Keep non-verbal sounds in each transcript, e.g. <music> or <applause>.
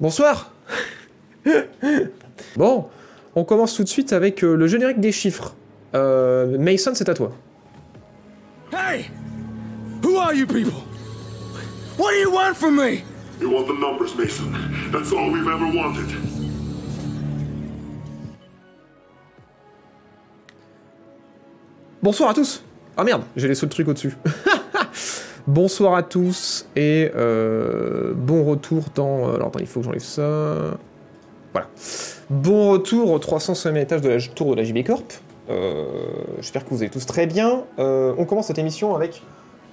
Bonsoir <laughs> Bon, on commence tout de suite avec euh, le générique des chiffres. Euh, Mason, c'est à toi. Hey! Who are you people? What do you want from me? You want the numbers, Mason. That's all we've ever wanted. Bonsoir à tous Ah merde, j'ai laissé le truc au-dessus. <laughs> Bonsoir à tous et euh, bon retour dans... Alors attends, il faut que j'enlève ça... Voilà. Bon retour au 300e étage de la tour de la JB Corp. Euh, J'espère que vous allez tous très bien. Euh, on commence cette émission avec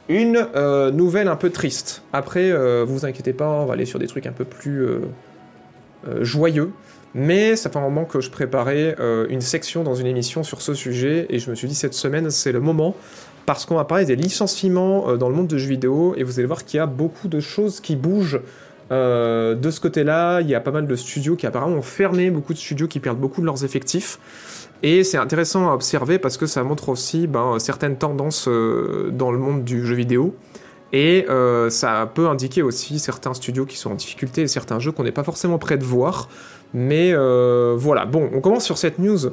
une euh, nouvelle un peu triste. Après, euh, vous inquiétez pas, on va aller sur des trucs un peu plus euh, euh, joyeux. Mais ça fait un moment que je préparais euh, une section dans une émission sur ce sujet et je me suis dit cette semaine c'est le moment parce qu'on va parler des licenciements euh, dans le monde de jeux vidéo et vous allez voir qu'il y a beaucoup de choses qui bougent euh, de ce côté-là. Il y a pas mal de studios qui apparemment ont fermé, beaucoup de studios qui perdent beaucoup de leurs effectifs. Et c'est intéressant à observer parce que ça montre aussi ben, certaines tendances euh, dans le monde du jeu vidéo. Et ça peut indiquer aussi certains studios qui sont en difficulté et certains jeux qu'on n'est pas forcément prêt de voir. Mais voilà, bon, on commence sur cette news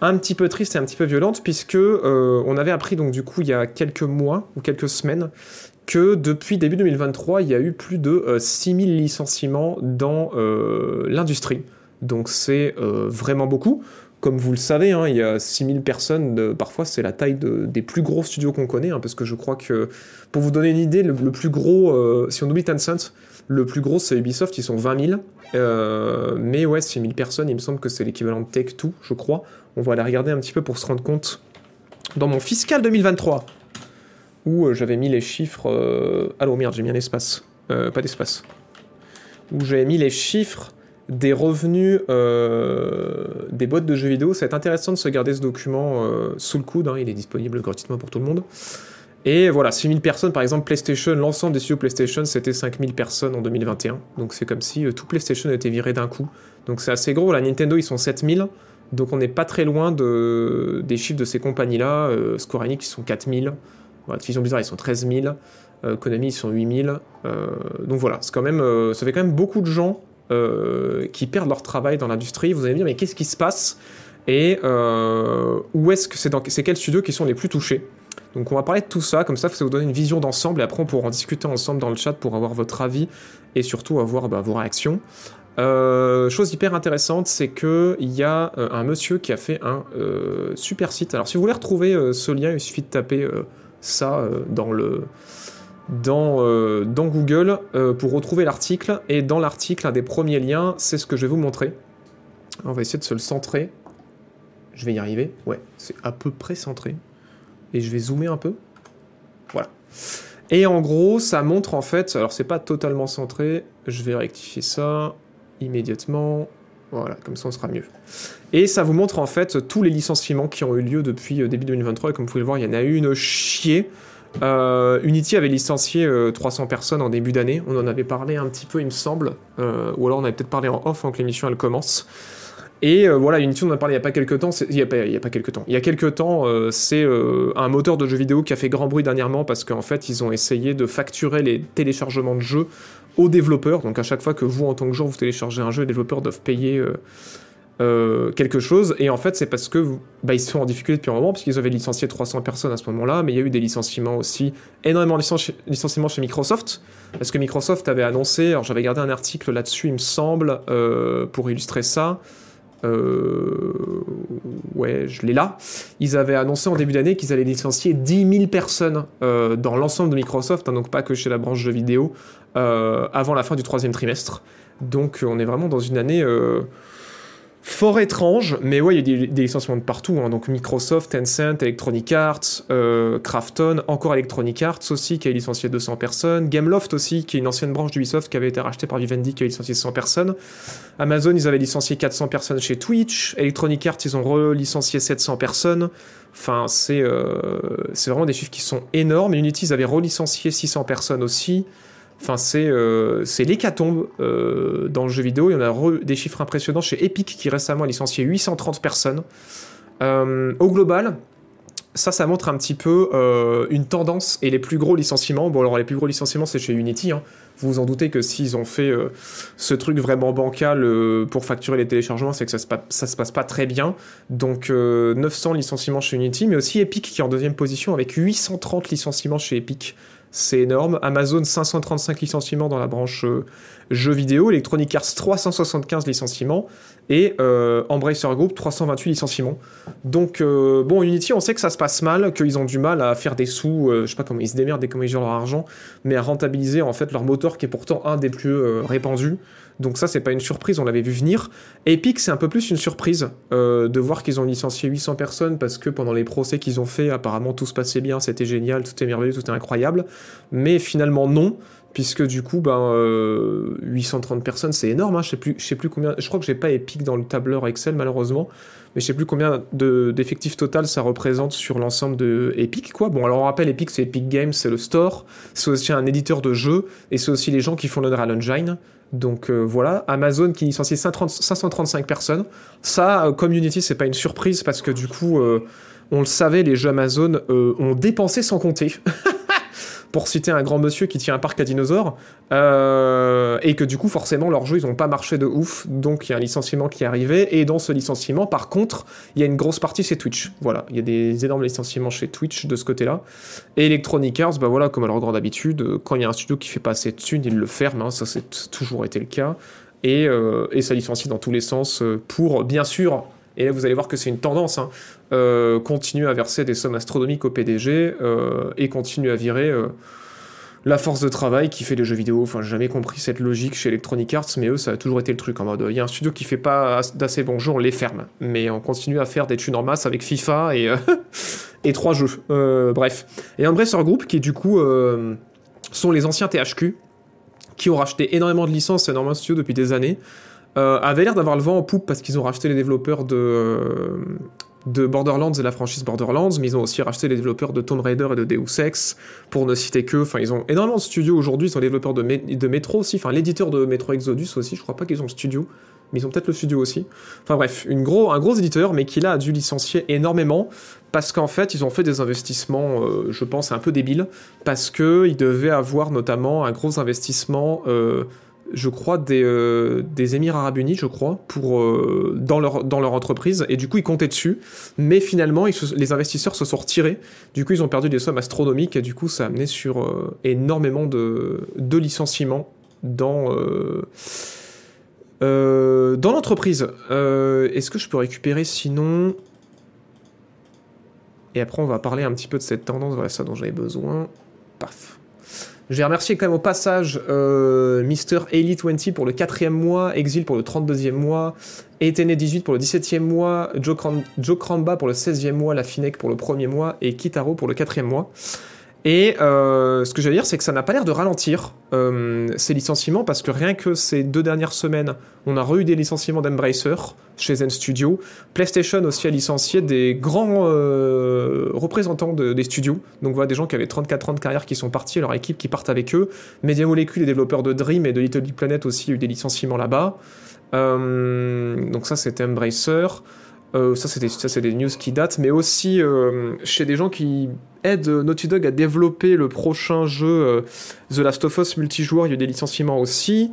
un petit peu triste et un petit peu violente puisque euh, on avait appris donc du coup il y a quelques mois ou quelques semaines que depuis début 2023 il y a eu plus de euh, 6000 licenciements dans euh, l'industrie. Donc c'est euh, vraiment beaucoup. Comme vous le savez, hein, il y a 6000 personnes, parfois c'est la taille de- des plus gros studios qu'on connaît, hein, parce que je crois que, pour vous donner une idée, le, plus gros, si on oublie Tencent, le plus gros c'est Ubisoft, ils sont 20 000. Euh, mais ouais, 6000 personnes, il me semble que c'est l'équivalent de Take-Two, je crois. On va aller regarder un petit peu pour se rendre compte. Dans mon fiscal 2023, où euh, j'avais mis les chiffres... euh, Allô, merde, j'ai mis un espace. Euh, pas d'espace. Où j'avais mis les chiffres des revenus euh, des boîtes de jeux vidéo. C'est intéressant de se garder ce document sous le coude. hein, il est disponible gratuitement pour tout le monde. Et voilà, 6000 personnes, par exemple, PlayStation, l'ensemble des studios PlayStation, c'était 5000 personnes en 2021. Donc c'est comme si tout PlayStation était viré d'un coup. Donc c'est assez gros. La Nintendo, ils sont 7000. Donc on n'est pas très loin de, des chiffres de ces compagnies-là. Euh, Square Enix, ils sont 4000. Voilà, Activision Blizzard, ils sont 13 000. Euh, Konami, ils sont 8000. Euh, donc voilà, quand même, euh, ça fait quand même beaucoup de gens qui perdent leur travail dans l'industrie. Vous allez me dire, mais qu'est-ce qui se passe? Et où est-ce que c'est dans c'est quels studios qui sont les plus touchés? Donc on va parler de tout ça, comme ça ça vous donner une vision d'ensemble et après on pourra en discuter ensemble dans le chat pour avoir votre avis et surtout avoir bah, vos réactions. Euh, chose hyper intéressante, c'est que il y a euh, un monsieur qui a fait un euh, super site. Alors si vous voulez retrouver ce lien, il suffit de taper ça dans le dans, dans Google pour retrouver l'article. Et dans l'article, un des premiers liens, c'est ce que je vais vous montrer. On va essayer de se le centrer. Je vais y arriver. Ouais, c'est à peu près centré. Et je vais zoomer un peu. Voilà. Et en gros, ça montre en fait. Alors, c'est pas totalement centré. Je vais rectifier ça immédiatement. Voilà, comme ça on sera mieux. Et ça vous montre en fait tous les licenciements qui ont eu lieu depuis euh, début 2023. Et comme vous pouvez le voir, il y en a eu une chier. Euh, Unity avait licencié euh, 300 personnes en début d'année. On en avait parlé un petit peu, il me semble. Euh, ou alors on avait peut-être parlé en off avant que l'émission elle commence. Et euh, voilà, Unity, on en a parlé il y a pas quelques temps. Il y a y a pas quelques temps. Il y a temps, euh, c'est euh, un moteur de jeux vidéo qui a fait grand bruit dernièrement parce qu'en fait, ils ont essayé de facturer les téléchargements de jeux aux développeurs. Donc à chaque fois que vous, en tant que joueur, vous téléchargez un jeu, les développeurs doivent payer euh, quelque chose. Et en fait, c'est parce que bah, ils sont en difficulté depuis un moment, puisqu'ils avaient licencié 300 personnes à ce moment-là, mais il y a eu des licenciements aussi, énormément de licenci- licenciements chez Microsoft, parce que Microsoft avait annoncé, alors j'avais gardé un article là-dessus, il me semble, pour illustrer ça. Euh, ouais, je l'ai là. Ils avaient annoncé en début d'année qu'ils allaient licencier 10 000 personnes euh, dans l'ensemble de Microsoft, hein, donc pas que chez la branche jeux vidéo, euh, avant la fin du troisième trimestre. Donc on est vraiment dans une année euh, fort étrange, mais ouais, il y a des, licenciements de partout. hein. donc Microsoft, Tencent, Electronic Arts, euh, Krafton, encore Electronic Arts aussi, qui a licencié 200 personnes. Gameloft aussi, qui est une ancienne branche d'Ubisoft qui avait été rachetée par Vivendi, qui a licencié 100 personnes. Amazon, ils avaient licencié 400 personnes chez Twitch. Electronic Arts, ils ont relicencié 700 personnes. Enfin, c'est euh, vraiment des chiffres qui sont énormes. Unity, ils avaient relicencié 600 personnes aussi. Enfin, c'est euh, l'hécatombe euh, dans le jeu vidéo. Il y en a des chiffres impressionnants chez Epic qui récemment a licencié 830 personnes. Euh, au global, ça, ça montre un petit peu une tendance et les plus gros licenciements. Bon, alors les plus gros licenciements, c'est chez Unity. Hein. Vous vous en doutez que s'ils ont fait ce truc vraiment bancal pour facturer les téléchargements, c'est que ça se, ça se passe pas très bien. Donc euh, 900 licenciements chez Unity, mais aussi Epic qui est en deuxième position avec 830 licenciements chez Epic. C'est énorme. Amazon 535 licenciements dans la branche euh, jeux vidéo. Electronic Arts 375 licenciements. Et euh, Embracer Group 328 licenciements. Donc, euh, bon, Unity, on sait que ça se passe mal, qu'ils ont du mal à faire des sous, je sais pas comment ils se démerdent et comment ils leur argent, mais à rentabiliser en fait leur moteur qui est pourtant un des plus répandus. Donc ça, c'est pas une surprise, on l'avait vu venir. Epic, c'est un peu plus une surprise euh, de voir qu'ils ont licencié 800 personnes parce que pendant les procès qu'ils ont fait, apparemment tout se passait bien, c'était génial, tout est merveilleux, tout est incroyable. Mais finalement non, puisque du coup, ben, euh, 830 personnes, c'est énorme. Hein, je sais plus, je sais plus combien. Je crois que j'ai pas Epic dans le tableur Excel malheureusement, mais je sais plus combien de- d'effectifs total ça représente sur l'ensemble de Epic, quoi. Bon, alors on rappelle, Epic, c'est Epic Games, c'est le store, c'est aussi un éditeur de jeux, et c'est aussi les gens qui font l'Unreal Engine. Donc euh, voilà, Amazon qui licencie 530 535 personnes. Ça, euh, comme Unity, c'est pas une surprise parce que du coup, euh, on le savait, les jeux Amazon euh, ont dépensé sans compter. <laughs> Pour citer un grand monsieur qui tient un parc à dinosaures, euh, et que du coup, forcément, leurs jeux, ils ont pas marché de ouf, donc il y a un licenciement qui est arrivé, et dans ce licenciement, par contre, il y a une grosse partie chez Twitch. Voilà, il y a des énormes licenciements chez Twitch de ce côté-là. Et Electronic Arts, bah voilà, comme à leur grande habitude, euh, quand il y a un studio qui fait pas assez de thunes, ils le ferment, hein, ça c'est toujours été le cas, et, euh, et ça licencie dans tous les sens pour, bien sûr, et là vous allez voir que c'est une tendance, hein, euh, continuer à verser des sommes astronomiques au PDG euh, et continuer à virer euh, la force de travail qui fait des jeux vidéo. Enfin, j'ai jamais compris cette logique chez Electronic Arts, mais eux, ça a toujours été le truc en mode il y a un studio qui fait pas as- d'assez bons jeux, on les ferme. Mais on continue à faire des thunes en masse avec FIFA et, euh, <laughs> et trois jeux. Bref. Et Embracer Group, qui du coup sont les anciens THQ, qui ont racheté énormément de licences, énormément de studios depuis des années, euh, avaient l'air d'avoir le vent en poupe parce qu'ils ont racheté les développeurs de, de Borderlands et la franchise Borderlands, mais ils ont aussi racheté les développeurs de Tomb Raider et de Deus Ex, pour ne citer que. Enfin, ils ont énormément de studios aujourd'hui, ils sont développeurs de Metro aussi, enfin l'éditeur de Metro Exodus aussi, je crois pas qu'ils ont le studio, mais ils ont peut-être le studio aussi. Enfin bref, une gros, un gros éditeur, mais qui là a dû licencier énormément, parce qu'en fait, ils ont fait des investissements, euh, je pense, un peu débiles, parce qu'ils devaient avoir notamment un gros investissement. euh, je crois, des, euh, des Émirats Arabes Unis, je crois, euh, dans, leur, dans leur entreprise, et du coup, ils comptaient dessus, mais finalement, les investisseurs se sont retirés, du coup, ils ont perdu des sommes astronomiques, et du coup, ça a amené sur euh, énormément de, licenciements dans, dans l'entreprise. Est-ce que je peux récupérer sinon... Et après, on va parler un petit peu de cette tendance, voilà ça dont j'avais besoin. Paf. Je vais remercier quand même au passage euh, Mister Elite 20 pour le quatrième mois, Exil pour le 32e mois, Etene 18 pour le 17e mois, Joe, Cramba pour le 16e mois, La Finec pour le premier mois et Kitaro pour le quatrième mois. Et euh, ce que veux dire, c'est que ça n'a pas l'air de ralentir euh, ces licenciements parce que rien que ces deux dernières semaines, on a re eu des licenciements d'Embracer chez Zen Studio. PlayStation aussi a licencié des grands euh, représentants de- des studios. Donc voilà, des gens qui avaient 34 ans de carrière qui sont partis, leur équipe qui partent avec eux. Media Molecule, les développeurs de Dream et de Little Big Planet aussi, a eu des licenciements là-bas. Euh, donc ça, c'était Embracer. Euh, ça, c'est des news qui datent, mais aussi euh, chez des gens qui aident Naughty Dog à développer le prochain jeu euh, The Last of Us multijoueur. Il y a eu des licenciements aussi.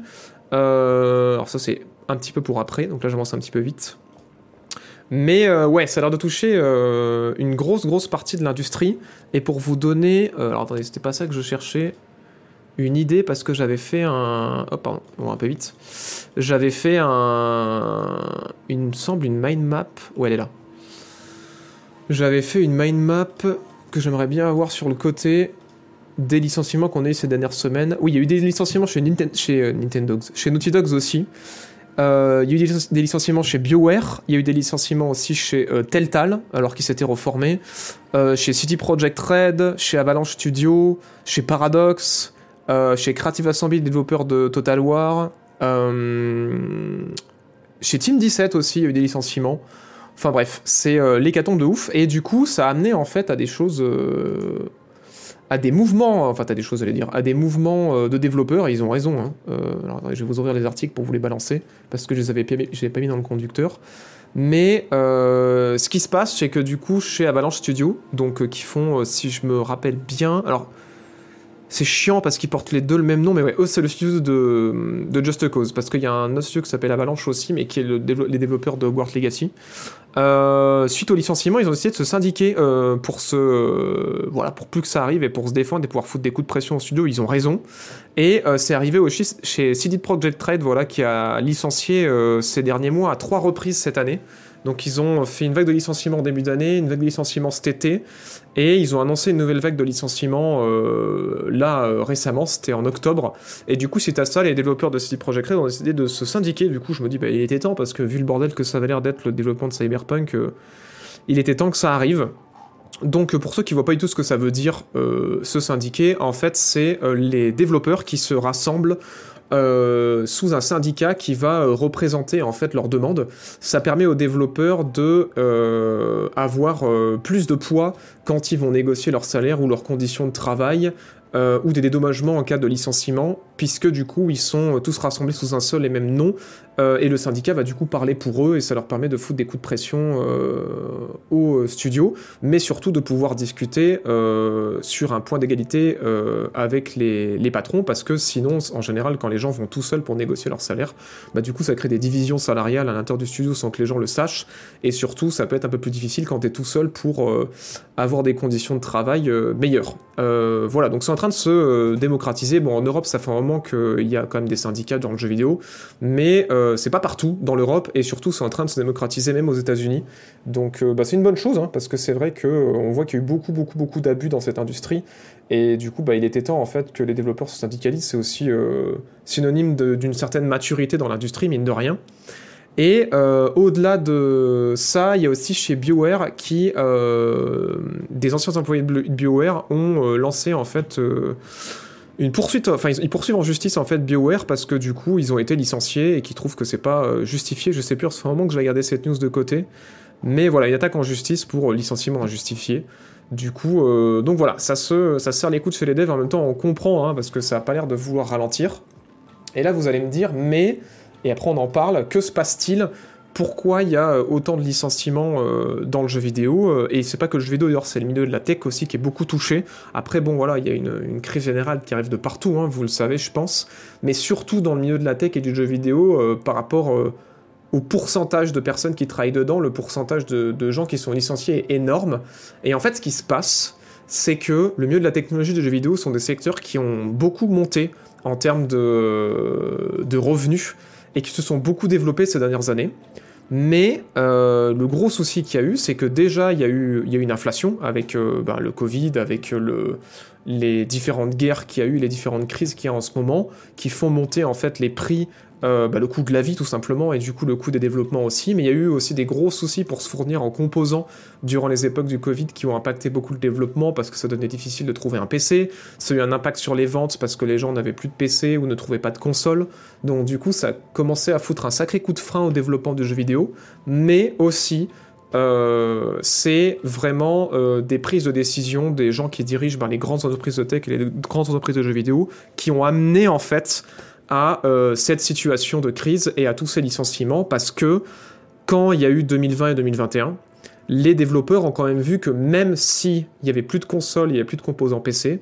Alors ça, c'est un petit peu pour après, donc là, j'avance un petit peu vite. Mais ouais, ça a l'air de toucher une grosse, grosse partie de l'industrie. Et pour vous donner... alors attendez, c'était pas ça que je cherchais. Une idée, parce que j'avais fait un... Oh, pardon, on va un peu vite. J'avais fait un... Il me semble une mind map. où elle est là. J'avais fait une mind map que j'aimerais bien avoir sur le côté des licenciements qu'on a eu ces dernières semaines. Oui, il y a eu des licenciements chez, Ninten- chez euh, Nintendo, chez Naughty Dogs aussi. Euh, il y a eu des, lic- des licenciements chez BioWare, il y a eu des licenciements aussi chez euh, Telltale, alors qu'ils s'étaient reformés, chez City Project Red, chez Avalanche Studio, chez Paradox, chez Creative Assembly, développeur de Total War, euh, chez Team 17 aussi, il y a eu des licenciements. Enfin bref, c'est euh, l'hécatombe de ouf, et du coup, ça a amené en fait à des choses. euh, à des mouvements, enfin à des choses, j'allais dire, à des mouvements euh, de développeurs, et ils ont raison. hein. Euh, alors je vais vous ouvrir les articles pour vous les balancer, parce que je les avais pas mis, dans le conducteur. Mais euh, ce qui se passe, c'est que du coup, chez Avalanche Studio, donc euh, qui font, euh, si je me rappelle bien, alors c'est chiant parce qu'ils portent les deux le même nom, mais ouais, eux c'est le studio de, de Just Cause, parce qu'il y a un autre studio qui s'appelle Avalanche aussi, mais qui est les développeurs de Hogwarts Legacy. Euh, suite au licenciement, ils ont décidé de se syndiquer euh, pour se, voilà, pour plus que ça arrive et pour se défendre et pouvoir foutre des coups de pression au studio. Ils ont raison. Et euh, c'est arrivé aussi chez CD Projekt Trade, voilà, qui a licencié ces derniers mois à trois reprises cette année. Donc ils ont fait une vague de licenciements en début d'année, une vague de licenciements cet été, et ils ont annoncé une nouvelle vague de licenciements euh, là euh, récemment, c'était en octobre. Et du coup, suite à ça, les développeurs de CD Projekt Red ont décidé de se syndiquer. Du coup, je me dis, bah, il était temps parce que vu le bordel que ça avait l'air d'être le développement de Cyberpunk, euh, il était temps que ça arrive. Donc, pour ceux qui voient pas du tout ce que ça veut dire, se syndiquer, en fait, c'est les développeurs qui se rassemblent euh, sous un syndicat qui va euh, représenter en fait leurs demandes. Ça permet aux développeurs de euh, avoir euh, plus de poids quand ils vont négocier leur salaire ou leurs conditions de travail euh, ou des dédommagements en cas de licenciement, puisque du coup ils sont tous rassemblés sous un seul et même nom, euh, et le syndicat va du coup parler pour eux et ça leur permet de foutre des coups de pression euh, au studio, mais surtout de pouvoir discuter euh, sur un point d'égalité euh, avec les, patrons, parce que sinon, en général, quand les gens vont tout seuls pour négocier leur salaire, bah du coup ça crée des divisions salariales à l'intérieur du studio sans que les gens le sachent, et surtout ça peut être un peu plus difficile quand tu es tout seul pour euh, avoir des conditions de travail euh, meilleures. Euh, voilà, donc c'est en de se euh, démocratiser. Bon, en Europe, ça fait un moment qu'il y a quand même des syndicats dans le jeu vidéo, mais euh, c'est pas partout dans l'Europe, et surtout c'est en train de se démocratiser même aux États-Unis. Donc euh, bah, c'est une bonne chose, hein, parce que c'est vrai qu'on voit qu'il y a eu beaucoup, beaucoup, beaucoup d'abus dans cette industrie, et du coup, bah, il était temps en fait que les développeurs se syndicalisent. C'est aussi euh, synonyme d'une certaine maturité dans l'industrie, mine de rien. Et euh, au-delà de ça, il y a aussi chez BioWare qui, euh, des anciens employés de BioWare ont euh, lancé en fait une poursuite, enfin ils, poursuivent en justice en fait BioWare parce que du coup ils ont été licenciés et qu'ils trouvent que c'est pas justifié. Je sais plus, fait un moment que je vais garder cette news de côté, mais voilà, une attaque en justice pour licenciement injustifié. Du coup, donc voilà, ça se, ça se serre les coudes chez les devs. En même temps, on comprend hein, parce que ça a pas l'air de vouloir ralentir. Et là, vous allez me dire, mais et après on en parle, que se passe-t-il? Pourquoi il y a euh, autant de licenciements euh, dans le jeu vidéo euh, Et c'est pas que le jeu vidéo d'ailleurs, c'est le milieu de la tech aussi qui est beaucoup touché. Après bon voilà, il y a une, crise générale qui arrive de partout, hein, vous le savez je pense, mais surtout dans le milieu de la tech et du jeu vidéo par rapport au pourcentage de personnes qui travaillent dedans, le pourcentage de, gens qui sont licenciés est énorme. Et en fait ce qui se passe, c'est que le milieu de la technologie du jeu vidéo sont des secteurs qui ont beaucoup monté en termes de revenus et qui se sont beaucoup développés ces dernières années. Mais euh, le gros souci qu'il y a eu, c'est que déjà, il y a eu, une inflation avec euh, ben, le Covid, avec euh, le, les différentes guerres qu'il y a eu, les différentes crises qu'il y a en ce moment, qui font monter en fait les prix, euh, ben, le coût de la vie tout simplement, et du coup le coût des développements aussi. Mais il y a eu aussi des gros soucis pour se fournir en composants durant les époques du Covid qui ont impacté beaucoup le développement parce que ça devenait difficile de trouver un PC. Ça a eu un impact sur les ventes parce que les gens n'avaient plus de PC ou ne trouvaient pas de console. Donc du coup, ça a commencé à foutre un sacré coup de frein au développement de jeux vidéo, mais aussi euh, c'est vraiment euh, des prises de décision des gens qui dirigent ben, les grandes entreprises de tech et les grandes entreprises de jeux vidéo qui ont amené en fait à euh, cette situation de crise et à tous ces licenciements parce que quand il y a eu 2020 et 2021, les développeurs ont quand même vu que même s'il y avait plus de consoles, il y avait plus de composants PC,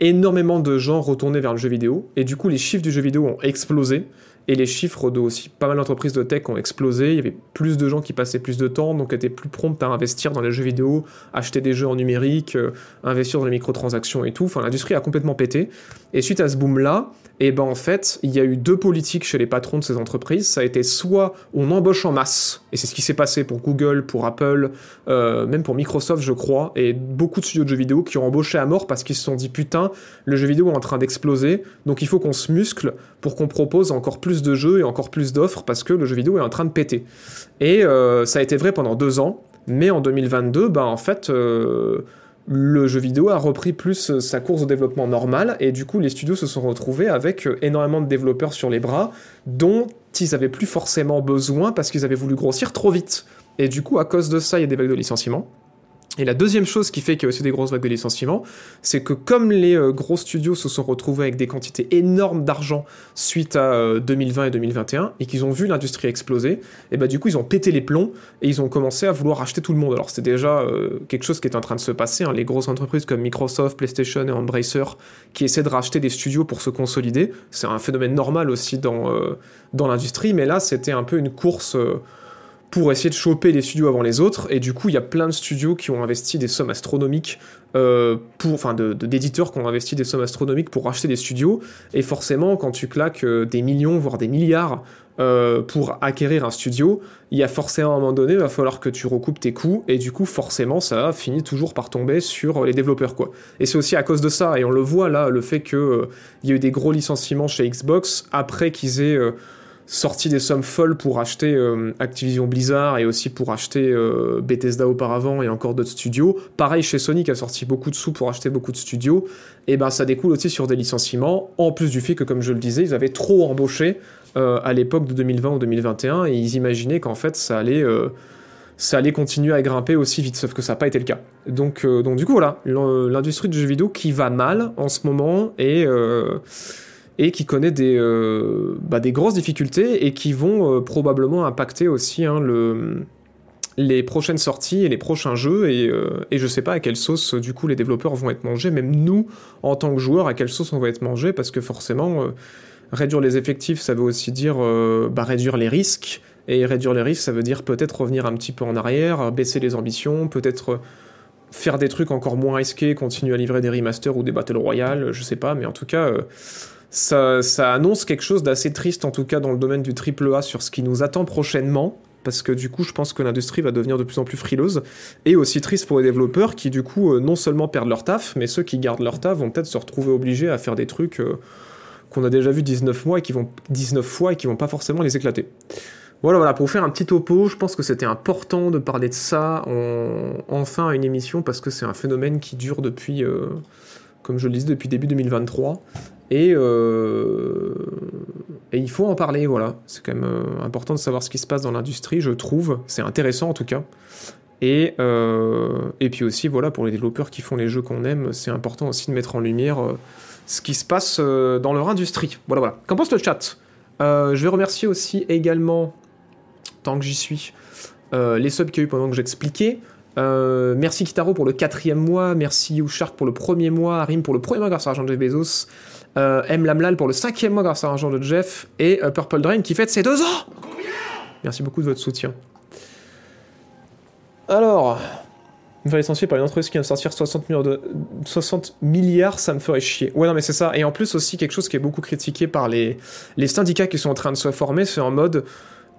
énormément de gens retournaient vers le jeu vidéo, et du coup les chiffres du jeu vidéo ont explosé, et les chiffres de aussi. Pas mal d'entreprises de tech ont explosé, il y avait plus de gens qui passaient plus de temps, donc étaient plus prompts à investir dans les jeux vidéo, acheter des jeux en numérique, euh, investir dans les microtransactions et tout, enfin l'industrie a complètement pété, et suite à ce boom-là, et ben en fait, il y a eu deux politiques chez les patrons de ces entreprises. Ça a été soit on embauche en masse, et c'est ce qui s'est passé pour Google, pour Apple, euh, même pour Microsoft, je crois, et beaucoup de studios de jeux vidéo qui ont embauché à mort parce qu'ils se sont dit putain, le jeu vidéo est en train d'exploser, donc il faut qu'on se muscle pour qu'on propose encore plus de jeux et encore plus d'offres parce que le jeu vidéo est en train de péter. Et euh, ça a été vrai pendant deux ans, mais en 2022, ben en fait. euh, le jeu vidéo a repris plus euh, sa course au développement normal et du coup les studios se sont retrouvés avec énormément de développeurs sur les bras dont ils avaient plus forcément besoin parce qu'ils avaient voulu grossir trop vite. Et du coup à cause de ça il y a des vagues de licenciements. Et la deuxième chose qui fait qu'il y a aussi des grosses vagues de licenciements, c'est que comme les euh, gros studios se sont retrouvés avec des quantités énormes d'argent suite à 2020 euh, et 2021, et qu'ils ont vu l'industrie exploser, et bah du coup ils ont pété les plombs et ils ont commencé à vouloir acheter tout le monde. Alors c'était déjà euh, quelque chose qui est en train de se passer, hein. les grosses entreprises comme Microsoft, PlayStation et Embracer qui essaient de racheter des studios pour se consolider, c'est un phénomène normal aussi dans, dans l'industrie, mais là c'était un peu une course pour essayer de choper les studios avant les autres. Et du coup, il y a plein de studios qui ont investi des sommes astronomiques euh, pour, enfin, d'éditeurs qui ont investi des sommes astronomiques pour acheter des studios. Et forcément, quand tu claques euh, des millions, voire des milliards euh, pour acquérir un studio, il y a forcément à un moment donné, il va falloir que tu recoupes tes coûts. Et du coup, forcément, ça finit toujours par tomber sur les développeurs, quoi. Et c'est aussi à cause de ça. Et on le voit là, le fait qu'il il y a eu des gros licenciements chez Xbox après qu'ils aient sorti des sommes folles pour acheter euh, Activision Blizzard et aussi pour acheter euh, Bethesda auparavant et encore d'autres studios. Pareil chez Sony qui a sorti beaucoup de sous pour acheter beaucoup de studios. Et ben ça découle aussi sur des licenciements, en plus du fait que comme je le disais, ils avaient trop embauché euh, à l'époque de 2020 ou 2021 et ils imaginaient qu'en fait ça allait ça allait continuer à grimper aussi vite, sauf que ça n'a pas été le cas. Donc, donc du coup voilà, l'industrie du jeu vidéo qui va mal en ce moment et et qui connaît des, euh, bah, des grosses difficultés et qui vont euh, probablement impacter aussi hein, le, les prochaines sorties et les prochains jeux. Et, euh, et je sais pas à quelle sauce du coup les développeurs vont être mangés, même nous en tant que joueurs à quelle sauce on va être mangés parce que forcément réduire les effectifs ça veut aussi dire bah, réduire les risques. Et réduire les risques ça veut dire peut-être revenir un petit peu en arrière, baisser les ambitions, peut-être faire des trucs encore moins risqués, continuer à livrer des remasters ou des battle royale, je sais pas, mais en tout cas ça, annonce quelque chose d'assez triste, en tout cas dans le domaine du triple A, sur ce qui nous attend prochainement. Parce que du coup, je pense que l'industrie va devenir de plus en plus frileuse. Et aussi triste pour les développeurs qui, du coup, euh, non seulement perdent leur taf, mais ceux qui gardent leur taf vont peut-être se retrouver obligés à faire des trucs euh, qu'on a déjà vu 19 mois et qui vont 19 fois et qui vont pas forcément les éclater. Voilà, voilà, pour faire un petit topo, je pense que c'était important de parler de ça en, enfin à une émission parce que c'est un phénomène qui dure depuis, euh, comme je le disais, depuis début 2023 euh, et, il faut en parler, voilà. C'est quand même euh, important de savoir ce qui se passe dans l'industrie, je trouve. C'est intéressant en tout cas. Et, euh, et puis aussi, voilà, pour les développeurs qui font les jeux qu'on aime, c'est important aussi de mettre en lumière ce qui se passe dans leur industrie. Voilà, voilà. Qu'en pense le chat? Je vais remercier aussi également, tant que j'y suis, les subs qu'il y a eu pendant que j'expliquais. merci Kitaro pour le quatrième mois, merci Ushark pour le premier mois, Arim pour le premier mois grâce à de Bezos, euh, M. Lamlal pour le cinquième mois grâce à l'argent de Jeff, et euh, Purple Drain qui fête ses deux ans Merci beaucoup de votre soutien. Alors, me faire licencier par une entreprise qui vient de sortir 60 milliards, de... 60 milliards, ça me ferait chier. Ouais, non, mais c'est ça. Et en plus, aussi, quelque chose qui est beaucoup critiqué par les, les syndicats qui sont en train de se former, c'est en mode.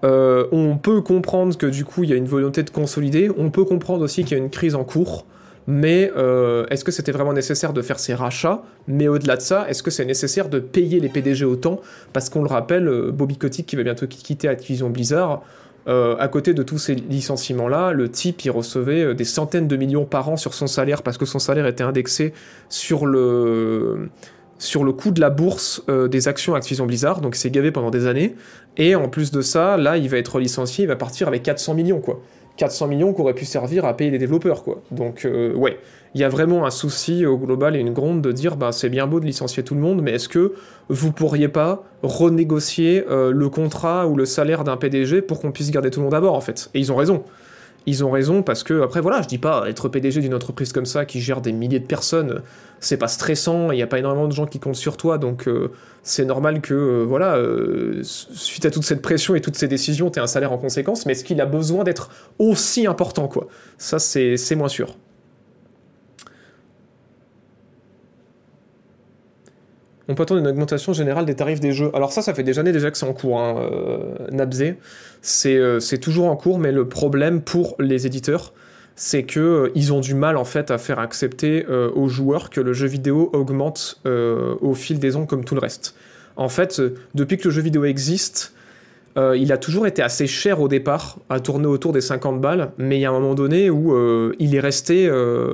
Euh, on peut comprendre que du coup il y a une volonté de consolider, on peut comprendre aussi qu'il y a une crise en cours, mais euh, est-ce que c'était vraiment nécessaire de faire ces rachats? Mais au-delà de ça, est-ce que c'est nécessaire de payer les PDG autant? Parce qu'on le rappelle, euh, Bobby Kotick qui va bientôt quitter Activision Blizzard, euh, à côté de tous ces licenciements-là, le type, il recevait des centaines de millions par an sur son salaire parce que son salaire était indexé sur le, sur le coût de la bourse des actions Activision Blizzard, donc il s'est gavé pendant des années. Et en plus de ça, là, il va être licencié, il va partir avec 400 millions, quoi. 400 millions qui auraient pu servir à payer les développeurs, quoi. Donc, euh, ouais, il y a vraiment un souci au global et une gronde de dire, bah, c'est bien beau de licencier tout le monde, mais est-ce que vous pourriez pas renégocier euh, le contrat ou le salaire d'un PDG pour qu'on puisse garder tout le monde à bord, en fait? Et ils ont raison ils ont raison parce que, après, voilà, je dis pas, être PDG d'une entreprise comme ça qui gère des milliers de personnes, c'est pas stressant, il n'y a pas énormément de gens qui comptent sur toi, donc euh, c'est normal que, euh, voilà, euh, suite à toute cette pression et toutes ces décisions, tu un salaire en conséquence, mais est-ce qu'il a besoin d'être aussi important, quoi? Ça, c'est moins sûr. On peut attendre une augmentation générale des tarifs des jeux. Alors ça, ça fait des années déjà que c'est en cours, hein, euh, C'est toujours en cours, mais le problème pour les éditeurs, c'est que euh, ont du mal en fait à faire accepter euh, aux joueurs que le jeu vidéo augmente au fil des ans comme tout le reste. En fait, depuis que le jeu vidéo existe, il a toujours été assez cher au départ, à tourner autour des 50 balles, mais il y a un moment donné où il est resté,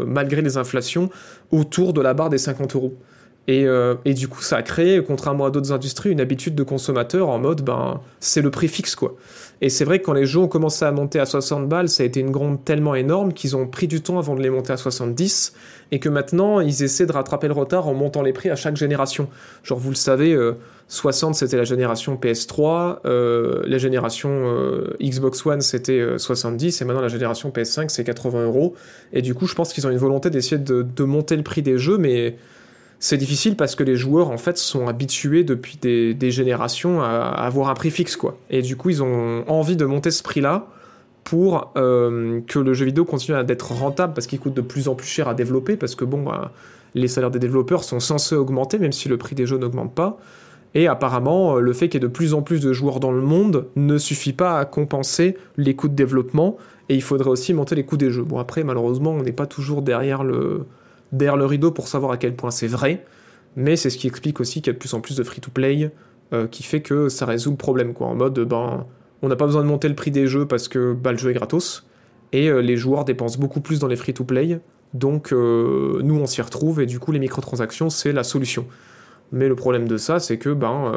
malgré les inflations, autour de la barre des 50 euros. Et, euh, et, du coup, ça a créé, contrairement à d'autres industries, une habitude de consommateur en mode, ben, c'est le prix fixe, quoi. Et c'est vrai que quand les jeux ont commencé à monter à 60 balles, ça a été une grande tellement énorme qu'ils ont pris du temps avant de les monter à 70, et que maintenant, ils essaient de rattraper le retard en montant les prix à chaque génération. Genre, vous le savez, 60 c'était la génération PS3, euh, la génération euh, Xbox One c'était 70 et maintenant la génération PS5 c'est 80 euros. Et du coup, je pense qu'ils ont une volonté d'essayer de, de, monter le prix des jeux, mais c'est difficile parce que les joueurs en fait sont habitués depuis des, générations à, avoir un prix fixe quoi. Et du coup, ils ont envie de monter ce prix-là pour euh, que le jeu vidéo continue à être rentable parce qu'il coûte de plus en plus cher à développer parce que bon, bah, les salaires des développeurs sont censés augmenter même si le prix des jeux n'augmente pas. Et apparemment, le fait qu'il y ait de plus en plus de joueurs dans le monde ne suffit pas à compenser les coûts de développement, et il faudrait aussi monter les coûts des jeux. Bon, après, malheureusement, on n'est pas toujours derrière le, derrière le rideau pour savoir à quel point c'est vrai, mais c'est ce qui explique aussi qu'il y a de plus en plus de free-to-play, euh, qui fait que ça résout le problème, quoi. En mode, ben, on n'a pas besoin de monter le prix des jeux parce que bah, le jeu est gratos, et euh, les joueurs dépensent beaucoup plus dans les free-to-play, donc euh, nous on s'y retrouve, et du coup les microtransactions c'est la solution. Mais le problème de ça, c'est que ben,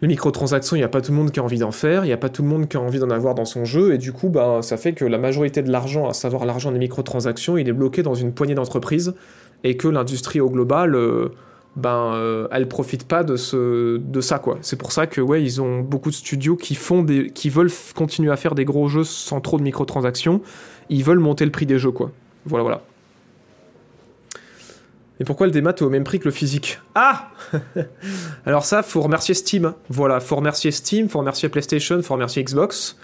les microtransactions, il n'y a pas tout le monde qui a envie d'en faire, il n'y a pas tout le monde qui a envie d'en avoir dans son jeu, et du coup, ben, ça fait que la majorité de l'argent, à savoir l'argent des microtransactions, il est bloqué dans une poignée d'entreprises, et que l'industrie au global, euh, ben, euh, elle profite pas de, ce, de ça, quoi. C'est pour ça que, ouais, ils ont beaucoup de studios qui, font des, qui veulent continuer à faire des gros jeux sans trop de microtransactions, ils veulent monter le prix des jeux, quoi. Voilà, voilà. Et pourquoi le démat est au même prix que le physique Ah <laughs> Alors ça, faut remercier Steam. Voilà, faut remercier Steam, faut remercier PlayStation, faut remercier Xbox,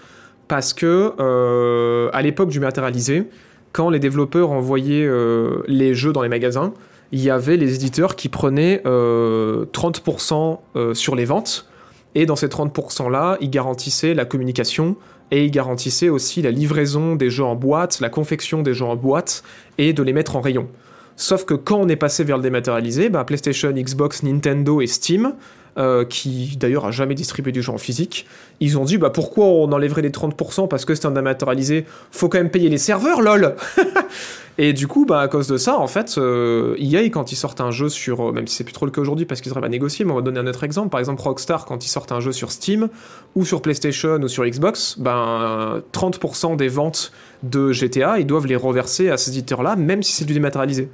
parce que euh, à l'époque du matérialisé, quand les développeurs envoyaient euh, les jeux dans les magasins, il y avait les éditeurs qui prenaient euh, 30% euh, sur les ventes, et dans ces 30% là, ils garantissaient la communication, et ils garantissaient aussi la livraison des jeux en boîte, la confection des jeux en boîte, et de les mettre en rayon. Sauf que quand on est passé vers le dématérialisé, bah, PlayStation, Xbox, Nintendo et Steam, euh, qui d'ailleurs a jamais distribué du jeu en physique, ils ont dit bah pourquoi on enlèverait les 30% parce que c'est un dématérialisé, faut quand même payer les serveurs, lol <laughs> Et du coup, bah, à cause de ça, en fait, euh, EA, quand ils sortent un jeu sur, euh, même si c'est plus trop le cas aujourd'hui parce qu'ils arrivent à négocier, mais on va donner un autre exemple. Par exemple, Rockstar, quand ils sortent un jeu sur Steam, ou sur PlayStation, ou sur Xbox, ben, 30% des ventes de GTA, ils doivent les reverser à ces éditeurs-là, même si c'est du dématérialisé.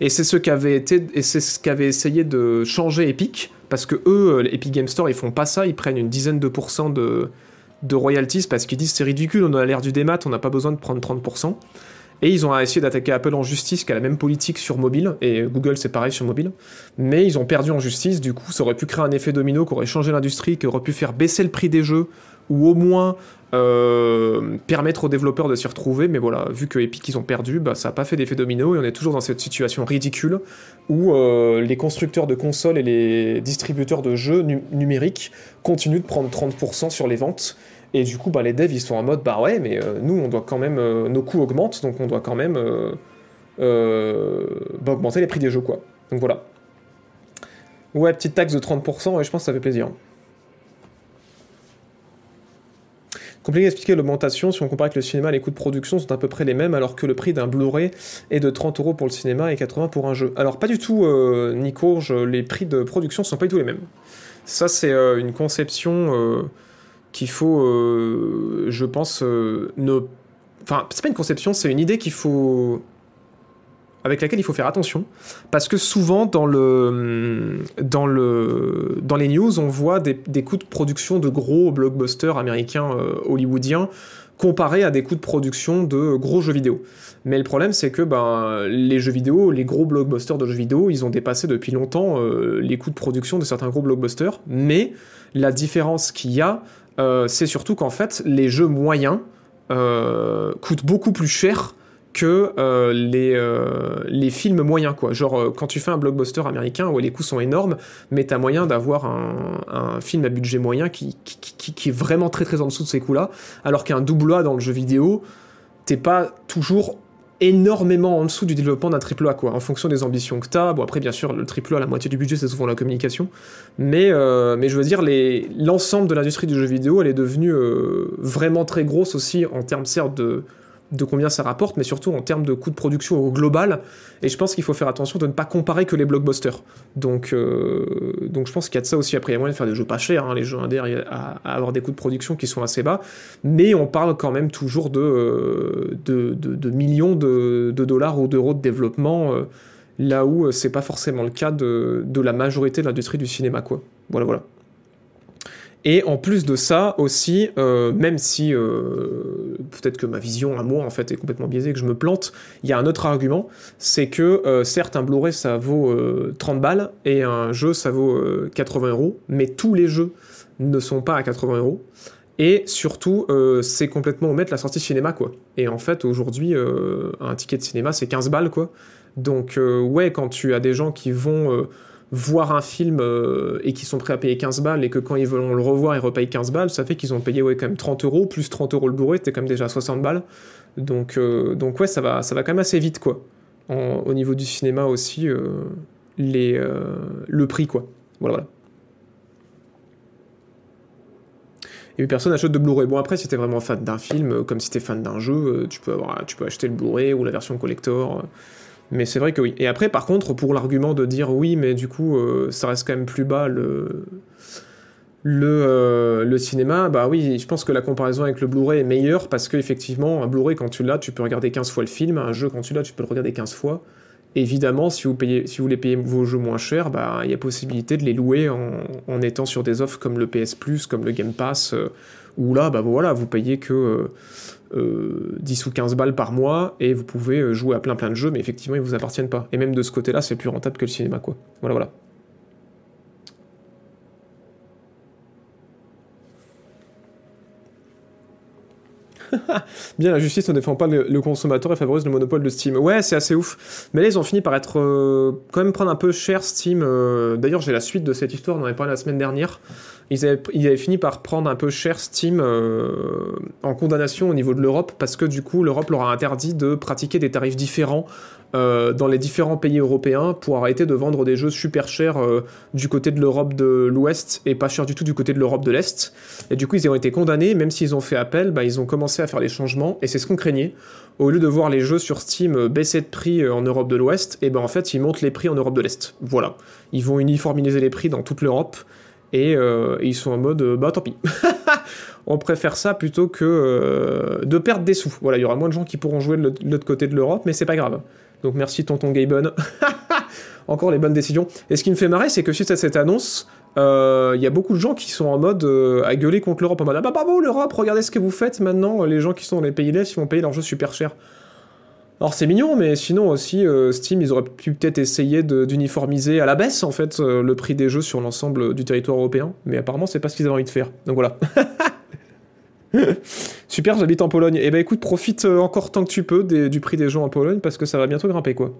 Et c'est ce qu'avait essayé de changer Epic, parce que eux, euh, Epic Game Store, ils font pas ça, ils prennent une dizaine de pourcents de, de royalties parce qu'ils disent c'est ridicule, on a l'air du démat, on n'a pas besoin de prendre 30%. Et ils ont essayé d'attaquer Apple en justice, qui a la même politique sur mobile, et Google c'est pareil sur mobile. Mais ils ont perdu en justice, du coup ça aurait pu créer un effet domino qui aurait changé l'industrie, qui aurait pu faire baisser le prix des jeux, ou au moins euh, permettre aux développeurs de s'y retrouver. Mais voilà, vu que Epic ils ont perdu, bah, ça n'a pas fait d'effet domino, et on est toujours dans cette situation ridicule où euh, les constructeurs de consoles et les distributeurs de jeux numériques continuent de prendre 30% sur les ventes. Et du coup, bah, les devs, ils sont en mode, bah ouais, mais euh, nous, on doit quand même, nos coûts augmentent, donc on doit quand même bah, augmenter les prix des jeux, quoi. Donc voilà. Ouais, petite taxe de 30%, et je pense que ça fait plaisir. Compliqué d'expliquer l'augmentation si on compare avec le cinéma, les coûts de production sont à peu près les mêmes, alors que le prix d'un Blu-ray est de 30 euros pour le cinéma et 80 pour un jeu. Alors pas du tout, Nico, je, les prix de production sont pas du tout les mêmes. Ça, c'est une conception qu'il faut, euh, je pense, euh, ne... Enfin, c'est pas une conception, c'est une idée qu'il faut... avec laquelle il faut faire attention, parce que souvent dans le dans le dans les news, on voit des, des coûts de production de gros blockbusters américains euh, hollywoodiens comparés à des coûts de production de gros jeux vidéo. Mais le problème, c'est que ben, les jeux vidéo, les gros blockbusters de jeux vidéo, ils ont dépassé depuis longtemps euh, les coûts de production de certains gros blockbusters. Mais la différence qu'il y a, euh, c'est surtout qu'en fait, les jeux moyens coûtent beaucoup plus cher que euh, les, les films moyens, quoi. Genre, quand tu fais un blockbuster américain les coûts sont énormes, mais t'as moyen d'avoir un, un, film à budget moyen qui, qui, qui, est vraiment très très en dessous de ces coûts-là, alors qu'un double A dans le jeu vidéo, t'es pas toujours énormément en dessous du développement d'un triple A quoi, en fonction des ambitions que t'as. Bon après bien sûr le triple A la moitié du budget c'est souvent la communication, mais euh, mais je veux dire l'ensemble de l'industrie du jeu vidéo elle est devenue euh, vraiment très grosse aussi en termes certes de de combien ça rapporte, mais surtout en termes de coût de production au global. Et je pense qu'il faut faire attention de ne pas comparer que les blockbusters. Donc, euh, donc je pense qu'il y a de ça aussi. Après, il y a moyen de faire des jeux pas chers, hein, les jeux indés, à, avoir des coûts de production qui sont assez bas. Mais on parle quand même toujours de, euh, millions de, dollars ou d'euros de développement, euh, là où c'est pas forcément le cas de, de la majorité de l'industrie du cinéma, quoi. Voilà, voilà. Et en plus de ça aussi, euh, même si euh, peut-être que ma vision à moi en fait est complètement biaisée, que je me plante, il y a un autre argument, c'est que euh, certes un Blu-ray ça vaut 30 balles et un jeu ça vaut 80 euros, mais tous les jeux ne sont pas à 80 euros. Et surtout, c'est complètement omettre la sortie cinéma, quoi. Et en fait, aujourd'hui, un ticket de cinéma, c'est 15 balles, quoi. Donc, ouais, quand tu as des gens qui vont voir un film euh, et qui sont prêts à payer 15 balles et que quand ils veulent le revoir ils repayent 15 balles, ça fait qu'ils ont payé ouais, quand même 30 euros, plus 30 euros le bourré, c'était quand même déjà 60 balles. Donc, euh, donc ouais, ça va, ça va quand même assez vite quoi. au niveau du cinéma aussi, euh, les, le prix quoi. Voilà, voilà. Et personne n'achète de Blu-ray. Bon après, si t'es vraiment fan d'un film, comme si t'es fan d'un jeu, tu peux, avoir, tu peux acheter le Blu-ray ou la version collector. Mais c'est vrai que oui. Et après, par contre, pour l'argument de dire oui, mais du coup, euh, ça reste quand même plus bas euh, le cinéma, bah oui, je pense que la comparaison avec le Blu-ray est meilleure parce qu'effectivement, un Blu-ray, quand tu l'as, tu peux regarder 15 fois le film. Un jeu, quand tu l'as, tu peux le regarder 15 fois. Évidemment, si vous, payez, si vous voulez payer vos jeux moins cher, bah, il y a possibilité de les louer en, étant sur des offres comme le PS comme le Game Pass, euh, où là, bah voilà, vous payez que 10 euh, ou 15 balles par mois et vous pouvez euh, jouer à plein plein de jeux, mais effectivement, ils vous appartiennent pas. Et même de ce côté-là, c'est plus rentable que le cinéma, quoi. Voilà, voilà. <laughs> Bien, la justice ne défend pas le, consommateur et favorise le monopole de Steam. Ouais, c'est assez ouf. Mais là, ont fini par être euh, quand même prendre un peu cher Steam. D'ailleurs, j'ai la suite de cette histoire, on en avait parlé la semaine dernière ils avaient, fini par prendre un peu cher Steam euh, en condamnation au niveau de l'Europe parce que du coup l'Europe leur a interdit de pratiquer des tarifs différents euh, dans les différents pays européens pour arrêter de vendre des jeux super chers euh, du côté de l'Europe de l'Ouest et pas chers du tout du côté de l'Europe de l'Est. Et du coup ils ont été condamnés, même s'ils ont fait appel, bah, ils ont commencé à faire des changements et c'est ce qu'on craignait. Au lieu de voir les jeux sur Steam baisser de prix en Europe de l'Ouest, et ben en fait ils montent les prix en Europe de l'Est. Voilà. Ils vont uniformiser les prix dans toute l'Europe et, euh, ils sont en mode euh, bah tant pis. <laughs> on préfère ça plutôt que euh, de perdre des sous. Voilà, il y aura moins de gens qui pourront jouer de l'autre côté de l'Europe, mais c'est pas grave. Donc merci tonton Gaben. <laughs> Encore les bonnes décisions. Et ce qui me fait marrer, c'est que suite à cette annonce, il y a beaucoup de gens qui sont en mode à gueuler contre l'Europe, en mode ah bah bravo l'Europe, regardez ce que vous faites maintenant, les gens qui sont dans les pays l'Est, ils vont payer leurs jeux super cher. Alors c'est mignon, mais sinon aussi, euh, Steam, ils auraient pu peut-être essayer d'uniformiser à la baisse, en fait, euh, le prix des jeux sur l'ensemble du territoire européen. Mais apparemment, c'est pas ce qu'ils avaient envie de faire. Donc voilà. <laughs> Super, j'habite en Pologne. Eh ben écoute, profite euh, encore tant que tu peux du prix des jeux en Pologne, parce que ça va bientôt grimper, quoi.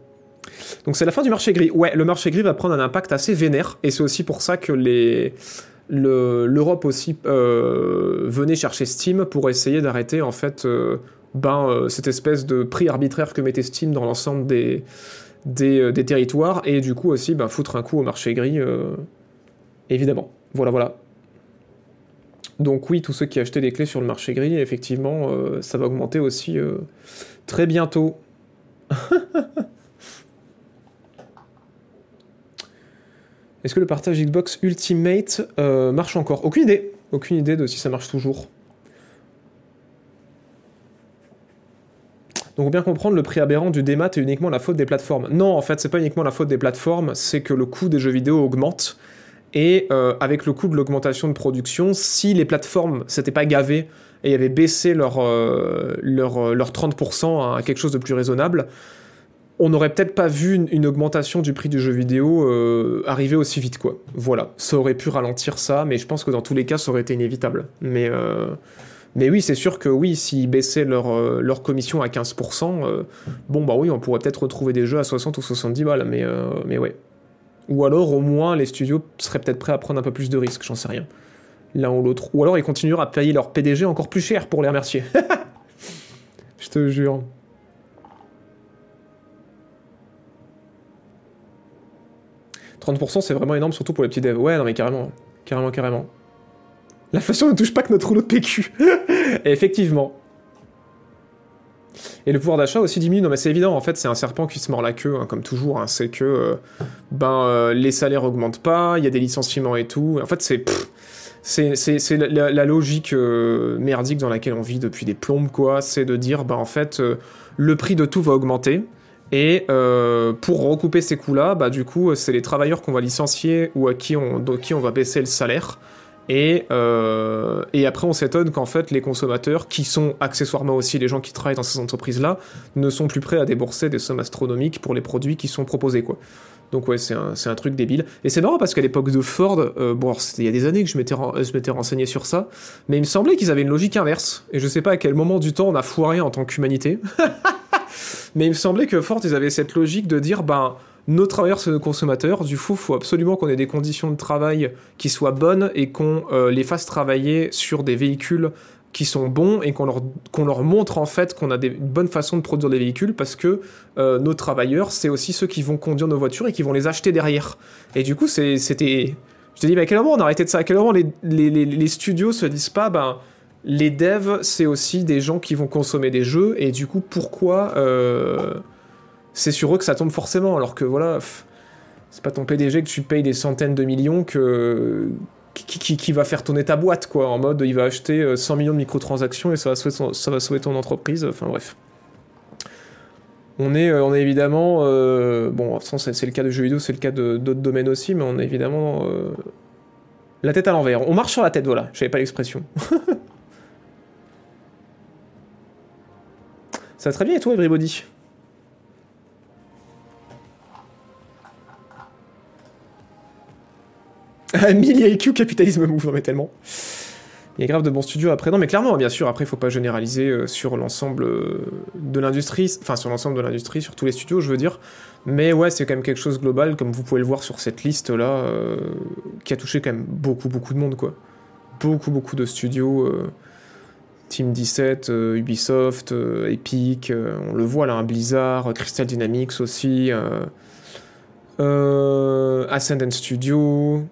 Donc c'est la fin du marché gris. Ouais, le marché gris va prendre un impact assez vénère, et c'est aussi pour ça que les l'Europe aussi venait chercher Steam pour essayer d'arrêter en fait ben, euh, cette espèce de prix arbitraire que mettait Steam dans l'ensemble des, des, euh, territoires, et du coup aussi ben, foutre un coup au marché gris, euh, évidemment. Voilà, voilà. Donc oui, tous ceux qui achetaient des clés sur le marché gris, effectivement, ça va augmenter aussi très bientôt. <laughs> Est-ce que le partage Xbox Ultimate marche encore? Aucune idée. Aucune idée de si ça marche toujours. Donc, bien comprendre, le prix aberrant du démat est uniquement la faute des plateformes. Non, en fait, c'est pas uniquement la faute des plateformes, c'est que le coût des jeux vidéo augmente. Et euh, avec le coût de l'augmentation de production, si les plateformes s'étaient pas gavées et avaient baissé leur, euh, leur, leur 30% à quelque chose de plus raisonnable, on n'aurait peut-être pas vu une, augmentation du prix du jeu vidéo euh, arriver aussi vite, quoi. Voilà, ça aurait pu ralentir ça, mais je pense que dans tous les cas, ça aurait été inévitable. Mais mais oui, c'est sûr que oui, s'ils baissaient leur, euh, leur commission à 15%, euh, bon bah oui, on pourrait peut-être retrouver des jeux à 60 ou 70 balles, mais, euh, mais ouais. Ou alors au moins les studios seraient peut-être prêts à prendre un peu plus de risques, j'en sais rien. L'un ou l'autre. Ou alors ils continueront à payer leur PDG encore plus cher pour les remercier. <laughs> Je te jure. « 30% c'est vraiment énorme, surtout pour les petits devs. Ouais, non mais carrément. Carrément, carrément. L'inflation ne touche pas que notre rouleau de PQ. <laughs> effectivement. Et le pouvoir d'achat aussi diminue. Non, mais c'est évident, en fait, c'est un serpent qui se mord la queue, hein, comme toujours. hein. C'est que euh, ben, euh, les salaires augmentent pas, il y a des licenciements et tout. En fait, c'est. C'est la, logique euh, merdique dans laquelle on vit depuis des plombes, quoi. C'est de dire, bah, en fait, le prix de tout va augmenter. Et pour recouper ces coûts-là, bah, du coup, c'est les travailleurs qu'on va licencier ou à qui on va baisser le salaire. Et, euh, et après, on s'étonne qu'en fait, les consommateurs, qui sont accessoirement aussi les gens qui travaillent dans ces entreprises-là, ne sont plus prêts à débourser des sommes astronomiques pour les produits qui sont proposés, quoi. Donc ouais, c'est un, truc débile. Et c'est marrant parce qu'à l'époque de Ford, euh, bon, c'était il y a des années que je m'étais, ren- je renseigné sur ça, mais il me semblait qu'ils avaient une logique inverse. Et je sais pas à quel moment du temps on a foiré en tant qu'humanité. <laughs> mais il me semblait que Ford, ils avaient cette logique de dire, ben, nos travailleurs, c'est nos consommateurs. Du coup, il faut absolument qu'on ait des conditions de travail qui soient bonnes et qu'on euh, les fasse travailler sur des véhicules qui sont bons et qu'on leur, montre en fait qu'on a des une bonne façon de produire des véhicules parce que euh, nos travailleurs, c'est aussi ceux qui vont conduire nos voitures et qui vont les acheter derrière. Et du coup, c'était. Je te dis, mais à quel moment on a arrêté de ça? À quel moment les studios se disent pas, ben, les devs, c'est aussi des gens qui vont consommer des jeux et du coup, pourquoi euh, c'est sur eux que ça tombe forcément alors que voilà. c'est pas ton PDG que tu payes des centaines de millions que, qui, va faire tourner ta boîte, quoi. En mode, il va acheter euh, 100 millions de microtransactions et ça va sauver, ton entreprise. Enfin, bref. On est, euh, on est évidemment. euh, bon, c'est le cas de jeux vidéo, c'est le cas d'autres domaines aussi, mais on est évidemment. euh, la tête à l'envers. On marche sur la tête, voilà. J'avais pas l'expression. <laughs> ça va très bien et toi, everybody? <laughs> Millier IQ, capitalisme move, mais tellement. Il y a grave de bons studios après. Non, mais clairement, bien sûr, après, il faut pas généraliser euh, sur l'ensemble euh, de l'industrie, enfin, sur l'ensemble de l'industrie, sur tous les studios, je veux dire. Mais ouais, c'est quand même quelque chose global, comme vous pouvez le voir sur cette liste-là, euh, qui a touché quand même beaucoup, beaucoup de monde, quoi. Beaucoup, beaucoup de studios. Team 17, euh, Ubisoft, Epic, on le voit là, un Blizzard, Crystal Dynamics aussi, Ascendant Studio,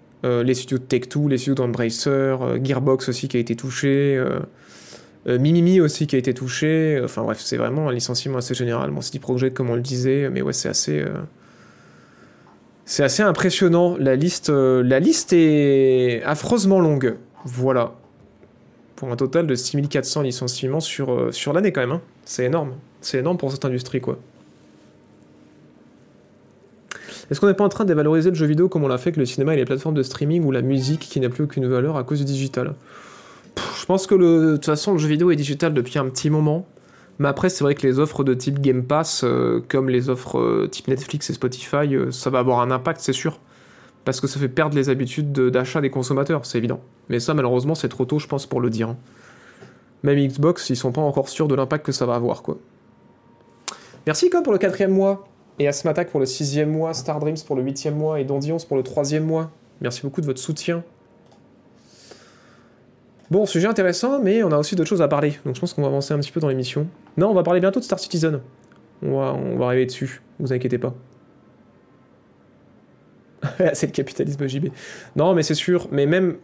les studios de Tech2, les studios d'Embracer, euh, Gearbox aussi qui a été touché, euh, euh, Mimimi aussi qui a été touché, enfin bref, c'est vraiment un licenciement assez général. Bon, CD Projekt comme on le disait, mais ouais, c'est assez... euh, C'est assez impressionnant, la liste, euh, est affreusement longue, voilà. Pour un total de 6400 licenciements sur, euh, sur l'année quand même, hein. c'est énorme. C'est énorme pour cette industrie quoi. Est-ce qu'on n'est pas en train de dévaloriser le jeu vidéo comme on l'a fait avec le cinéma et les plateformes de streaming ou la musique qui n'a plus aucune valeur à cause du digital? Je pense que le, de toute façon le jeu vidéo est digital depuis un petit moment. Mais après c'est vrai que les offres de type Game Pass, euh, comme les offres euh, type Netflix et Spotify, euh, ça va avoir un impact c'est sûr. Parce que ça fait perdre les habitudes de- d'achat des consommateurs, c'est évident. Mais ça malheureusement c'est trop tôt je pense pour le dire. hein. Même Xbox, ils sont pas encore sûrs de l'impact que ça va avoir quoi. Merci comme pour le quatrième mois. Et Asmatak pour le sixième mois, Star Dreams pour le huitième mois et Dondions pour le troisième mois. Merci beaucoup de votre soutien. Bon, sujet intéressant, mais on a aussi d'autres choses à parler. Donc je pense qu'on va avancer un petit peu dans l'émission. Non, on va parler bientôt de Star Citizen. On va, on va arriver dessus, vous inquiétez pas. <laughs> c'est le capitalisme JB. Non, mais c'est sûr, mais même,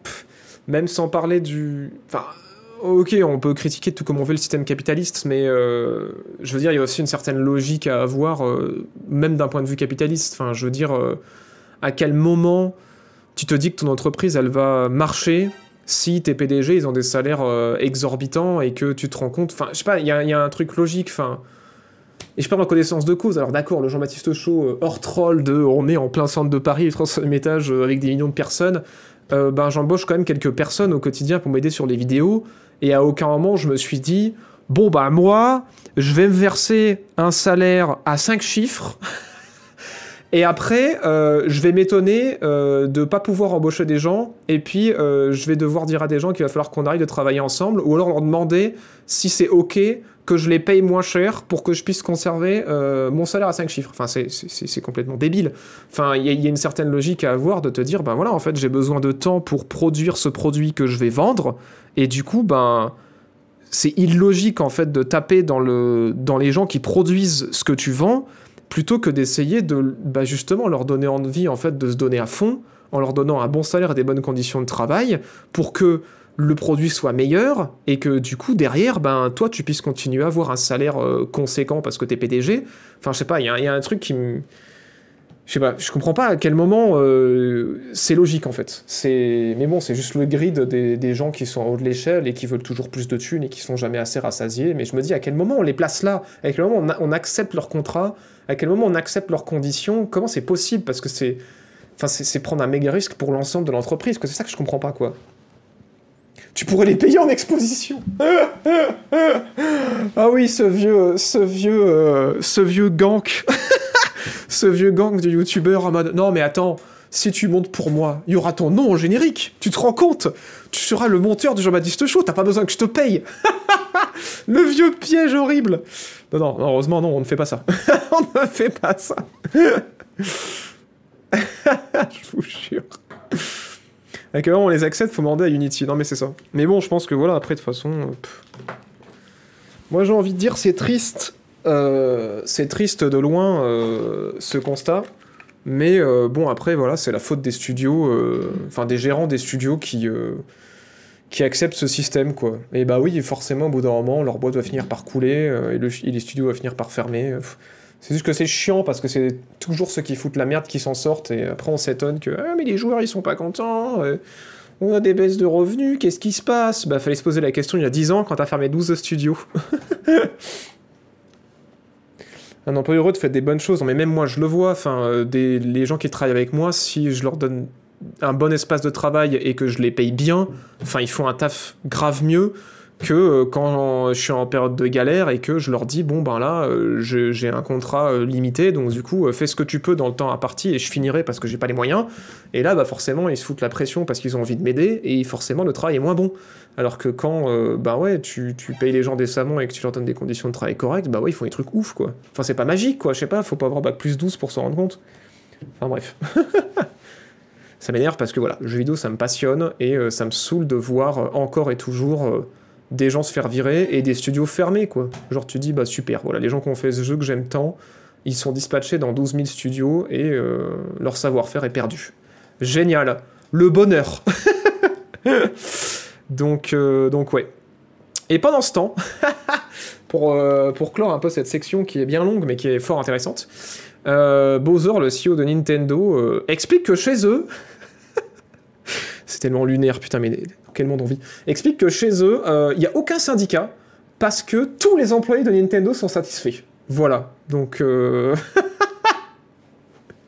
même sans parler du... Enfin, ok, on peut critiquer tout comme on veut le système capitaliste, mais euh, je veux dire, il y a aussi une certaine logique à avoir, euh, même d'un point de vue capitaliste. Enfin, je veux dire, euh, à quel moment tu te dis que ton entreprise, elle va marcher si tes PDG, ils ont des salaires exorbitants et que tu te rends compte... Enfin, je sais pas, il y, a- un truc logique, enfin... Et je parle en connaissance de cause. Alors d'accord, le Jean-Baptiste Chaud, hors troll de on est en plein centre de Paris, 35 étages euh, avec des millions de personnes, ben j'embauche quand même quelques personnes au quotidien pour m'aider sur les vidéos. Et à aucun moment je me suis dit, bon bah moi, je vais me verser un salaire à 5 chiffres. <laughs> Et après, euh, je vais m'étonner euh, de pas pouvoir embaucher des gens, et puis euh, je vais devoir dire à des gens qu'il va falloir qu'on arrête de travailler ensemble, ou alors leur demander si c'est ok que je les paye moins cher pour que je puisse conserver euh, mon salaire à 5 chiffres. Enfin, c'est- complètement débile. Enfin, il y a une certaine logique à avoir de te dire, ben voilà, en fait, j'ai besoin de temps pour produire ce produit que je vais vendre, et du coup, ben c'est illogique en fait de taper dans, le, dans les gens qui produisent ce que tu vends plutôt que d'essayer de bah, justement leur donner envie en fait de se donner à fond en leur donnant un bon salaire et des bonnes conditions de travail pour que le produit soit meilleur et que du coup derrière ben toi tu puisses continuer à avoir un salaire euh, conséquent parce que t'es PDG enfin je sais pas il y, y a un truc qui me je sais pas je comprends pas à quel moment euh, c'est logique en fait. C'est mais bon c'est juste le grid des, gens qui sont en haut de l'échelle et qui veulent toujours plus de thunes et qui sont jamais assez rassasiés. Mais je me dis à quel moment on les place là? À quel moment on, accepte leur contrat? À quel moment on accepte leurs conditions? Comment c'est possible? Parce que c'est Enfin, c'est prendre un méga risque pour l'ensemble de l'entreprise, c'est ça que je comprends pas, quoi. Tu pourrais les payer en exposition. <laughs> ah oui, ce vieux, ce vieux, euh, ce vieux gank, <laughs> <laughs> ce vieux gang de youtubeurs en mode non mais attends, si tu montes pour moi, il y aura ton nom au générique. Tu te rends compte? Tu seras le monteur du Jean-Baptiste Show. T'as pas besoin que je te paye. <laughs> le vieux piège horrible. Non non, heureusement non, on ne fait pas ça. <laughs> on ne fait pas ça. je vous jure. À on les accepte, faut demander à Unity. Non mais c'est ça. Mais bon, je pense que voilà, après de toute façon... euh. Moi j'ai envie de dire, c'est triste. Euh, c'est triste de loin euh, ce constat. Mais euh, bon, après, voilà, c'est la faute des studios, enfin des gérants des studios qui, qui acceptent ce système, quoi. Et bah oui, forcément, au bout d'un moment, leur boîte va finir par couler et, le- et les studios vont finir par fermer. C'est juste que c'est chiant parce que c'est toujours ceux qui foutent la merde qui s'en sortent et après on s'étonne que ah mais les joueurs ils sont pas contents, on a des baisses de revenus, qu'est-ce qui se passe? Bah fallait se poser la question il y a 10 ans quand t'as fermé 12 studios. <laughs> Un employé heureux fait des bonnes choses, mais même moi je le vois, enfin euh, des, les gens qui travaillent avec moi, si je leur donne un bon espace de travail et que je les paye bien, enfin ils font un taf grave mieux que euh, quand je suis en période de galère et que je leur dis bon ben là euh, j'ai un contrat limité donc du coup fais ce que tu peux dans le temps imparti et je finirai parce que j'ai pas les moyens. Et là bah forcément ils se foutent la pression parce qu'ils ont envie de m'aider et forcément le travail est moins bon alors que quand euh, bah ouais tu, tu payes les gens décemment et que tu leur donnes des conditions de travail correctes bah ouais ils font des trucs ouf quoi enfin c'est pas magique quoi je sais pas faut pas avoir bac plus 12 pour s'en rendre compte enfin bref <laughs> ça m'énerve parce que voilà, le jeu vidéo ça me passionne et euh, ça me saoule de voir euh, encore et toujours euh, des gens se faire virer et des studios fermés quoi. Genre tu dis bah super, voilà, les gens qui ont fait ce jeu que j'aime tant, ils sont dispatchés dans 12 000 studios et leur savoir-faire est perdu. Génial, le bonheur. <laughs> donc, euh, donc ouais. Et pendant ce temps, <laughs> pour, euh, pour clore un peu cette section qui est bien longue mais qui est fort intéressante, euh, Bowser, le CEO de Nintendo, explique que chez eux, <laughs> c'est tellement lunaire, putain, mais dans quel monde on vit, explique que chez eux, il n'y a aucun syndicat parce que tous les employés de Nintendo sont satisfaits. Voilà, donc... <laughs>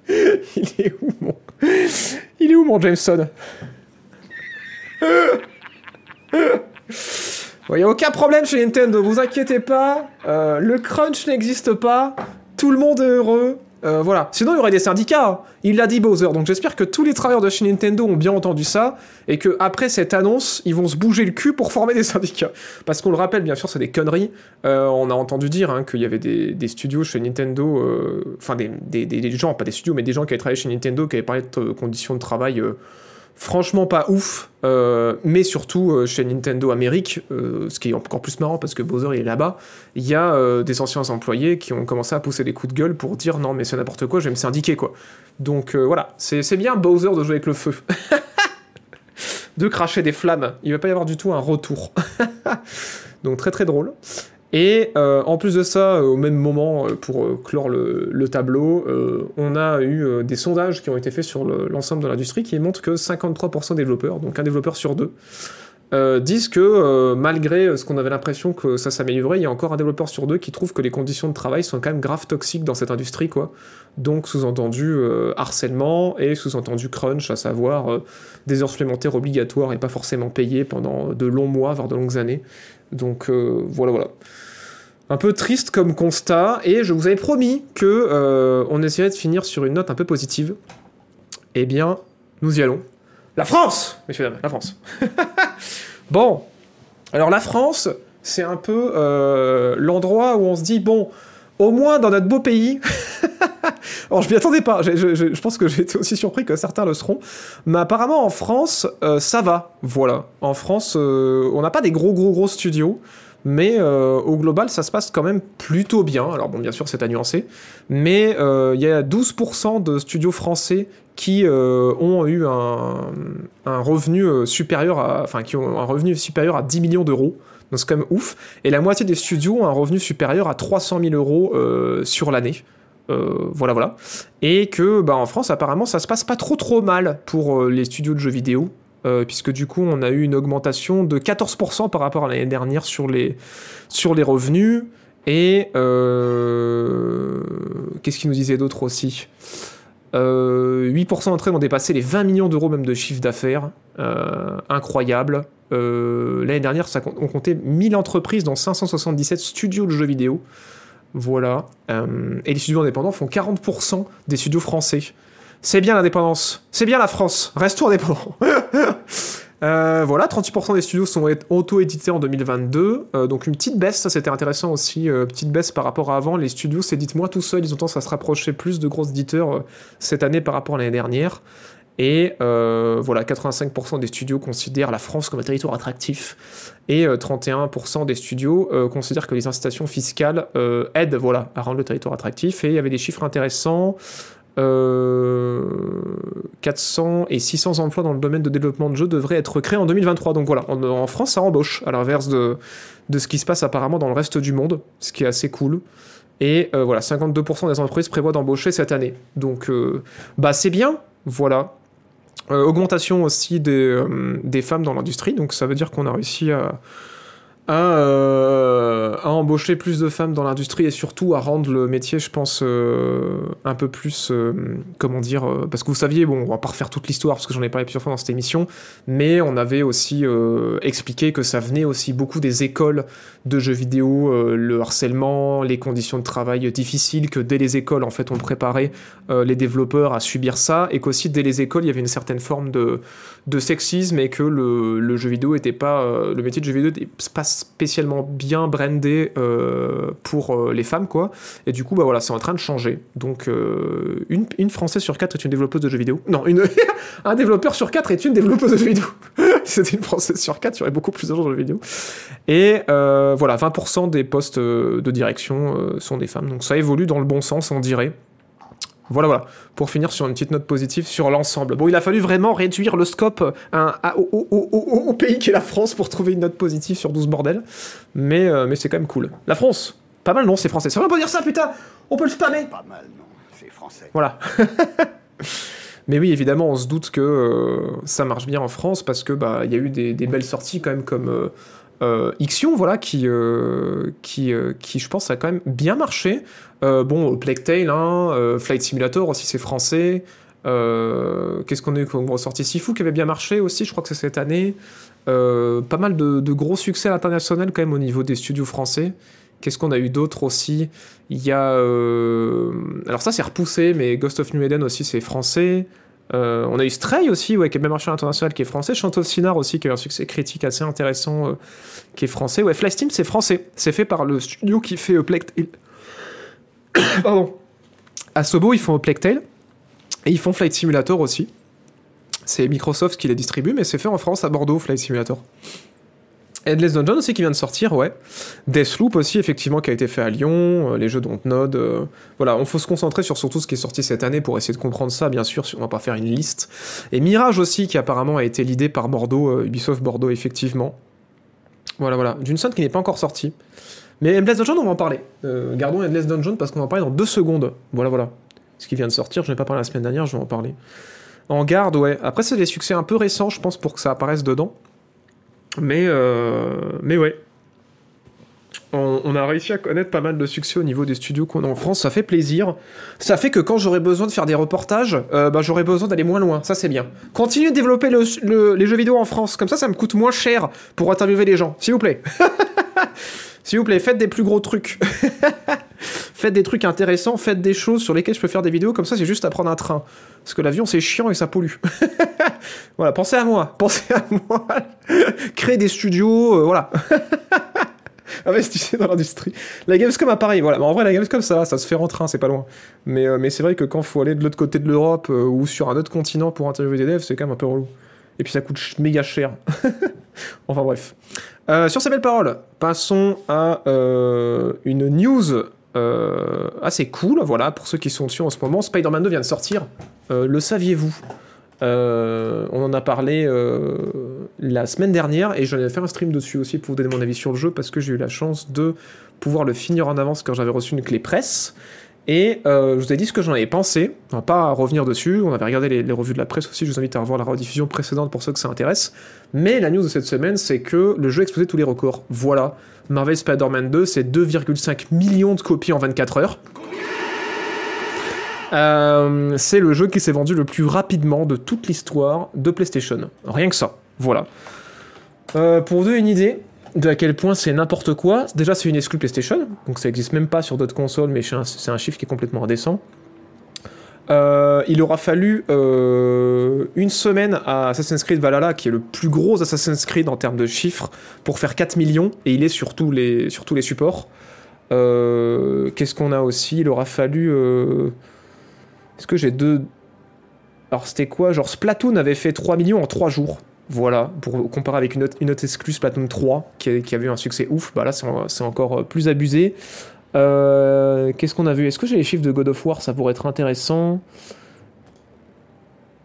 Il est où mon... Il est où mon Jameson? Il n'y a aucun problème chez Nintendo, vous inquiétez pas, euh, le crunch n'existe pas, tout le monde est heureux, euh, voilà. Sinon, il y aurait des syndicats, hein. il l'a dit Bowser, donc j'espère que tous les travailleurs de chez Nintendo ont bien entendu ça, et que après cette annonce, ils vont se bouger le cul pour former des syndicats. Parce qu'on le rappelle, bien sûr, c'est des conneries, Euh, on a entendu dire hein, qu'il y avait des, studios chez Nintendo, enfin des, des- gens, pas des studios, mais des gens qui avaient travaillé chez Nintendo, qui avaient parlé de conditions de travail... franchement pas ouf, euh, mais surtout euh, chez Nintendo Amérique, euh, ce qui est encore plus marrant parce que Bowser il est là-bas, il y a des anciens employés qui ont commencé à pousser des coups de gueule pour dire non mais c'est n'importe quoi, je vais me syndiquer quoi. Donc voilà, c'est c'est bien Bowser de jouer avec le feu. <laughs> de cracher des flammes, il va pas y avoir du tout un retour. <laughs> Donc très très drôle. Et euh, en plus de ça, euh, au même moment, euh, pour euh, clore le, le tableau, on a eu des sondages qui ont été faits sur le- l'ensemble de l'industrie qui montrent que 53% des développeurs, donc un développeur sur deux, disent que malgré ce qu'on avait l'impression que ça s'améliorait, il y a encore un développeur sur deux qui trouve que les conditions de travail sont quand même grave toxiques dans cette industrie, quoi. Donc sous-entendu harcèlement et sous-entendu crunch, à savoir des heures supplémentaires obligatoires et pas forcément payées pendant de longs mois, voire de longues années. Donc voilà, voilà. Un peu triste comme constat, et je vous avais promis que euh, on essaierait de finir sur une note un peu positive. Eh bien, nous y allons. La France, messieurs dames, la France. <laughs> bon, alors la France, c'est un peu euh, l'endroit où on se dit bon, au moins dans notre beau pays. <laughs> Alors je m'y attendais pas. Je, pense que j'ai été aussi surpris que certains le seront. Mais apparemment en France, euh, ça va. Voilà. En France, on n'a pas des gros gros gros studios. Mais euh, au global, ça se passe quand même plutôt bien. Alors bon, bien sûr, c'est à nuancer, mais euh, il y a 12% de studios français qui euh, ont eu un, revenu supérieur à, enfin, qui ont un revenu supérieur à 10 millions d'euros. Donc c'est quand même ouf. Et la moitié des studios ont un revenu supérieur à 300 000 euros sur l'année. Voilà, voilà. Et que, bah, en France, apparemment, ça se passe pas trop trop mal pour les studios de jeux vidéo. Euh, puisque du coup, on a eu une augmentation de 14% par rapport à l'année dernière sur les, sur les revenus. Et euh, qu'est-ce qu'il nous disait d'autre aussi? Euh, 8% d'entre elles ont dépassé les 20 millions d'euros même de chiffre d'affaires. Euh, incroyable. Euh, L'année dernière, on comptait 1000 entreprises dans 577 studios de jeux vidéo. Voilà. Euh, et les studios indépendants font 40% des studios français. C'est bien l'indépendance. C'est bien la France. Restons indépendants. <laughs> Euh, voilà, 38% des studios sont auto-édités en 2022. Euh, donc une petite baisse, ça c'était intéressant aussi. euh, petite baisse par rapport à avant. Les studios s'éditent moins tout seuls. Ils ont tendance à se rapprocher plus de gros éditeurs euh, cette année par rapport à l'année dernière. Et euh, voilà, 85% des studios considèrent la France comme un territoire attractif. Et euh, 31% des studios euh, considèrent que les incitations fiscales euh, aident voilà, à rendre le territoire attractif. Et il y avait des chiffres intéressants. Euh, 400 et 600 emplois dans le domaine de développement de jeux devraient être créés en 2023. Donc voilà, en, France, ça embauche, à l'inverse de, de ce qui se passe apparemment dans le reste du monde, ce qui est assez cool. Et euh, voilà, 52% des entreprises prévoient d'embaucher cette année. Donc, euh, bah c'est bien, voilà. Euh, augmentation aussi des, euh, des femmes dans l'industrie, donc ça veut dire qu'on a réussi à, à, euh, à embaucher plus de femmes dans l'industrie et surtout à rendre le métier, je pense, euh, un peu plus, euh, comment dire, parce que vous saviez, bon, on va pas refaire toute l'histoire parce que j'en ai parlé plusieurs fois dans cette émission, mais on avait aussi expliqué que ça venait aussi beaucoup des écoles de jeux vidéo, le harcèlement, les conditions de travail difficiles, que dès les écoles, en fait, on préparait les développeurs à subir ça, et qu'aussi dès les écoles, il y avait une certaine forme de, de sexisme et que le, le jeu vidéo était pas, le métier de jeu vidéo n'était pas spécialement bien brandé euh, pour euh, les femmes, quoi. Et du coup, bah voilà, c'est en train de changer. Donc, euh, une, Française sur quatre est une développeuse de jeux vidéo. Non, une, <laughs> un développeur sur quatre est une développeuse de jeux vidéo. <laughs> c'était une Française sur quatre, il y aurait beaucoup plus de gens dans le jeu vidéo. Et voilà, 20% des postes de direction sont des femmes. Donc ça évolue dans le bon sens, on dirait. Voilà, voilà. Pour finir sur une petite note positive sur l'ensemble. Bon, il a fallu vraiment réduire le scope à- au, au- au- au- pays qu'est la France pour trouver une note positive sur 12 bordel. Mais, euh, mais c'est quand même cool. La France, pas mal non, c'est français. C'est vrai, on peut dire ça, putain On peut le spammer Pas mal, non. C'est français. voilà. <laughs> Mais oui, évidemment, on se doute que euh, ça marche bien en France parce que bah il y a eu des, des belles sorties quand même comme euh, euh, Ixion, voilà, qui qui qui je pense a quand même bien marché. Euh, bon, Plague Tale, hein, euh, Flight Simulator aussi, c'est français. Euh, Qu'est-ce qu'on a eu comme ressorti? Sifu qui avait bien marché aussi, je crois que c'est cette année. Pas mal de, gros succès à l'international quand même au niveau des studios français. Qu'est-ce qu'on a eu d'autre aussi? Il y a. Alors, ça, c'est repoussé, mais Ghost of New Eden aussi, c'est français. On a eu Stray aussi, ouais, qui a bien marché à l'international, qui est français. Chant of Sinar aussi, qui a eu un succès critique assez intéressant, qui est français. Ouais, Flash Team, c'est français. C'est fait par le studio qui fait Plague Tale. <coughs> Pardon. À Sobo, ils font Tale. Et ils font Flight Simulator aussi. C'est Microsoft qui les distribue, mais c'est fait en France, à Bordeaux, Flight Simulator. Endless Dungeon aussi qui vient de sortir, ouais. Deathloop aussi, effectivement, qui a été fait à Lyon, euh, les jeux Dontnod. euh, voilà, on faut se concentrer sur surtout ce qui est sorti cette année pour essayer de comprendre ça, bien sûr, si on va pas faire une liste. Et Mirage aussi, qui apparemment a été l'idée par Bordeaux, euh, Ubisoft Bordeaux, effectivement. Voilà, voilà. D'une qui n'est pas encore sortie. Mais Endless Dungeon, on va en parler. Euh, gardons Endless Dungeon parce qu'on va en parler dans deux secondes. Voilà, voilà. Ce qui vient de sortir, je n'ai pas parlé la semaine dernière, je vais en parler. En garde, ouais. Après, c'est des succès un peu récents, je pense, pour que ça apparaisse dedans. Mais, euh, mais ouais. On, a réussi à connaître pas mal de succès au niveau des studios qu'on a en France, ça fait plaisir. Ça fait que quand j'aurai besoin de faire des reportages, euh, bah, j'aurai besoin d'aller moins loin, ça c'est bien. Continuez de développer le- le- les jeux vidéo en France, comme ça ça me coûte moins cher pour interviewer les gens, s'il vous plaît. <laughs> s'il vous plaît, faites des plus gros trucs. <laughs> faites des trucs intéressants, faites des choses sur lesquelles je peux faire des vidéos, comme ça c'est juste à prendre un train. Parce que l'avion c'est chiant et ça pollue. <laughs> voilà, pensez à moi, pensez à moi. <laughs> Créez des studios, euh, voilà. Investissez dans l'industrie. La Gamescom a pareil, voilà. Mais en vrai, la Gamescom, ça ça se fait en train, c'est pas loin. Mais, euh, mais c'est vrai que quand faut aller de l'autre côté de l'Europe euh, ou sur un autre continent pour interviewer des devs, c'est quand même un peu relou. Et puis ça coûte méga cher. <laughs> enfin bref. Euh, sur ces belles paroles, passons à euh, une news euh, assez cool. Voilà, pour ceux qui sont dessus en ce moment, Spider-Man 2 vient de sortir. Le saviez-vous? On en a parlé la semaine dernière et j'en ai fait un stream dessus aussi pour vous donner mon avis sur le jeu parce que j'ai eu la chance de pouvoir le finir en avance quand j'avais reçu une clé presse. Et euh, je vous ai dit ce que j'en avais pensé. On va pas revenir dessus. On avait regardé les, revues de la presse aussi. Je vous invite à revoir la rediffusion précédente pour ceux que ça intéresse. Mais la news de cette semaine, c'est que le jeu a explosé tous les records. Voilà. Marvel Spider-Man 2, c'est 2,5 millions de copies en 24 heures. Euh, c'est le jeu qui s'est vendu le plus rapidement de toute l'histoire de PlayStation. Rien que ça. Voilà. Euh, pour vous donner une idée de à quel point c'est n'importe quoi, déjà c'est une exclue PlayStation, donc ça existe même pas sur d'autres consoles, mais c'est un, chiffre qui est complètement indécent. Euh, il aura fallu euh, une semaine à Assassin's Creed Valhalla, qui est le plus gros Assassin's Creed en termes de chiffres, pour faire 4 millions, et il est sur tous les, sur tous les supports. Euh, Qu'est-ce qu'on a aussi? Il aura fallu... Est-ce que j'ai deux... Alors c'était quoi? Genre Splatoon avait fait 3 millions en 3 jours. Voilà, pour comparer avec une autre, une autre exclue Splatoon 3 qui, a- avait eu un succès ouf, bah là c'est en- c'est encore euh, plus abusé. Euh, Qu'est-ce qu'on a vu? Est-ce que j'ai les chiffres de God of War? Ça pourrait être intéressant.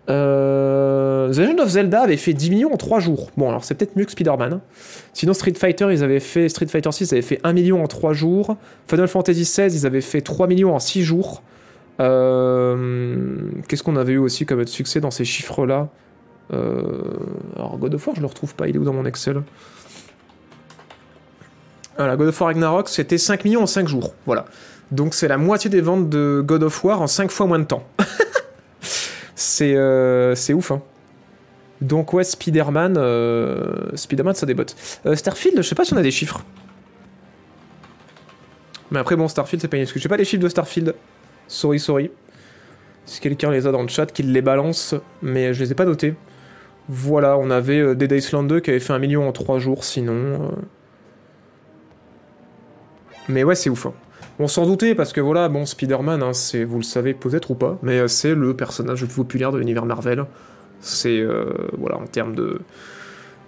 Euh, The Legend of Zelda avait fait 10 millions en 3 jours. Bon, alors c'est peut-être mieux que Spider-Man. hein. Sinon, Street Fighter, ils avaient fait Street Fighter 6, ils avaient fait 1 million en 3 jours. Final Fantasy 16, ils avaient fait 3 millions en 6 jours. Qu'est-ce qu'on avait eu aussi comme succès dans ces chiffres-là? Alors, God of War, je le retrouve pas, il est où dans mon Excel? Voilà, God of War Ragnarok, c'était 5 millions en 5 jours. Voilà. Donc, c'est la moitié des ventes de God of War en 5 fois moins de temps. <laughs> c'est euh, c'est ouf, hein. Donc, ouais, Spider-Man, euh, Spider-Man, ça débote. Euh, Starfield, je sais pas si on a des chiffres. Mais après, bon, Starfield, c'est pas une excuse. J'ai pas les chiffres de Starfield. Sorry, sorry. Si quelqu'un les a dans le chat, qu'il les balance, mais je les ai pas notés. Voilà, on avait euh, Dead Island 2 qui avait fait un million en 3 jours, sinon. euh. Mais ouais, c'est ouf. hein. On s'en doutait parce que voilà, bon, Spider-Man, hein, vous le savez peut-être ou pas, mais euh, c'est le personnage le plus populaire de l'univers Marvel. C'est, voilà, en termes de,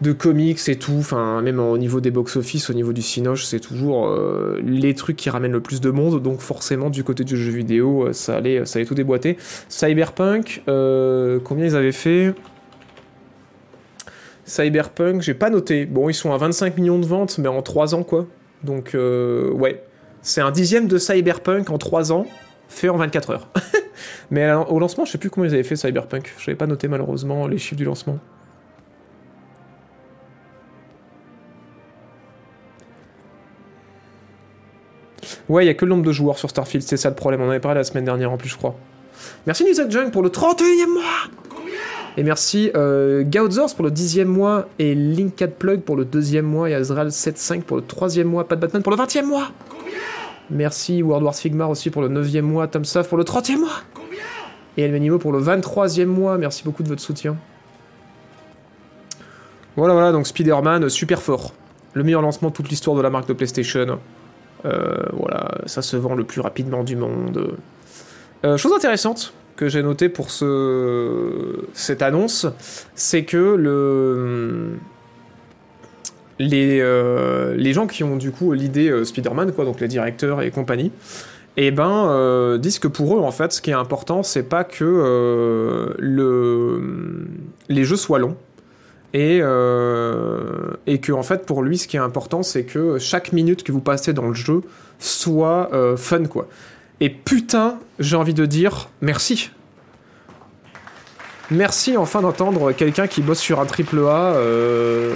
de comics et tout, enfin, même au niveau des box-office, au niveau du Cinoche, c'est toujours les trucs qui ramènent le plus de monde, donc forcément, du côté du jeu vidéo, ça allait, ça allait tout déboîter. Cyberpunk, combien ils avaient fait? Cyberpunk, j'ai pas noté. Bon, ils sont à 25 millions de ventes, mais en 3 ans, quoi. Donc, euh, ouais. C'est un dixième de Cyberpunk en 3 ans, fait en 24 heures. <laughs> mais au lancement, je sais plus comment ils avaient fait Cyberpunk. Je n'avais pas noté, malheureusement, les chiffres du lancement. Ouais, il y a que le nombre de joueurs sur Starfield, c'est ça le problème. On en avait parlé la semaine dernière en plus, je crois. Merci Nizak Jung pour le 31e mois Et merci euh, pour le 10e mois et Linkad Plug pour le 2e mois et Azrael75 pour le 3e mois, Pat Batman pour le 20e mois Merci World War Sigmar aussi pour le 9e mois, Tom Saf pour le 30e mois et Elmenimo pour le 23e mois. Merci beaucoup de votre soutien. Voilà, voilà, donc Spider-Man, super fort. Le meilleur lancement de toute l'histoire de la marque de PlayStation. Euh, voilà, ça se vend le plus rapidement du monde. Euh, chose intéressante que j'ai noté pour ce, cette annonce, c'est que le, les, euh, les gens qui ont du coup l'idée euh, Spider-Man, quoi, donc les directeurs et compagnie, et ben euh, disent que pour eux en fait, ce qui est important, c'est pas que euh, le, les jeux soient longs. Et, et que en fait pour lui ce qui est important c'est que chaque minute que vous passez dans le jeu soit fun quoi. Et putain, j'ai envie de dire merci. Merci enfin d'entendre quelqu'un qui bosse sur un triple A euh,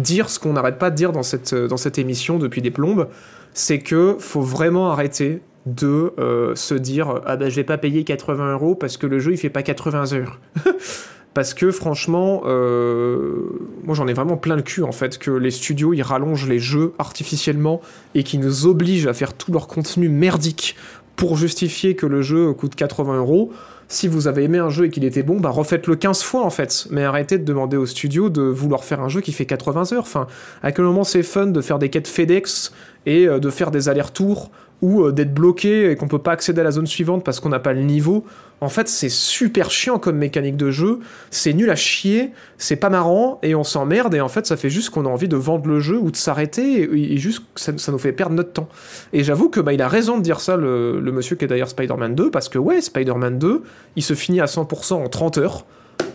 dire ce qu'on n'arrête pas de dire dans cette, dans cette émission depuis des plombes, c'est que faut vraiment arrêter de euh, se dire ah ben je vais pas payer 80 euros parce que le jeu il fait pas 80 heures. <laughs> parce que franchement, euh, moi j'en ai vraiment plein le cul en fait que les studios ils rallongent les jeux artificiellement et qui nous obligent à faire tout leur contenu merdique pour justifier que le jeu coûte 80 euros. Si vous avez aimé un jeu et qu'il était bon, bah refaites-le 15 fois en fait. Mais arrêtez de demander aux studios de vouloir faire un jeu qui fait 80 heures. Enfin, à quel moment c'est fun de faire des quêtes FedEx et euh, de faire des allers-retours ou euh, d'être bloqué et qu'on peut pas accéder à la zone suivante parce qu'on n'a pas le niveau. En fait, c'est super chiant comme mécanique de jeu, c'est nul à chier, c'est pas marrant et on s'emmerde et en fait, ça fait juste qu'on a envie de vendre le jeu ou de s'arrêter et, juste ça, ça, nous fait perdre notre temps. Et j'avoue que bah, il a raison de dire ça, le, monsieur qui est d'ailleurs Spider-Man 2, parce que ouais, Spider-Man 2, il se finit à 100% en 30 heures.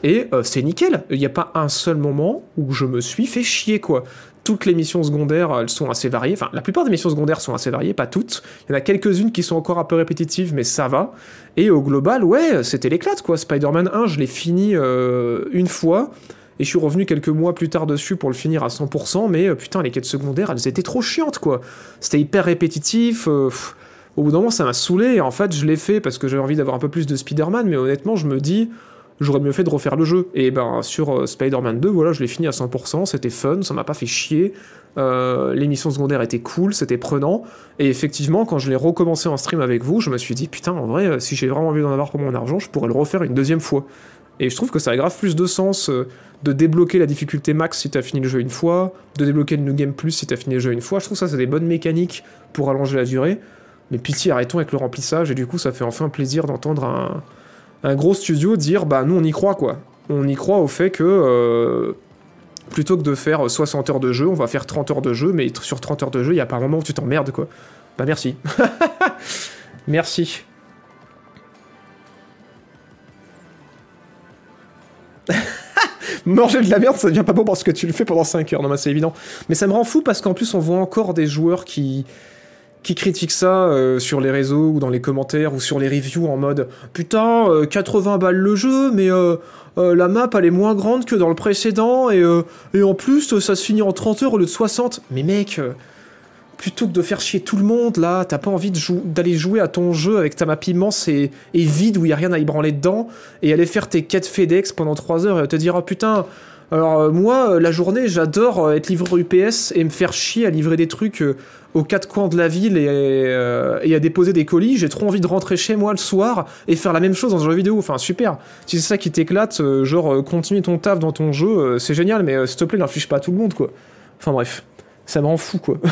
Et euh, c'est nickel. Il n'y a pas un seul moment où je me suis fait chier, quoi toutes les missions secondaires, elles sont assez variées. Enfin, la plupart des missions secondaires sont assez variées, pas toutes. Il y en a quelques-unes qui sont encore un peu répétitives, mais ça va. Et au global, ouais, c'était l'éclate, quoi. Spider-Man 1, je l'ai fini euh, une fois. Et je suis revenu quelques mois plus tard dessus pour le finir à 100%, mais euh, putain, les quêtes secondaires, elles étaient trop chiantes, quoi. C'était hyper répétitif. Euh, au bout d'un moment, ça m'a saoulé. Et en fait, je l'ai fait parce que j'avais envie d'avoir un peu plus de Spider-Man, mais honnêtement, je me dis, j'aurais mieux fait de refaire le jeu. Et ben sur euh, Spider-Man 2, voilà, je l'ai fini à 100%, c'était fun, ça m'a pas fait chier. Euh, L'émission secondaire était cool, c'était prenant. Et effectivement, quand je l'ai recommencé en stream avec vous, je me suis dit, putain, en vrai, euh, si j'ai vraiment envie d'en avoir pour mon argent, je pourrais le refaire une deuxième fois. Et je trouve que ça a grave plus de sens de débloquer la difficulté max si t'as fini le jeu une fois, de débloquer le New Game Plus si t'as fini le jeu une fois. Je trouve ça, c'est des bonnes mécaniques pour allonger la durée. Mais pitié, arrêtons avec le remplissage, et du coup, ça fait enfin plaisir d'entendre un, un gros studio dire bah nous on y croit quoi. On y croit au fait que euh, plutôt que de faire 60 heures de jeu, on va faire 30 heures de jeu, mais sur 30 heures de jeu, il y a pas un moment où tu t'emmerdes quoi. Bah merci. <laughs> merci. <laughs> Manger de la merde, ça devient pas bon parce que tu le fais pendant 5 heures. Non, mais c'est évident. Mais ça me rend fou parce qu'en plus, on voit encore des joueurs qui, qui critiquent ça euh, sur les réseaux ou dans les commentaires ou sur les reviews en mode putain 80 euh, balles le jeu mais euh, la map elle est moins grande que dans le précédent et, et en plus ça se finit en 30 heures au lieu de 60 mais mec plutôt que de faire chier tout le monde là t'as pas envie d'aller jouer à ton jeu avec ta map immense et, vide où y a rien à y branler dedans et aller faire tes quêtes FedEx pendant 3 heures et te dire oh putain alors moi la journée j'adore être livreur UPS et me faire chier à livrer des trucs aux quatre coins de la ville euh, et, à déposer des colis, j'ai trop envie de rentrer chez moi le soir et faire la même chose dans un jeu vidéo. Enfin, super. Si c'est ça qui t'éclate, euh, genre, euh, continue ton taf dans ton jeu, c'est génial, mais s'il te plaît, n'inflige pas tout le monde, quoi. Enfin, bref. Ça m'en fout, quoi. <laughs>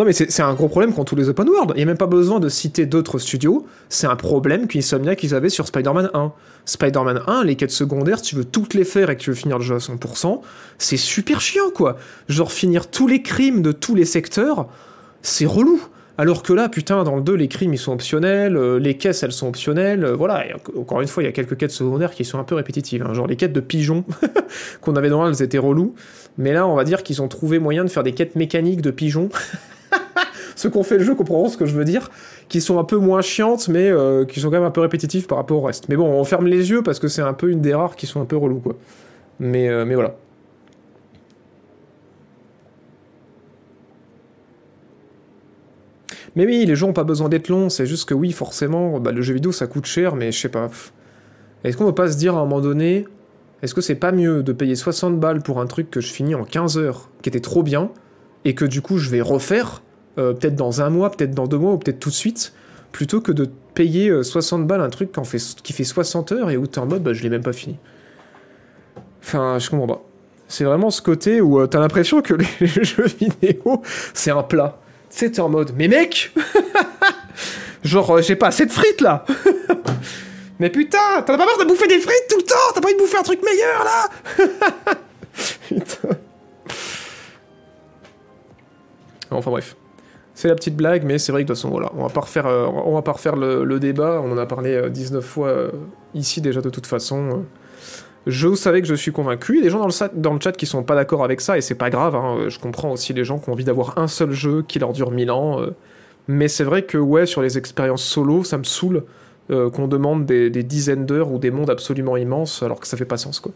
Non, mais c'est un gros problème quand tous les open world. Il n'y a même pas besoin de citer d'autres studios. C'est un problème qu'Insomniac ils avaient sur Spider-Man 1. Spider-Man 1, les quêtes secondaires, tu veux toutes les faire et que tu veux finir le jeu à 100%, c'est super chiant, quoi. Genre, finir tous les crimes de tous les secteurs, c'est relou. Alors que là, putain, dans le 2, les crimes, ils sont optionnels, euh, les caisses, elles sont optionnelles, euh, voilà. Encore une fois, il y a quelques quêtes secondaires qui sont un peu répétitives. Hein. genre, les quêtes de pigeons <laughs> qu'on avait dans elles étaient relous. Mais là, on va dire qu'ils ont trouvé moyen de faire des quêtes mécaniques de pigeons. <laughs> <laughs> Ceux qui ont fait le jeu comprendront ce que je veux dire, qui sont un peu moins chiantes, mais euh, qui sont quand même un peu répétitives par rapport au reste. Mais bon, on ferme les yeux parce que c'est un peu une des rares qui sont un peu relous, quoi. Mais, mais voilà. Mais oui, les jeux ont pas besoin d'être longs, c'est juste que oui, forcément, bah, le jeu vidéo ça coûte cher, mais je sais pas. Est-ce qu'on va pas se dire à un moment donné, est-ce que c'est pas mieux de payer 60 balles pour un truc que je finis en 15 heures, qui était trop bien, et que du coup je vais refaire, euh, peut-être dans un mois, peut-être dans deux mois, ou peut-être tout de suite, plutôt que de payer 60 euh, balles un truc qui, fait, qui fait 60 heures et où t'es en mode bah je l'ai même pas fini. Enfin, je comprends pas. C'est vraiment ce côté où euh, t'as l'impression que <laughs> les jeux vidéo, c'est un plat. C'était en mode, mais mec <laughs> Genre, euh, j'ai pas assez de frites là <laughs> Mais putain, t'en as pas marre de bouffer des frites tout le temps? T'as pas envie de bouffer un truc meilleur là Putain. Enfin bref. C'est la petite blague, mais c'est vrai que de toute façon, voilà, on va pas refaire, euh, va pas refaire le, débat, on en a parlé 19 euh, fois ici déjà de toute façon. Je savais que je suis convaincu. Il y a des gens dans le, dans le chat qui sont pas d'accord avec ça, et c'est pas grave. Hein. Je comprends aussi les gens qui ont envie d'avoir un seul jeu qui leur dure 1000 ans. Euh. Mais c'est vrai que, ouais, sur les expériences solo, ça me saoule euh, qu'on demande des, dizaines d'heures ou des mondes absolument immenses alors que ça fait pas sens, quoi.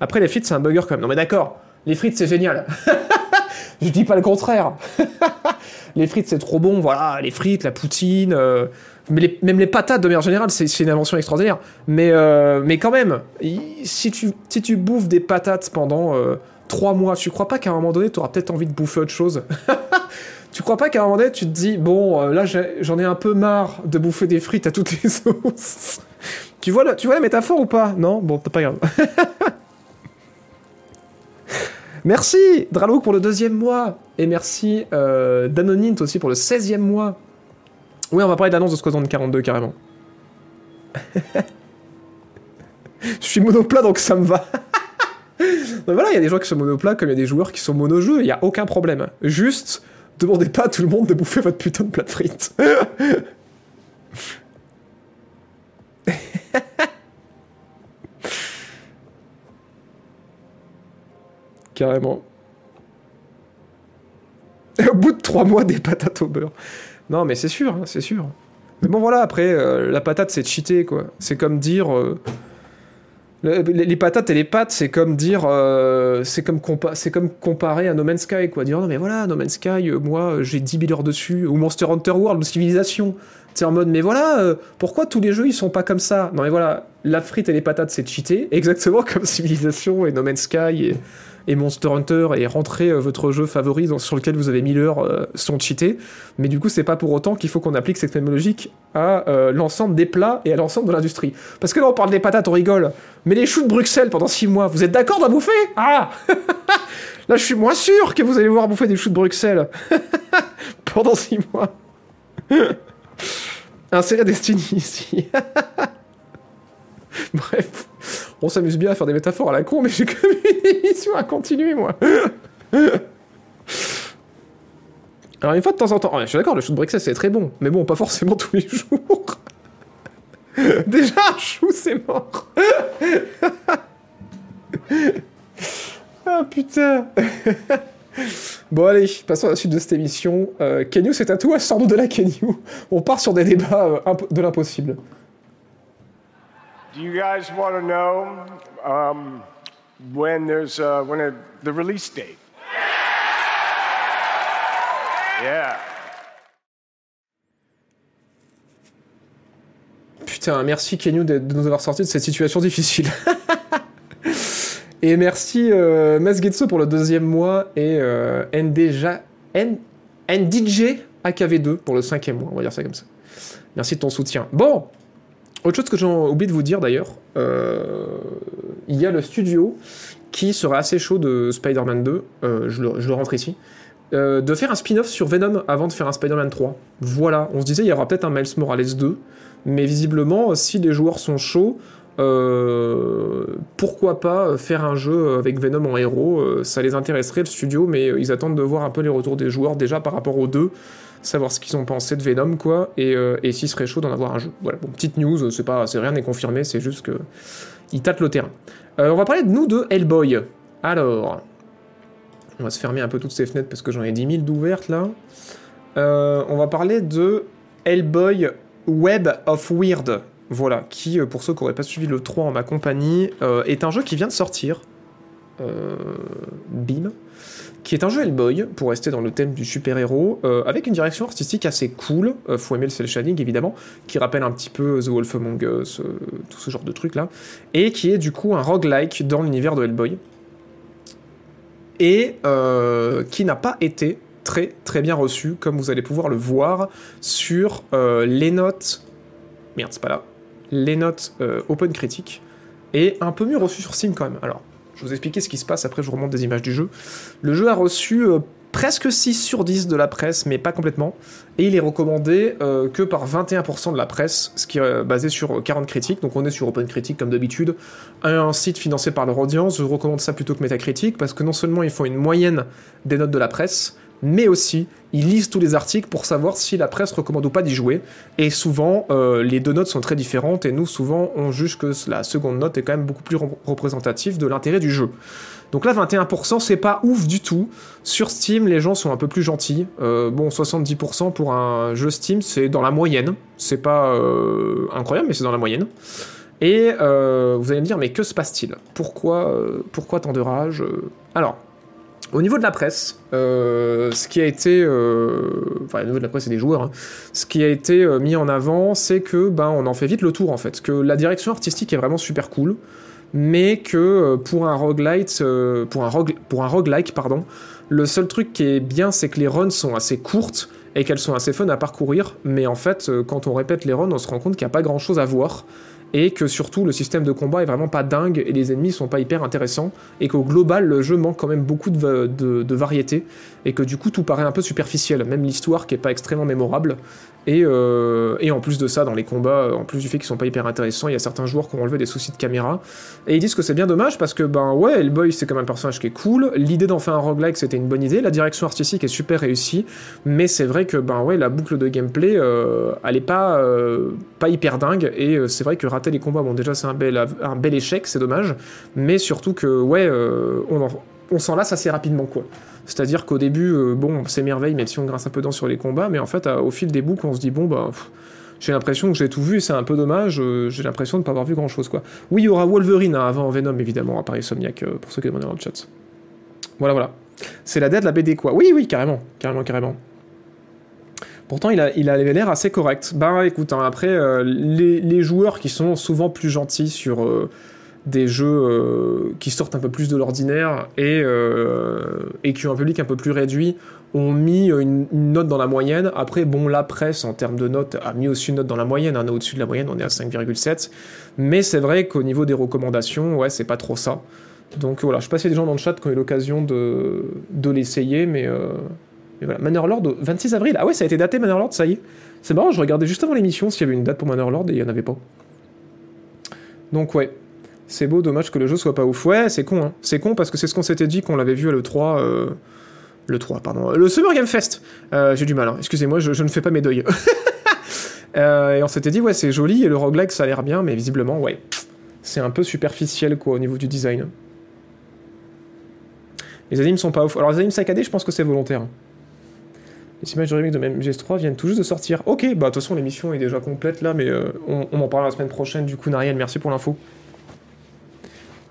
Après, les frites, c'est un bugger quand même. Non, mais d'accord, les frites, c'est génial. <laughs> Je dis pas le contraire. <laughs> les frites, c'est trop bon, voilà, les frites, la poutine. Euh, mais même les patates de manière générale, c'est une invention extraordinaire. Mais, euh, mais quand même, si tu, si tu bouffes des patates pendant euh, trois mois, tu crois pas qu'à un moment donné, tu auras peut-être envie de bouffer autre chose? <laughs> Tu crois pas qu'à un moment donné, tu te dis, bon, euh, là, j'en ai un peu marre de bouffer des frites à toutes les <laughs> sauces tu, vois tu vois la métaphore ou pas? Non? Bon, t'as pas grave. Merci Dralouk pour le deuxième mois. Et merci euh, Danonint aussi pour le 16e mois. Oui, on va parler d'annonce de Squadron 42 carrément. <laughs> Je suis monoplat donc ça me va. <laughs> donc voilà, il y a des gens qui sont monoplat comme il y a des joueurs qui sont mono-jeux, il n'y a aucun problème. Juste, demandez pas à tout le monde de bouffer votre putain de plat de frites. <laughs> Carrément. Et au bout de trois mois, des patates au beurre. Non, mais c'est sûr, hein, c'est sûr. Mais bon, voilà, après, euh, la patate, c'est cheater, quoi. C'est comme dire. euh, le- les, patates et les pâtes, c'est comme dire. euh, c'est comme, comme comparer à No Man's Sky, quoi. Dire, non, mais voilà, No Man's Sky, moi, j'ai 10 000 heures dessus. Ou Monster Hunter World, ou Civilization. C'est en mode, mais voilà, pourquoi tous les jeux, ils sont pas comme ça? Non, mais voilà, la frite et les patates, c'est cheater. <laughs> Exactement comme Civilization et No Man's Sky et, et Monster Hunter et rentrer euh, votre jeu favori sur lequel vous avez 1000 heures euh, sont cheatés. Mais du coup, c'est pas pour autant qu'il faut qu'on applique cette même logique à euh, l'ensemble des plats et à l'ensemble de l'industrie. Parce que là, on parle des patates, on rigole. Mais les choux de Bruxelles pendant 6 mois, vous êtes d'accord d'en bouffer? Ah <laughs> Là, je suis moins sûr que vous allez voir bouffer des choux de Bruxelles <laughs> pendant 6 mois. <laughs> Insérer Destiny ici. Bref, on s'amuse bien à faire des métaphores à la con, mais j'ai quand même une émission à continuer, moi. Alors, une fois de temps en temps, ouais, je suis d'accord, le de Bruxelles c'est très bon, mais bon, pas forcément tous les jours. Déjà, un chou, c'est mort. ah putain. Bon allez, passons à la suite de cette émission. Euh, Kenyu, c'est à toi, sors-nous de la Kenyu. On part sur des débats euh, de l'impossible. Do you guys want to know um, when there's uh, when the release date? Yeah. Putain, merci Kenyu de, nous avoir sorti de cette situation difficile. <laughs> et merci euh, Masgetsu pour le deuxième mois et euh, N, NDJ AKV2 pour le cinquième mois, on va dire ça comme ça. Merci de ton soutien. Bon, autre chose que j'ai oublié de vous dire d'ailleurs, euh, il y a le studio qui serait assez chaud de Spider-Man 2, euh, je, le, rentre ici, euh, de faire un spin-off sur Venom avant de faire un Spider-Man 3. Voilà, on se disait il y aura peut-être un Miles Morales 2, mais visiblement, si les joueurs sont chauds, pourquoi pas faire un jeu avec Venom en héros Ça les intéresserait le studio, mais ils attendent de voir un peu les retours des joueurs déjà par rapport aux deux, savoir ce qu'ils ont pensé de Venom, quoi, et, euh, s'il serait chaud d'en avoir un jeu. Voilà, bon, petite news, c'est pas, c'est rien n'est confirmé, c'est juste que ils tâtent le terrain. Euh, on va parler de nous de Hellboy. Alors, on va se fermer un peu toutes ces fenêtres parce que j'en ai 10 000 d'ouvertes là. Euh, on va parler de Hellboy Web of Weird. Voilà, qui, euh, pour ceux qui n'auraient pas suivi le 3 en ma compagnie, est un jeu qui vient de sortir. Bim. Qui est un jeu Hellboy, pour rester dans le thème du super-héros, euh, avec une direction artistique assez cool. Euh, faut aimer le cel shading évidemment, qui rappelle un petit peu The Wolf Among Us, euh, tout ce genre de trucs là. Et qui est du coup un roguelike dans l'univers de Hellboy. Et euh, qui n'a pas été très très bien reçu, comme vous allez pouvoir le voir sur les notes. Merde, c'est pas là. Les notes Open Critic. Et un peu mieux reçu sur Steam quand même. Alors, je vous expliquer ce qui se passe, après je vous remonte des images du jeu. Le jeu a reçu euh, presque 6 sur 10 de la presse, mais pas complètement. Et il est recommandé euh, que par 21% de la presse, ce qui est euh, basé sur 40 critiques. Donc on est sur Open Critic comme d'habitude, un site financé par leur audience. Je recommande ça plutôt que Metacritic, parce que non seulement ils font une moyenne des notes de la presse, mais aussi ils lisent tous les articles pour savoir si la presse recommande ou pas d'y jouer. Et souvent, euh, les deux notes sont très différentes, et nous, souvent, on juge que la seconde note est quand même beaucoup plus rep- représentative de l'intérêt du jeu. Donc là, 21%, c'est pas ouf du tout. Sur Steam, les gens sont un peu plus gentils. Euh, bon, 70% pour un jeu Steam, c'est dans la moyenne. C'est pas euh, incroyable, mais c'est dans la moyenne. Et vous allez me dire, mais que se passe-t-il? Pourquoi, pourquoi tant de rage? Alors, au niveau de la presse, euh, ce qui a été, ce qui a été euh, mis en avant, c'est que ben on en fait vite le tour en fait, que la direction artistique est vraiment super cool, mais que euh, pour un roguelite, pour un rogue, pour un roguelike pardon, le seul truc qui est bien, c'est que les runs sont assez courtes et qu'elles sont assez fun à parcourir, mais en fait, quand on répète les runs, on se rend compte qu'il n'y a pas grand chose à voir et que surtout le système de combat est vraiment pas dingue et les ennemis sont pas hyper intéressants et qu'au global le jeu manque quand même beaucoup de, de, variété et que du coup tout paraît un peu superficiel, même l'histoire qui est pas extrêmement mémorable et, euh, et, en plus de ça, dans les combats, en plus du fait qu'ils sont pas hyper intéressants, il y a certains joueurs qui ont enlevé des soucis de caméra. Et ils disent que c'est bien dommage parce que, ben ouais, Hellboy c'est comme un personnage qui est cool. L'idée d'en faire un roguelike c'était une bonne idée. La direction artistique est super réussie. Mais c'est vrai que, ben ouais, la boucle de gameplay, euh, elle est pas, euh, pas hyper dingue. Et c'est vrai que les combats, bon, déjà c'est un bel, échec, c'est dommage. Mais surtout que, ouais, euh, on, en, on s'en lasse assez rapidement, quoi. C'est-à-dire qu'au début, euh, bon, c'est merveille, même si on grince un peu dans sur les combats, mais en fait, au fil des boucles, on se dit, bon, bah, j'ai l'impression que j'ai tout vu, c'est un peu dommage, euh, j'ai l'impression de pas avoir vu grand-chose, quoi. Oui, il y aura Wolverine hein, avant Venom, évidemment, à Paris Somniac, pour ceux qui demandent dans le chat. Voilà, voilà. C'est la date de la BD, quoi. Oui, oui, carrément, carrément, carrément. Pourtant, il, a, avait l'air assez correct. Bah, écoute, hein, après, euh, les, joueurs qui sont souvent plus gentils sur des jeux euh, qui sortent un peu plus de l'ordinaire et, euh, qui ont un public un peu plus réduit ont mis une, note dans la moyenne. Après, bon, la presse, en termes de notes, a mis aussi une note dans la moyenne. Est au-dessus de la moyenne, on est à 5,7. Mais c'est vrai qu'au niveau des recommandations, ouais, c'est pas trop ça. Donc voilà, je sais pas s'il y a des gens dans le chat qui ont eu l'occasion de, l'essayer, mais, euh, mais voilà. Manor 26 avril. Ah ouais, ça a été daté Manor ça y est. C'est marrant, je regardais juste avant l'émission s'il y avait une date pour Manor et il y en avait pas. Donc ouais, c'est beau, dommage que le jeu soit pas ouf. Ouais, c'est con, hein. C'est con parce que c'est ce qu'on s'était dit qu'on l'avait vu à l'E3. Euh... Le 3, pardon. Le Summer Game Fest. Euh, J'ai du mal, hein. excusez-moi, je, ne fais pas mes deuils. <laughs> euh, et on s'était dit, ouais, c'est joli et le roguelike ça a l'air bien, mais visiblement, ouais. C'est un peu superficiel, quoi, au niveau du design. Les animes sont pas ouf. Alors, les animes saccadés, je pense que c'est volontaire. Les images de remake de MGS3 viennent tout juste de sortir. Ok, bah, de toute façon, l'émission est déjà complète là, mais euh, on, en parlera la semaine prochaine. Du coup, Nariel, merci pour l'info.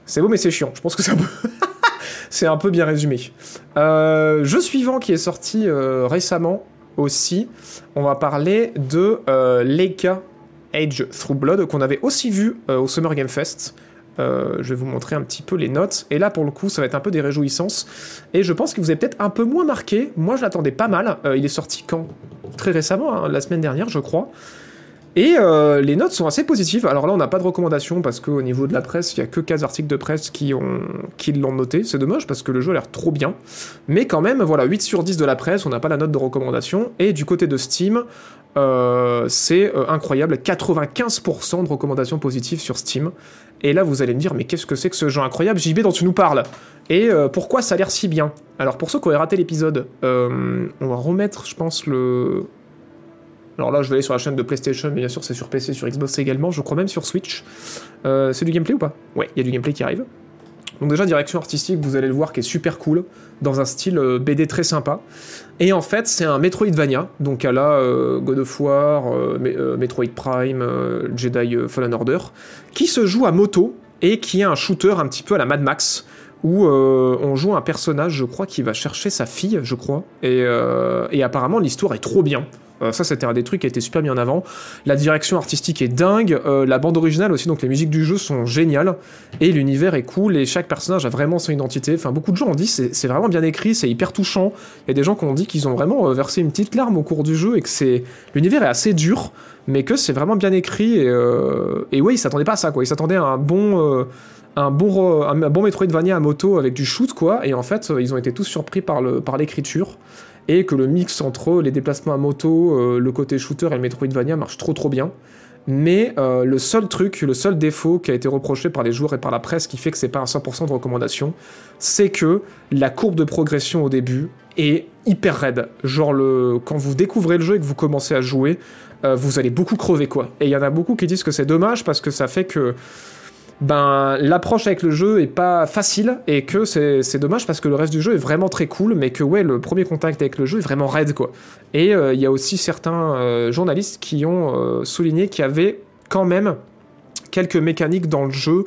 C'est beau, mais c'est chiant. Je pense que c'est un peu. <laughs> bien résumé. Euh, jeu suivant qui est sorti euh, récemment aussi. On va parler de Leica Age Through Blood qu'on avait aussi vu au Summer Game Fest. Euh, je vais vous montrer un petit peu les notes. Et là, pour le coup, ça va être un peu des réjouissances. Et je pense qu'il vous est peut-être un peu moins marqué. Moi, je l'attendais pas mal. Euh, il est sorti quand? Très récemment, hein, la semaine dernière, je crois. Et euh, les notes sont assez positives. Alors là, on n'a pas de recommandations parce qu'au niveau de la presse, il n'y a que 15 articles de presse qui l'ont noté. C'est dommage parce que le jeu a l'air trop bien. Mais quand même, voilà, 8 sur 10 de la presse, on n'a pas la note de recommandation. Et du côté de Steam, c'est incroyable, 95% de recommandations positives sur Steam. Et là, vous allez me dire, mais qu'est-ce que c'est que ce jeu incroyable, JB, dont tu nous parles? Et euh, pourquoi ça a l'air si bien? Alors, pour ceux qui auraient raté l'épisode, euh, on va remettre, je pense, le... Alors là, je vais aller sur la chaîne de PlayStation, mais bien sûr, c'est sur PC, sur Xbox également, je crois même sur Switch. Euh, c'est du gameplay ou pas? Ouais, il y a du gameplay qui arrive. Donc déjà, direction artistique, vous allez le voir, qui est super cool, dans un style euh, BD très sympa. Et en fait, c'est un Metroidvania, donc à la euh, God of War, euh, Metroid Prime, Jedi Fallen Order, qui se joue à moto, et qui est un shooter un petit peu à la Mad Max, où euh, on joue un personnage, je crois, qui va chercher sa fille, je crois. Et, euh, et apparemment, l'histoire est trop bien. Euh, ça, c'était un des trucs qui a été super mis en avant. La direction artistique est dingue. Euh, la bande originale aussi, donc les musiques du jeu sont géniales. Et l'univers est cool. Et chaque personnage a vraiment son identité. Enfin, beaucoup de gens ont dit c'est, vraiment bien écrit, c'est hyper touchant. Il y a des gens qui ont dit qu'ils ont vraiment euh, versé une petite larme au cours du jeu et que c'est l'univers est assez dur, mais que c'est vraiment bien écrit. Et, euh... et ouais, ils s'attendaient pas à ça, quoi. Ils s'attendaient à un bon. Euh, un bon, un bon Metroidvania à moto avec du shoot, quoi. Et en fait, ils ont été tous surpris par, le, par l'écriture et que le mix entre les déplacements à moto, euh, le côté shooter et le Metroidvania marche trop trop bien. Mais euh, le seul truc, le seul défaut qui a été reproché par les joueurs et par la presse qui fait que c'est pas un 100% de recommandation, c'est que la courbe de progression au début est hyper raide. Genre quand vous découvrez le jeu et que vous commencez à jouer, euh, vous allez beaucoup crever quoi. Et il y en a beaucoup qui disent que c'est dommage parce que ça fait que ben l'approche avec le jeu est pas facile et que c'est dommage parce que le reste du jeu est vraiment très cool mais que ouais le premier contact avec le jeu est vraiment raide quoi. Et il euh, y a aussi certains euh, journalistes qui ont euh, souligné qu'il y avait quand même quelques mécaniques dans le jeu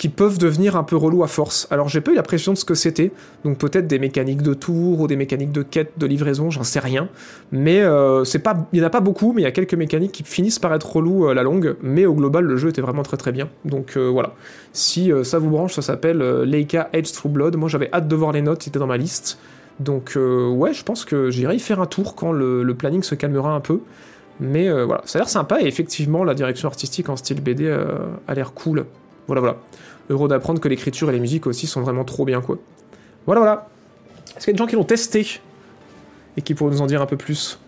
qui peuvent devenir un peu relou à force. Alors j'ai pas eu la pression de ce que c'était, donc peut-être des mécaniques de tour ou des mécaniques de quête, de livraison, j'en sais rien. Mais euh, c'est pas, il y en a pas beaucoup, mais il y a quelques mécaniques qui finissent par être relou à la longue. Mais au global, le jeu était vraiment très très bien. Donc euh, voilà. Si euh, ça vous branche, ça s'appelle euh, Leica Edge Through Blood. Moi j'avais hâte de voir les notes, c'était dans ma liste. Donc ouais, je pense que j'irai y faire un tour quand le, planning se calmera un peu. Mais euh, voilà, ça a l'air sympa et effectivement la direction artistique en style BD euh, a l'air cool. Voilà, voilà. Heureux d'apprendre que l'écriture et les musiques aussi sont vraiment trop bien, quoi. Voilà, voilà. Est-ce qu'il y a des gens qui l'ont testé et qui pourraient nous en dire un peu plus?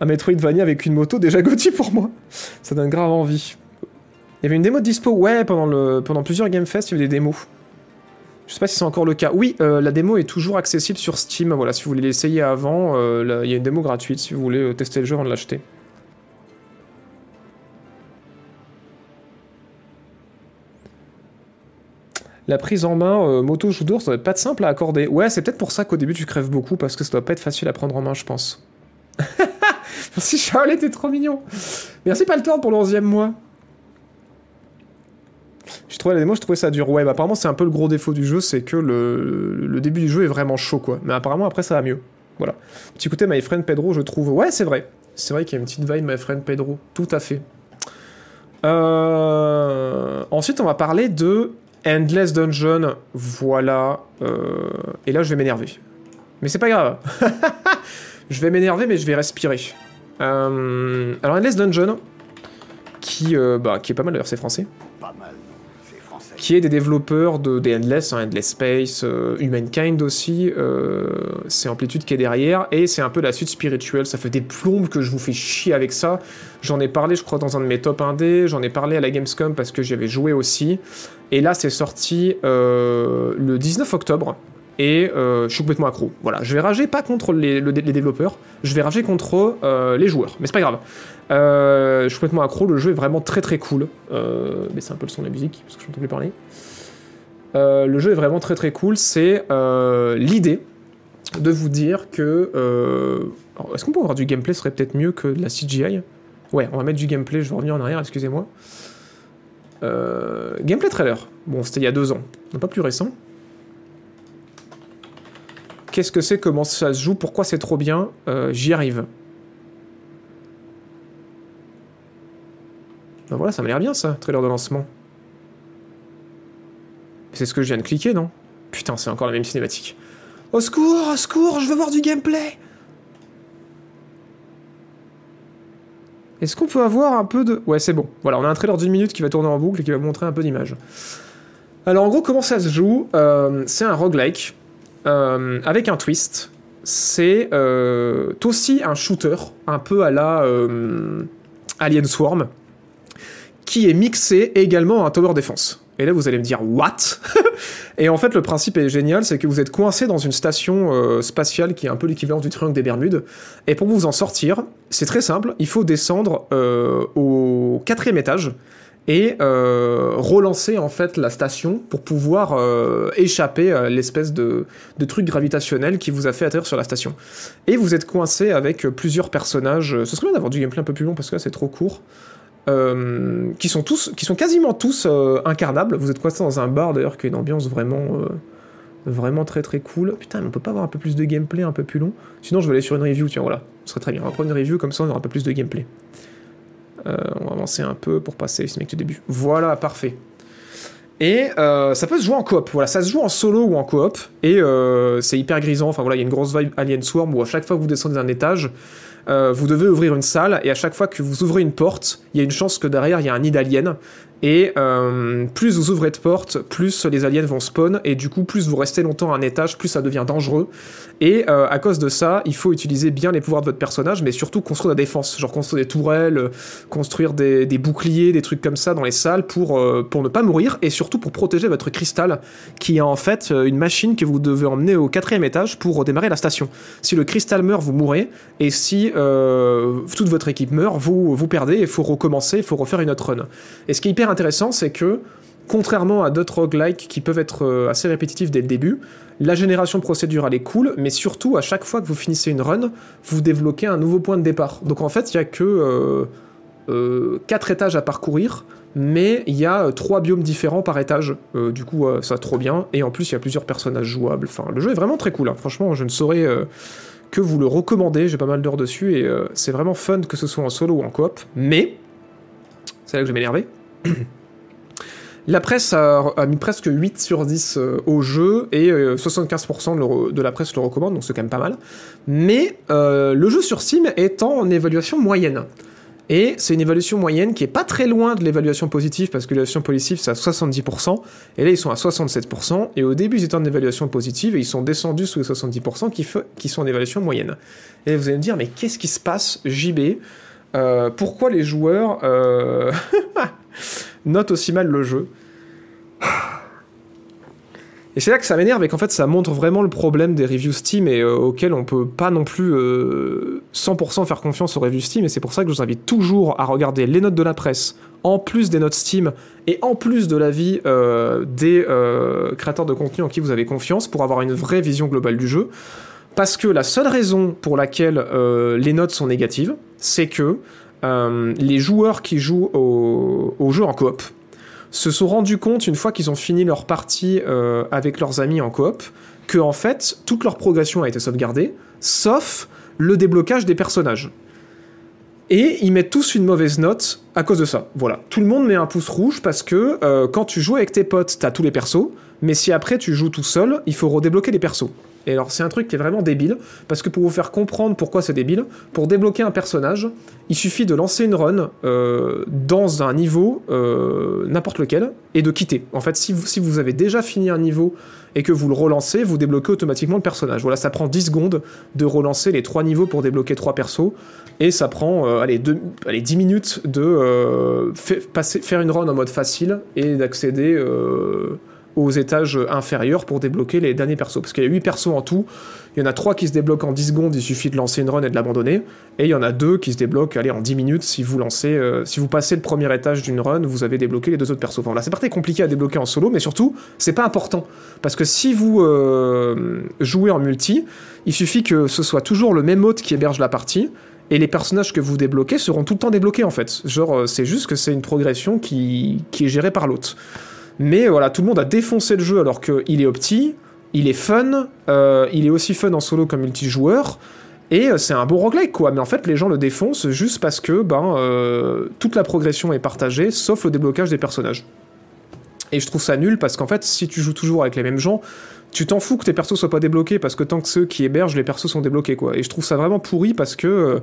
Un Metroidvania avec une moto, déjà <laughs> Gauthier pour moi. Ça donne grave envie. Il y avait une démo de dispo, ouais, pendant, plusieurs Game Fest, il y avait des démos. Je sais pas si c'est encore le cas. Oui, euh, la démo est toujours accessible sur Steam. Voilà, si vous voulez l'essayer avant, euh, il y a une démo gratuite si vous voulez euh, tester le jeu avant de l'acheter. La prise en main euh, moto Judo, ça doit pas de simple à accorder. Ouais, c'est peut-être pour ça qu'au début tu crèves beaucoup parce que ça doit pas être facile à prendre en main, je pense. <laughs> Merci Charles, t'es trop mignon. Merci temps pour le 11 mois. J'ai trouvé la démo, j'ai trouvé ça dur. Ouais, bah, apparemment c'est un peu le gros défaut du jeu, c'est que le, le début du jeu est vraiment chaud quoi. Mais apparemment après ça va mieux. Voilà. Petit côté My Friend Pedro, je trouve. Ouais, c'est vrai. C'est vrai qu'il y a une petite vibe My Friend Pedro. Tout à fait. Euh, Ensuite, on va parler de Endless Dungeon. Voilà. Euh, Et là, je vais m'énerver. Mais c'est pas grave. <laughs> je vais m'énerver, mais je vais respirer. Euh, Alors, Endless Dungeon, qui, euh, bah, qui est pas mal d'ailleurs, c'est français. Qui est des développeurs de, Endless, hein, Endless Space, euh, Humankind aussi. euh, c'est Amplitude qui est derrière. Et c'est un peu la suite spirituelle. Ça fait des plombes que je vous fais chier avec ça. J'en ai parlé, je crois, dans un de mes top 1D. J'en ai parlé à la Gamescom parce que j'y avais joué aussi. Et là, c'est sorti euh, le 19 octobre. Et je suis complètement accro. Voilà, je vais rager pas contre les, le- les développeurs, je vais rager contre les joueurs. Mais c'est pas grave. Euh, je suis complètement accro, le jeu est vraiment très très cool. Euh, mais c'est un peu le son de la musique, parce que je n'entends plus parler. Euh, le jeu est vraiment très très cool. C'est l'idée de vous dire que... Est-ce qu'on peut avoir du gameplay? Ce serait peut-être mieux que de la CGI Ouais, on va mettre du gameplay, je vais revenir en arrière, excusez-moi. Gameplay trailer. Bon, c'était il y a deux ans, non pas plus récent. Qu'est-ce que c'est? Comment ça se joue? Pourquoi c'est trop bien? J'y arrive. Ben voilà, ça m'a l'air bien ça, trailer de lancement. C'est ce que je viens de cliquer, non? Putain, c'est encore la même cinématique. Au secours, au secours, je veux voir du gameplay Est-ce qu'on peut avoir un peu de... Ouais, c'est bon. Voilà, on a un trailer d'une minute qui va tourner en boucle et qui va montrer un peu d'images. Alors en gros, comment ça se joue? Euh, C'est un roguelike euh, avec un twist. C'est euh, aussi un shooter, un peu à la Alien Swarm, qui est mixé également à un tower defense. Et là, vous allez me dire, what? <laughs> Et en fait, le principe est génial, c'est que vous êtes coincé dans une station euh, spatiale qui est un peu l'équivalent du triangle des Bermudes. Et pour vous en sortir, c'est très simple, il faut descendre euh, au quatrième étage et euh, relancer en fait la station pour pouvoir échapper à l'espèce de, de truc gravitationnel qui vous a fait atterrir sur la station. Et vous êtes coincé avec plusieurs personnages. Ce serait bien d'avoir du gameplay un peu plus long parce que là c'est trop court. Euh, qui sont tous, qui sont quasiment tous euh, incarnables. Vous êtes coincé dans un bar d'ailleurs qui a une ambiance vraiment, euh, vraiment très très cool. Putain, mais on peut pas avoir un peu plus de gameplay, un peu plus long. Sinon, je vais aller sur une review. Tiens, voilà, ce serait très bien. On va prendre une review comme ça, on aura un peu plus de gameplay. Euh, on va avancer un peu pour passer ce mec du début. Voilà, parfait. Et euh, ça peut se jouer en coop. Voilà, ça se joue en solo ou en coop. Et c'est hyper grisant. Enfin voilà, il y a une grosse vibe Alien Swarm où à chaque fois que vous descendez d'un étage, vous devez ouvrir une salle. Et à chaque fois que vous ouvrez une porte, il y a une chance que derrière il y a un nid. Et euh, plus vous ouvrez de portes, plus les aliens vont spawn. Et du coup, plus vous restez longtemps à un étage, plus ça devient dangereux. Et euh, à cause de ça, il faut utiliser bien les pouvoirs de votre personnage, mais surtout construire la défense. Genre construire des tourelles, construire des, boucliers, des trucs comme ça dans les salles pour, euh, pour ne pas mourir. Et surtout pour protéger votre cristal, qui est en fait une machine que vous devez emmener au quatrième étage pour redémarrer la station. Si le cristal meurt, vous mourrez. Et si toute votre équipe meurt, vous, vous perdez. Il faut recommencer, il faut refaire une autre run. Et ce qui est hyper intéressant, c'est que contrairement à d'autres roguelikes qui peuvent être euh, assez répétitifs dès le début, la génération procédurale est cool, mais surtout, à chaque fois que vous finissez une run, vous débloquez un nouveau point de départ. Donc en fait, il n'y a que euh, euh, 4 étages à parcourir, mais il y a euh, trois biomes différents par étage. Euh, du coup, euh, ça trop bien. Et en plus, il y a plusieurs personnages jouables. Enfin, le jeu est vraiment très cool. hein. Franchement, je ne saurais euh, que vous le recommander. J'ai pas mal d'heures dessus et euh, c'est vraiment fun que ce soit en solo ou en coop. Mais, c'est là que je vais m'énerver. <clears throat> La presse a, mis presque 8 sur 10 euh, au jeu et euh, 75% de, le re- de la presse le recommande, donc c'est quand même pas mal. Mais euh, le jeu sur Steam est en évaluation moyenne. Et c'est une évaluation moyenne qui est pas très loin de l'évaluation positive, parce que l'évaluation positive c'est à 70%, et là ils sont à 67%, et au début ils étaient en évaluation positive, et ils sont descendus sous les 70% qui, qui sont en évaluation moyenne. Et vous allez me dire, mais qu'est-ce qui se passe, JB euh, Pourquoi les joueurs euh, <laughs> notent aussi mal le jeu et c'est là que ça m'énerve et qu'en fait ça montre vraiment le problème des reviews Steam et euh, auquel on peut pas non plus 100% euh, faire confiance aux reviews Steam et c'est pour ça que je vous invite toujours à regarder les notes de la presse en plus des notes Steam et en plus de l'avis des créateurs de contenu en qui vous avez confiance pour avoir une vraie vision globale du jeu. Parce que la seule raison pour laquelle les notes sont négatives, c'est que les joueurs qui jouent au, au jeu en coop, se sont rendus compte, une fois qu'ils ont fini leur partie euh, avec leurs amis en coop, que en fait, toute leur progression a été sauvegardée, sauf le déblocage des personnages. Et ils mettent tous une mauvaise note à cause de ça. Voilà. Tout le monde met un pouce rouge parce que euh, quand tu joues avec tes potes, t'as tous les persos, mais si après tu joues tout seul, il faut redébloquer les persos. Et alors c'est un truc qui est vraiment débile, parce que pour vous faire comprendre pourquoi c'est débile, pour débloquer un personnage, il suffit de lancer une run euh, dans un niveau, euh, n'importe lequel, et de quitter. En fait, si vous, si vous avez déjà fini un niveau et que vous le relancez, vous débloquez automatiquement le personnage. Voilà, ça prend 10 secondes de relancer les 3 niveaux pour débloquer 3 persos, et ça prend euh, allez, allez, 10 minutes de passer, faire une run en mode facile et d'accéder aux étages inférieurs pour débloquer les derniers persos. Parce qu'il y a 8 persos en tout, il y en a 3 qui se débloquent en 10 secondes, il suffit de lancer une run et de l'abandonner, et il y en a 2 qui se débloquent allez, en 10 minutes si vous lancez, euh, si vous passez le premier étage d'une run, vous avez débloqué les deux autres persos. Enfin là c'est parti compliqué à débloquer en solo, mais surtout c'est pas important. Parce que si vous euh, jouez en multi, il suffit que ce soit toujours le même hôte qui héberge la partie, et les personnages que vous débloquez seront tout le temps débloqués en fait. Genre euh, c'est juste que c'est une progression qui, qui est gérée par l'hôte. Mais voilà, tout le monde a défoncé le jeu alors qu'il est opti, il est fun, euh, il est aussi fun en solo comme multijoueur, et euh, c'est un bon roguelike quoi. Mais en fait, les gens le défoncent juste parce que ben, euh, toute la progression est partagée, sauf le déblocage des personnages. Et je trouve ça nul parce qu'en fait, si tu joues toujours avec les mêmes gens, tu t'en fous que tes persos soient pas débloqués parce que tant que ceux qui hébergent les persos sont débloqués quoi. Et je trouve ça vraiment pourri parce que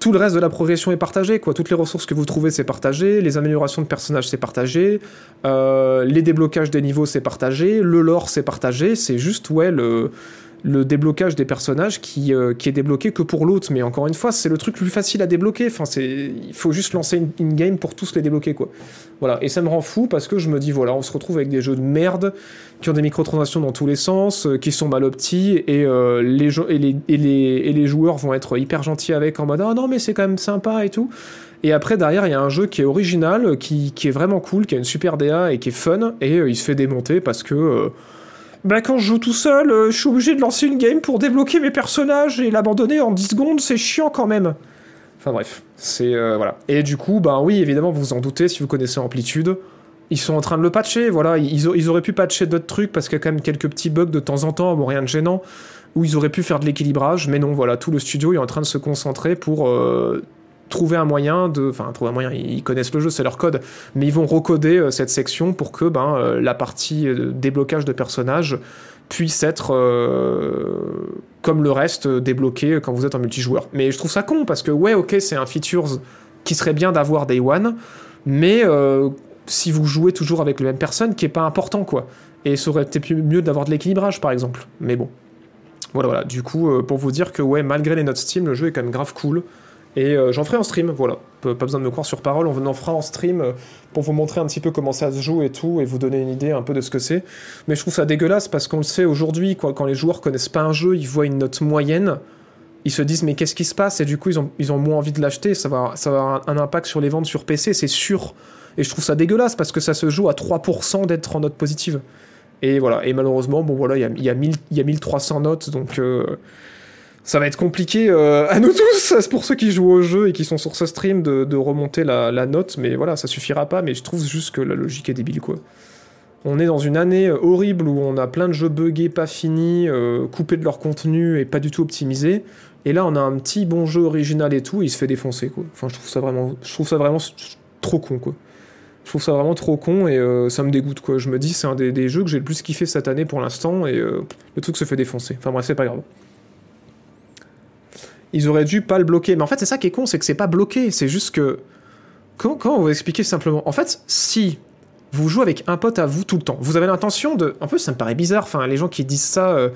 tout le reste de la progression est partagé, quoi. Toutes les ressources que vous trouvez, c'est partagé. Les améliorations de personnages, c'est partagé. Euh, les déblocages des niveaux, c'est partagé. Le lore, c'est partagé. C'est juste, ouais, le, le déblocage des personnages qui, euh, qui est débloqué que pour l'autre. Mais encore une fois, c'est le truc le plus facile à débloquer. Enfin, il faut juste lancer une, game pour tous les débloquer, quoi. Voilà. Et ça me rend fou parce que je me dis, voilà, on se retrouve avec des jeux de merde qui ont des microtransactions dans tous les sens, euh, qui sont mal optis, et, euh, les, et, les, et, les, joueurs vont être hyper gentils avec en mode, ah non, mais c'est quand même sympa et tout. Et après, derrière, il y a un jeu qui est original, qui, qui, est vraiment cool, qui a une super DA et qui est fun, et il se fait démonter parce que bah quand je joue tout seul, euh, je suis obligé de lancer une game pour débloquer mes personnages et l'abandonner en 10 secondes, c'est chiant quand même. Enfin bref, c'est euh, voilà. Et du coup, ben oui, évidemment, vous vous en doutez si vous connaissez Amplitude, ils sont en train de le patcher, voilà, ils, ils auraient pu patcher d'autres trucs parce qu'il y a quand même quelques petits bugs de temps en temps, bon rien de gênant, où ils auraient pu faire de l'équilibrage, mais non, voilà, tout le studio est en train de se concentrer pour euh, trouver un moyen de. Enfin, trouver un moyen, ils connaissent le jeu, c'est leur code, mais ils vont recoder euh, cette section pour que ben, euh, la partie euh, déblocage de personnages puisse être comme le reste débloqué quand vous êtes en multijoueur. Mais je trouve ça con parce que, ouais, ok, c'est un feature qui serait bien d'avoir Day One, mais si vous jouez toujours avec les mêmes personnes, qui est pas important, quoi. Et ça aurait été mieux d'avoir de l'équilibrage, par exemple. Mais bon. Voilà, voilà. Du coup, pour vous dire que, ouais, malgré les notes Steam, le jeu est quand même grave cool. Et euh, j'en ferai en stream, voilà. Pas besoin de me croire sur parole, on en fera en stream euh, pour vous montrer un petit peu comment ça se joue et tout, et vous donner une idée un peu de ce que c'est. Mais je trouve ça dégueulasse parce qu'on le sait aujourd'hui, quand les joueurs connaissent pas un jeu, ils voient une note moyenne, ils se disent mais qu'est-ce qui se passe? Et du coup, ils ont, ils ont moins envie de l'acheter, ça va, ça va avoir un, impact sur les ventes sur PC, c'est sûr. Et je trouve ça dégueulasse parce que ça se joue à 3% d'être en note positive. Et voilà, et malheureusement, bon voilà, il y a, y, a y a 1300 notes, donc... Euh, ça va être compliqué euh, à nous tous, <laughs> pour ceux qui jouent au jeu et qui sont sur ce stream, de, remonter la, note, mais voilà, ça suffira pas, mais je trouve juste que la logique est débile, quoi. On est dans une année euh, horrible où on a plein de jeux buggés, pas finis, euh, coupés de leur contenu et pas du tout optimisés, et là on a un petit bon jeu original et tout, et il se fait défoncer, quoi. Enfin, je trouve ça vraiment, je trouve ça vraiment trop con, quoi. Je trouve ça vraiment trop con et ça me dégoûte, quoi. Je me dis, c'est un des, jeux que j'ai le plus kiffé cette année pour l'instant, et le truc se fait défoncer. Enfin bref, c'est pas grave. Ils auraient dû pas le bloquer. Mais en fait, c'est ça qui est con, c'est que c'est pas bloqué. C'est juste que. Comment, va expliquer simplement? En fait, si vous jouez avec un pote à vous tout le temps, vous avez l'intention de. En plus, ça me paraît bizarre. Enfin, les gens qui disent ça, euh,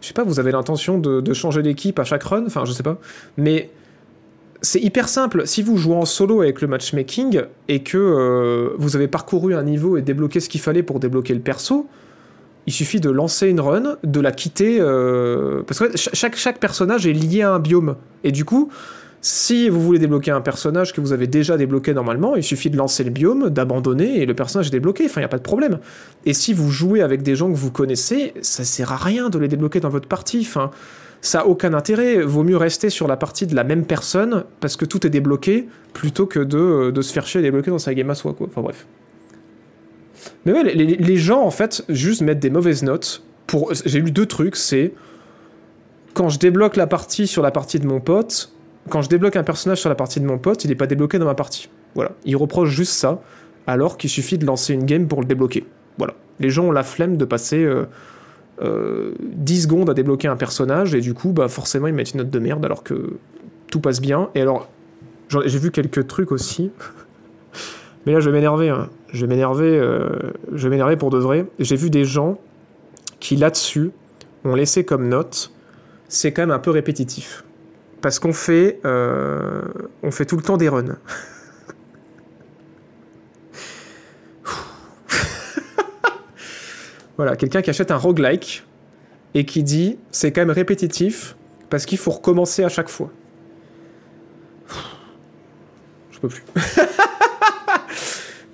je sais pas, vous avez l'intention de, de changer d'équipe à chaque run. Enfin, je sais pas. Mais c'est hyper simple. Si vous jouez en solo avec le matchmaking et que euh, vous avez parcouru un niveau et débloqué ce qu'il fallait pour débloquer le perso, il suffit de lancer une run, de la quitter. euh, parce que ch- chaque, chaque personnage est lié à un biome. Et du coup, si vous voulez débloquer un personnage que vous avez déjà débloqué normalement, il suffit de lancer le biome, d'abandonner et le personnage est débloqué. Enfin, il n'y a pas de problème. Et si vous jouez avec des gens que vous connaissez, ça sert à rien de les débloquer dans votre partie. Enfin, ça a aucun intérêt. Vaut mieux rester sur la partie de la même personne parce que tout est débloqué plutôt que de, de se faire chier à débloquer dans sa game à soi. Quoi. Enfin bref. Mais ouais, les, gens en fait juste mettent des mauvaises notes. Pour, j'ai lu deux trucs. C'est quand je débloque la partie sur la partie de mon pote, quand je débloque un personnage sur la partie de mon pote, il n'est pas débloqué dans ma partie. Voilà. Ils reprochent juste ça, alors qu'il suffit de lancer une game pour le débloquer. Voilà. Les gens ont la flemme de passer euh, euh, 10 secondes à débloquer un personnage, et du coup, bah, forcément, ils mettent une note de merde, alors que tout passe bien. Et alors, j'ai vu quelques trucs aussi. <laughs> Mais là, je vais m'énerver. hein. Je vais m'énerver. euh, je vais m'énerver pour de vrai. J'ai vu des gens qui, là-dessus, ont laissé comme note. C'est quand même un peu répétitif. Parce qu'on fait, euh, on fait tout le temps des runs. <laughs> voilà, quelqu'un qui achète un roguelike et qui dit c'est quand même répétitif parce qu'il faut recommencer à chaque fois. Je peux plus. <laughs>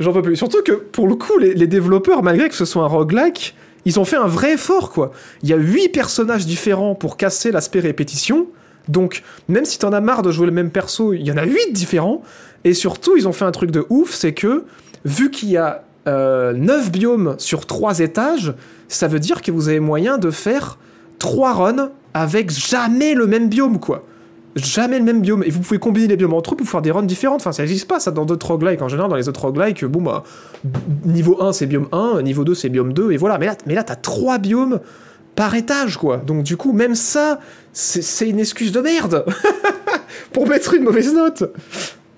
J'en peux plus. Surtout que pour le coup, les, développeurs, malgré que ce soit un roguelike, ils ont fait un vrai effort quoi. Il y a huit personnages différents pour casser l'aspect répétition. Donc, même si t'en as marre de jouer le même perso, il y en a 8 différents. Et surtout, ils ont fait un truc de ouf, c'est que, vu qu'il y a euh, 9 biomes sur 3 étages, ça veut dire que vous avez moyen de faire 3 runs avec jamais le même biome, quoi. Jamais le même biome. Et vous pouvez combiner les biomes entre eux pour faire des runs différentes. Enfin, ça n'existe pas, ça, dans d'autres roguelikes. En général, dans les autres roguelikes, bon, bah, niveau 1, c'est biome 1, niveau 2, c'est biome 2, et voilà. Mais là, mais là t'as 3 biomes par étage, quoi. Donc, du coup, même ça, c'est une excuse de merde <laughs> pour mettre une mauvaise note.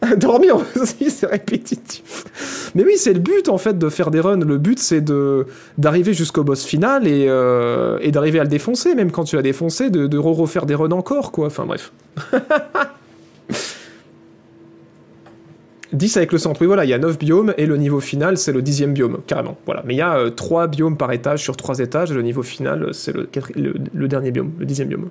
<laughs> Dormir aussi, c'est répétitif. Mais oui, c'est le but en fait de faire des runs. Le but c'est de d'arriver jusqu'au boss final et, euh, et d'arriver à le défoncer, même quand tu l'as défoncé, de, de re-refaire des runs encore, quoi. Enfin bref. <laughs> 10 avec le centre, oui voilà, il y a 9 biomes et le niveau final c'est le dixième biome, carrément. Voilà. Mais il y a 3 biomes par étage sur 3 étages et le niveau final c'est le, le dernier biome, le dixième biome.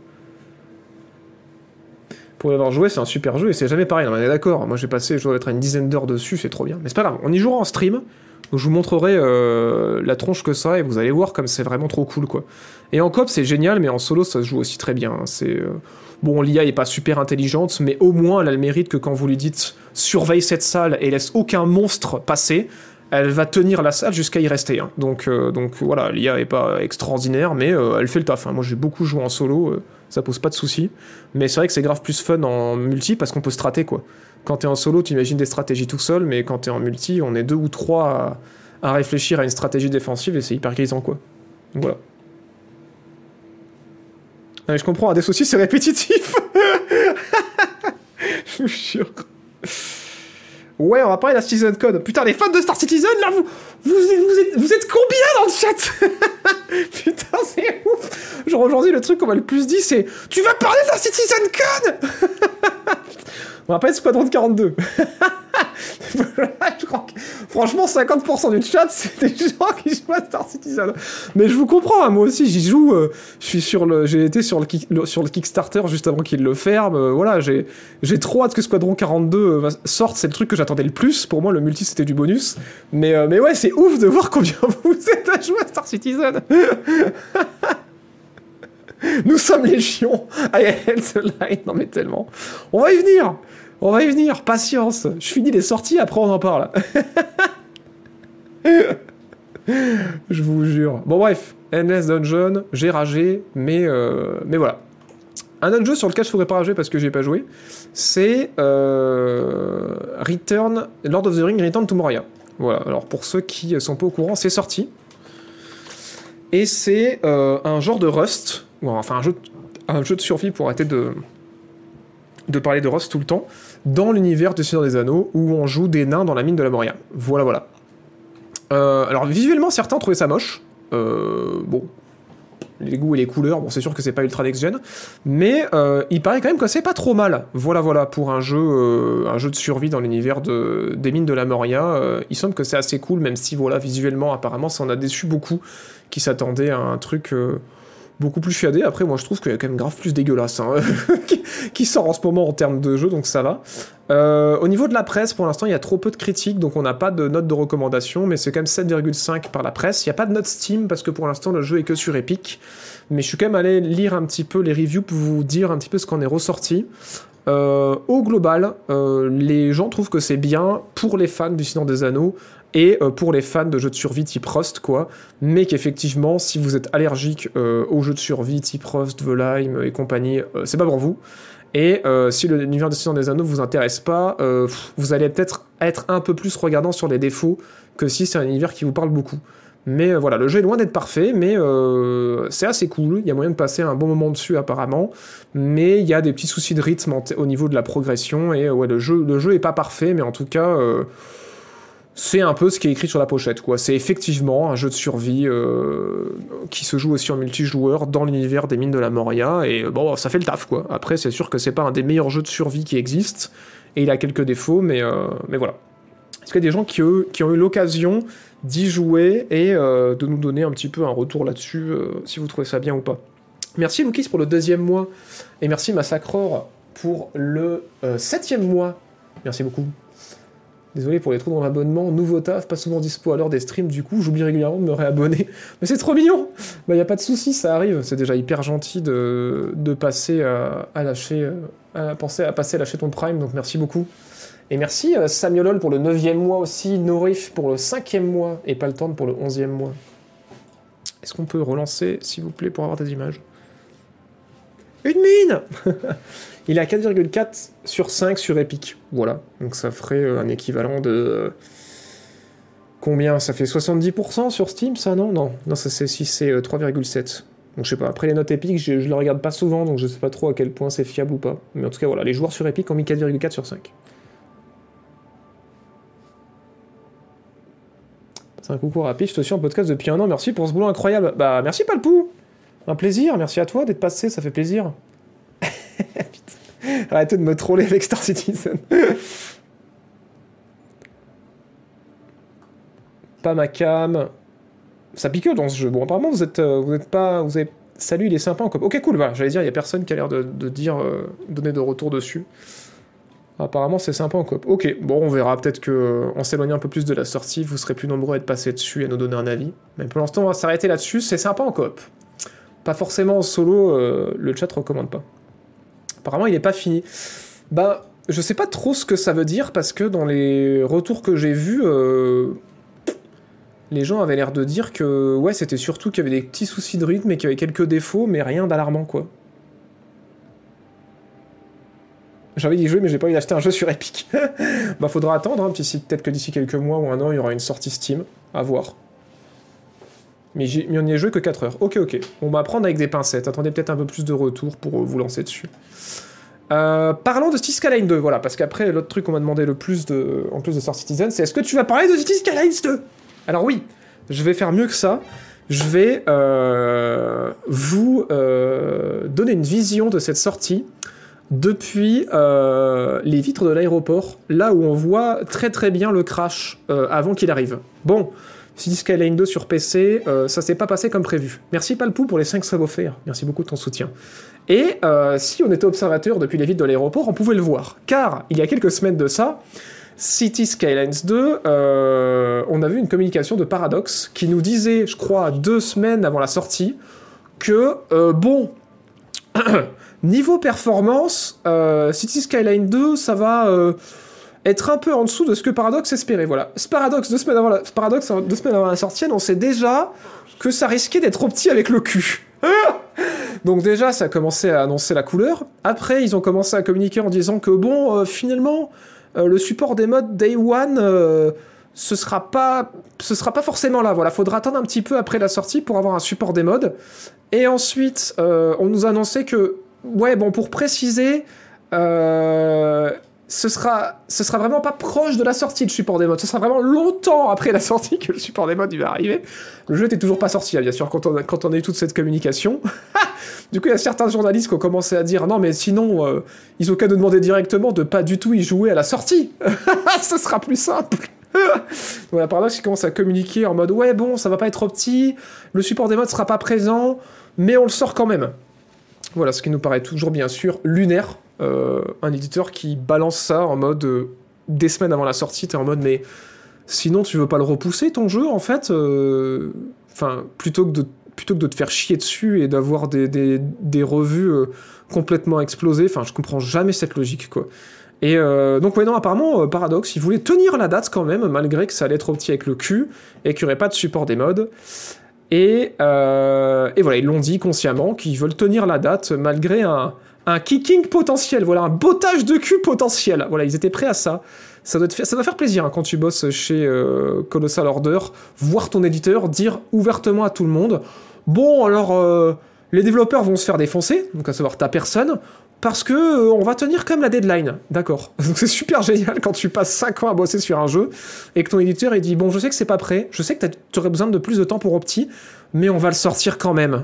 Pour y avoir joué, c'est un super jeu et c'est jamais pareil, on est d'accord. Moi j'ai passé, je dois être à une dizaine d'heures dessus, c'est trop bien. Mais c'est pas grave, on y jouera en stream. où je vous montrerai euh, la tronche que ça et vous allez voir comme c'est vraiment trop cool quoi. Et en coop c'est génial, mais en solo ça se joue aussi très bien. hein. C'est euh, bon, l'IA est pas super intelligente, mais au moins elle a le mérite que quand vous lui dites surveille cette salle et laisse aucun monstre passer, elle va tenir la salle jusqu'à y rester. hein. Donc, euh, donc voilà, l'IA est pas extraordinaire, mais elle fait le taf. hein. Moi j'ai beaucoup joué en solo, ça pose pas de soucis. Mais c'est vrai que c'est grave plus fun en multi parce qu'on peut strater quoi. Quand t'es en solo, tu imagines des stratégies tout seul, mais quand t'es en multi, on est deux ou trois à, à réfléchir à une stratégie défensive et c'est hyper grisant quoi. Voilà. Je comprends, des soucis c'est répétitif. <laughs> je vous jure. Ouais, on va parler de la Season Code. Putain, les fans de Star Citizen, là, vous, vous, êtes, vous, combien dans le chat <laughs> Putain, c'est ouf Genre aujourd'hui, le truc qu'on m'a le plus dit, c'est « Tu vas parler de la Citizen Code !» <laughs> On être Squadron 42. <laughs> je crois que, franchement, 50% du chat, c'est des gens qui jouent à Star Citizen. Mais je vous comprends, hein, moi aussi, j'y joue. euh, je suis sur le, j'ai été sur le, sur le Kickstarter juste avant qu'il le ferme. euh, voilà, j'ai, j'ai trop hâte que Squadron 42 euh, sorte. C'est le truc que j'attendais le plus. Pour moi, le multi, c'était du bonus. Mais, euh, mais ouais, c'est ouf de voir combien <laughs> vous êtes à jouer à Star Citizen. <laughs> Nous sommes hate the light. Non, mais tellement. On va y venir. On va y venir. Patience. Je finis les sorties, après on en parle. <laughs> Je vous jure. Bon, bref. Endless Dungeon, j'ai ragé, mais, euh, mais voilà. Un autre jeu sur lequel je ne pourrais pas rager parce que j'ai pas joué, c'est euh, Return, Lord of the Ring, Return to Moria. Voilà, alors pour ceux qui sont pas au courant, c'est sorti. Et c'est euh, un genre de Rust, enfin un jeu, de, de survie pour arrêter de, de parler de Rust tout le temps, dans l'univers du Seigneur des Anneaux, où on joue des nains dans la mine de la Moria. Voilà, voilà. Euh, alors visuellement, certains trouvaient ça moche. Euh, bon, les goûts et les couleurs, bon c'est sûr que c'est pas ultra next gen, mais euh, il paraît quand même que c'est pas trop mal. Voilà voilà pour un jeu, un jeu de survie dans l'univers de, des mines de la Moria. il semble que c'est assez cool, même si voilà visuellement apparemment ça en a déçu beaucoup qui s'attendaient à un truc beaucoup plus chiadé. Après moi je trouve qu'il y a quand même grave plus dégueulasse hein, <laughs> qui, sort en ce moment en termes de jeu, donc ça va. Euh, au niveau de la presse, pour l'instant, il y a trop peu de critiques, donc on n'a pas de note de recommandation, mais c'est quand même 7,5 par la presse. Il n'y a pas de note Steam parce que pour l'instant le jeu est que sur Epic, mais je suis quand même allé lire un petit peu les reviews pour vous dire un petit peu ce qu'en est ressorti. Euh, au global, euh, les gens trouvent que c'est bien pour les fans du Seigneur des Anneaux et euh, pour les fans de jeux de survie type Rust, quoi. Mais qu'effectivement, si vous êtes allergique euh, aux jeux de survie type Rust, Valheim et compagnie, euh, c'est pas pour vous. Et si l'univers du Seigneur des Anneaux vous intéresse pas, vous allez peut-être être un peu plus regardant sur les défauts que si c'est un univers qui vous parle beaucoup. Mais voilà, le jeu est loin d'être parfait, mais c'est assez cool. Il y a moyen de passer un bon moment dessus apparemment, mais il y a des petits soucis de rythme au niveau de la progression et ouais, le jeu, le jeu est pas parfait, mais en tout cas. C'est un peu ce qui est écrit sur la pochette, quoi. C'est effectivement un jeu de survie euh, qui se joue aussi en multijoueur dans l'univers des mines de la Moria, et euh, bon, ça fait le taf, quoi. Après, c'est sûr que c'est pas un des meilleurs jeux de survie qui existent, et il a quelques défauts, mais, euh, mais voilà. Est-ce qu'il y a des gens qui, ont eu l'occasion d'y jouer et de nous donner un petit peu un retour là-dessus, si vous trouvez ça bien ou pas? Merci Loukis pour le deuxième mois, et merci Massacreur pour le septième mois. Merci beaucoup. Désolé pour les trous dans l'abonnement, nouveau taf, pas souvent dispo à l'heure des streams, du coup j'oublie régulièrement de me réabonner. <laughs> Mais c'est trop mignon Bah y a pas de souci, ça arrive, c'est déjà hyper gentil de, passer à, à lâcher, euh, à penser à passer à lâcher ton prime, donc merci beaucoup. Et merci euh, Samuelol pour le 9 mois aussi, Norif pour le 5 mois, et Paltorn pour le 11 mois. Est-ce qu'on peut relancer, s'il vous plaît, pour avoir des images? Une mine <laughs> Il est à 4,4 sur 5 sur Epic. Voilà. Donc ça ferait euh, un équivalent de. euh, Combien? Ça fait 70% sur Steam, ça Non, non. Non, ça c'est si c'est euh, 3,7. Donc je sais pas. Après les notes Epic, je, je les regarde pas souvent, donc je sais pas trop à quel point c'est fiable ou pas. Mais en tout cas, voilà. Les joueurs sur Epic ont mis 4,4 sur 5. C'est un coucou rapide, je te suis en podcast depuis un an, merci pour ce boulot incroyable. Bah merci Palpou Un plaisir, merci à toi d'être passé, ça fait plaisir. <laughs> Arrêtez de me troller avec Star Citizen. pas ma cam. Ça pique dans ce jeu. Bon, apparemment, vous êtes, euh, vous êtes pas. Vous avez. Salut, il est sympa en cop. Ok, cool, voilà. J'allais dire, il y a personne qui a l'air de, de dire. euh, donner de retour dessus. Apparemment, c'est sympa en coop. Ok, bon, on verra. Peut-être que euh, s'éloignant un peu plus de la sortie, vous serez plus nombreux à être passés dessus et à nous donner un avis. Mais pour l'instant, on va s'arrêter là-dessus. C'est sympa en coop. Pas forcément en solo, euh, le chat recommande pas. Apparemment, il est pas fini. Bah, je sais pas trop ce que ça veut dire parce que dans les retours que j'ai vus, euh, les gens avaient l'air de dire que ouais, c'était surtout qu'il y avait des petits soucis de rythme et qu'il y avait quelques défauts, mais rien d'alarmant quoi. J'ai envie d'y jouer, mais j'ai pas envie d'acheter un jeu sur Epic. <laughs> bah, faudra attendre, hein, peut-être que d'ici quelques mois ou un an, il y aura une sortie Steam. À voir. Mais, mais on n'y a joué que 4 heures. Ok, ok. On va prendre avec des pincettes. Attendez peut-être un peu plus de retour pour euh, vous lancer dessus. Euh, parlons de City Skylines 2, voilà, parce qu'après, l'autre truc qu'on m'a demandé le plus en plus de Star Citizen, c'est est-ce que tu vas parler de City Skylines 2 Alors oui, je vais faire mieux que ça. Je vais euh, vous donner une vision de cette sortie depuis les vitres de l'aéroport, là où on voit très très bien le crash avant qu'il arrive. Bon, City Skyline 2 sur PC, euh, ça s'est pas passé comme prévu. Merci Palpou pour les 5 subs offerts. Merci beaucoup de ton soutien. Et euh, si on était observateur depuis les vitres de l'aéroport, on pouvait le voir. Car il y a quelques semaines de ça, City Skylines 2, euh, on a vu une communication de Paradox qui nous disait, je crois, deux semaines avant la sortie, que, euh, bon, <coughs> niveau performance, City Skyline 2, ça va être un peu en dessous de ce que Paradox espérait. Voilà. Ce Paradox, deux semaines avant la, la sortie, on sait déjà que ça risquait d'être trop petit avec le cul. <laughs> Donc déjà, ça a commencé à annoncer la couleur. Après, ils ont commencé à communiquer en disant que bon, euh, finalement, euh, le support des modes Day One, euh, ce sera pas, ce sera pas forcément là. Voilà, faudra attendre un petit peu après la sortie pour avoir un support des modes. Et ensuite, on nous a annoncé que, ouais, bon, pour préciser, ce sera, ce sera vraiment pas proche de la sortie de support des modes. Ce sera vraiment longtemps après la sortie que le support des modes va arriver. Le jeu n'était toujours pas sorti, hein, bien sûr, quand on, a, quand on a eu toute cette communication. <laughs> du coup, il y a certains journalistes qui ont commencé à dire non, mais sinon, euh, ils ont qu'à nous demander directement de pas du tout y jouer à la sortie. <laughs> ce sera plus simple. <laughs> Donc la paradoxe, ils commencent à communiquer en mode ouais, bon, ça va pas être opti, le support des modes sera pas présent, mais on le sort quand même. Voilà, ce qui nous paraît toujours bien sûr lunaire. Euh, un éditeur qui balance ça en mode euh, des semaines avant la sortie, t'es en mode mais sinon tu veux pas le repousser ton jeu en fait euh, Enfin, plutôt que de te faire chier dessus et d'avoir des, revues complètement explosées, enfin je comprends jamais cette logique quoi. Et donc ouais non apparemment paradoxe, ils voulaient tenir la date quand même malgré que ça allait être petit avec le cul et qu'il n'y aurait pas de support des modes. Et, euh, et voilà, ils l'ont dit consciemment qu'ils veulent tenir la date malgré un, kicking potentiel, voilà, un bottage de cul potentiel. Voilà, ils étaient prêts à ça. Ça doit, faire, ça doit faire plaisir hein, quand tu bosses chez euh, Colossal Order, voir ton éditeur dire ouvertement à tout le monde Bon, alors, euh, les développeurs vont se faire défoncer, donc à savoir ta personne, parce que euh, on va tenir même la deadline. D'accord. <laughs> Donc c'est super génial quand tu passes 5 ans à bosser sur un jeu et que ton éditeur il dit Bon, je sais que c'est pas prêt, je sais que tu aurais besoin de plus de temps pour Opti, mais on va le sortir quand même.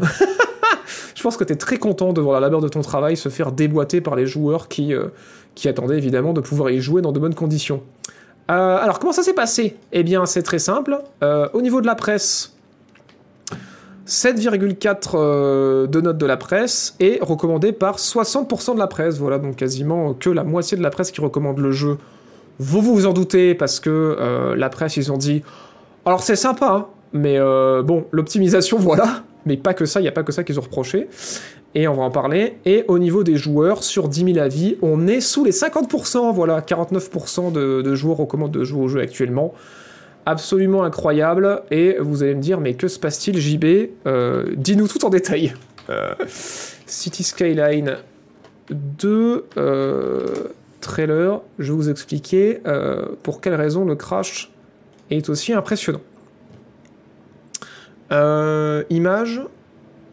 <laughs> je pense que tu es très content de voir la labeur de ton travail se faire déboîter par les joueurs qui, euh, qui attendaient évidemment de pouvoir y jouer dans de bonnes conditions. Euh, alors comment ça s'est passé? Eh bien c'est très simple. Au niveau de la presse, 7,4 de notes de la presse est recommandé par 60% de la presse. Voilà, donc quasiment que la moitié de la presse qui recommande le jeu. Vous vous en doutez parce que la presse ils ont dit alors c'est sympa, hein, mais bon l'optimisation <laughs> voilà mais pas que ça, il n'y a pas que ça qu'ils ont reproché. Et on va en parler. Et au niveau des joueurs, sur 10 000 avis, on est sous les 50%. Voilà, 49% de, joueurs recommandent de jouer au jeu actuellement. Absolument incroyable. Et vous allez me dire, mais que se passe-t-il, JB euh, Dis-nous tout en détail. Euh, City Skyline 2, euh, trailer. Je vais vous expliquer pour quelle raison le crash est aussi impressionnant. Euh, image,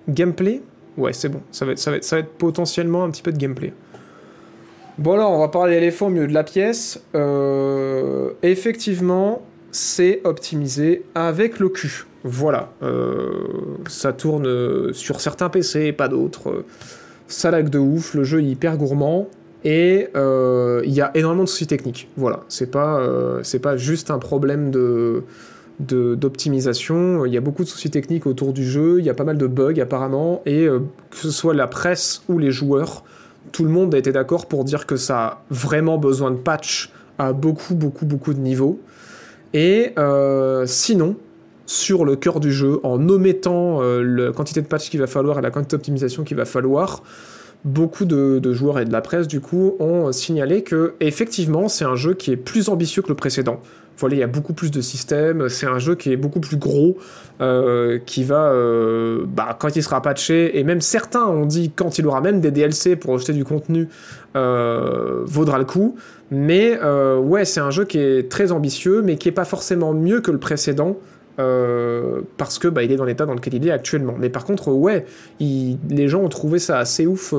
gameplay. Ouais, c'est bon. Ça va, être, ça, va être, ça va être potentiellement un petit peu de gameplay. Bon alors, on va parler d'éléphant au milieu de la pièce. Euh, effectivement, c'est optimisé avec le cul. Voilà. Euh, ça tourne sur certains PC, pas d'autres. Ça lag de ouf, le jeu est hyper gourmand. Et il y a énormément de soucis techniques. Voilà. C'est pas, c'est pas juste un problème de d'optimisation. Il y a beaucoup de soucis techniques autour du jeu, il y a pas mal de bugs apparemment, et euh, que ce soit la presse ou les joueurs, tout le monde a été d'accord pour dire que ça a vraiment besoin de patch à beaucoup, beaucoup, beaucoup de niveaux. Et euh, sinon, sur le cœur du jeu, en omettant euh, la quantité de patch qu'il va falloir et la quantité d'optimisation qu'il va falloir, beaucoup de, de, joueurs et de la presse du coup ont signalé que effectivement c'est un jeu qui est plus ambitieux que le précédent. Il y a beaucoup plus de systèmes, c'est un jeu qui est beaucoup plus gros, euh, qui va, euh, bah, quand il sera patché, et même certains ont dit quand il aura même des DLC pour acheter du contenu, euh, vaudra le coup. Mais ouais, c'est un jeu qui est très ambitieux, mais qui est pas forcément mieux que le précédent. parce que bah, il est dans l'état dans lequel il est actuellement. Mais par contre, ouais, les gens ont trouvé ça assez ouf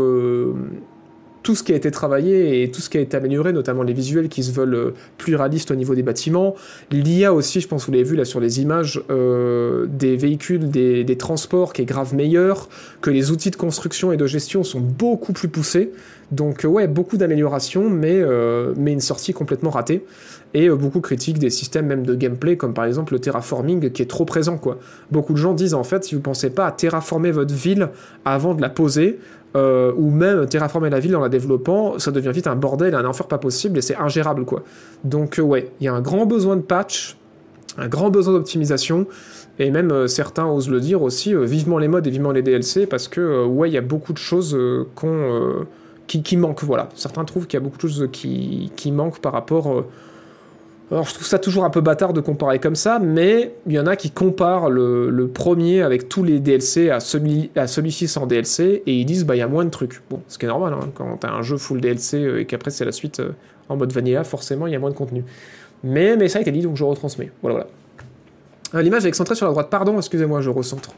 tout ce qui a été travaillé et tout ce qui a été amélioré, notamment les visuels qui se veulent euh, plus réalistes au niveau des bâtiments. L'IA aussi, je pense que vous l'avez vu là sur les images, euh, des véhicules, des, transports qui est grave meilleur, que les outils de construction et de gestion sont beaucoup plus poussés. Donc euh, ouais, beaucoup d'améliorations, mais, une sortie complètement ratée. Et beaucoup critiquent des systèmes même de gameplay, comme par exemple le terraforming qui est trop présent. quoi. Beaucoup de gens disent en fait, si vous pensez pas à terraformer votre ville avant de la poser, euh, ou même terraformer la ville en la développant, ça devient vite un bordel, un enfer pas possible et c'est ingérable quoi. Donc euh, ouais, il y a un grand besoin de patch, un grand besoin d'optimisation et même euh, certains osent le dire aussi, vivement les modes et vivement les DLC parce que ouais, il y a beaucoup de choses qu'on qui, qui, manquent voilà. Certains trouvent qu'il y a beaucoup de choses qui, qui manquent par rapport alors je trouve ça toujours un peu bâtard de comparer comme ça, mais il y en a qui comparent le, premier avec tous les DLC à, celui, à celui-ci sans DLC, et ils disent bah il y a moins de trucs. Bon, ce qui est normal, hein, quand t'as un jeu full DLC euh, et qu'après c'est la suite euh, en mode vanilla, forcément il y a moins de contenu. Mais, mais ça a été dit, donc je retransmets. Voilà, voilà. Euh, l'image est excentrée sur la droite. Pardon, excusez-moi, je recentre.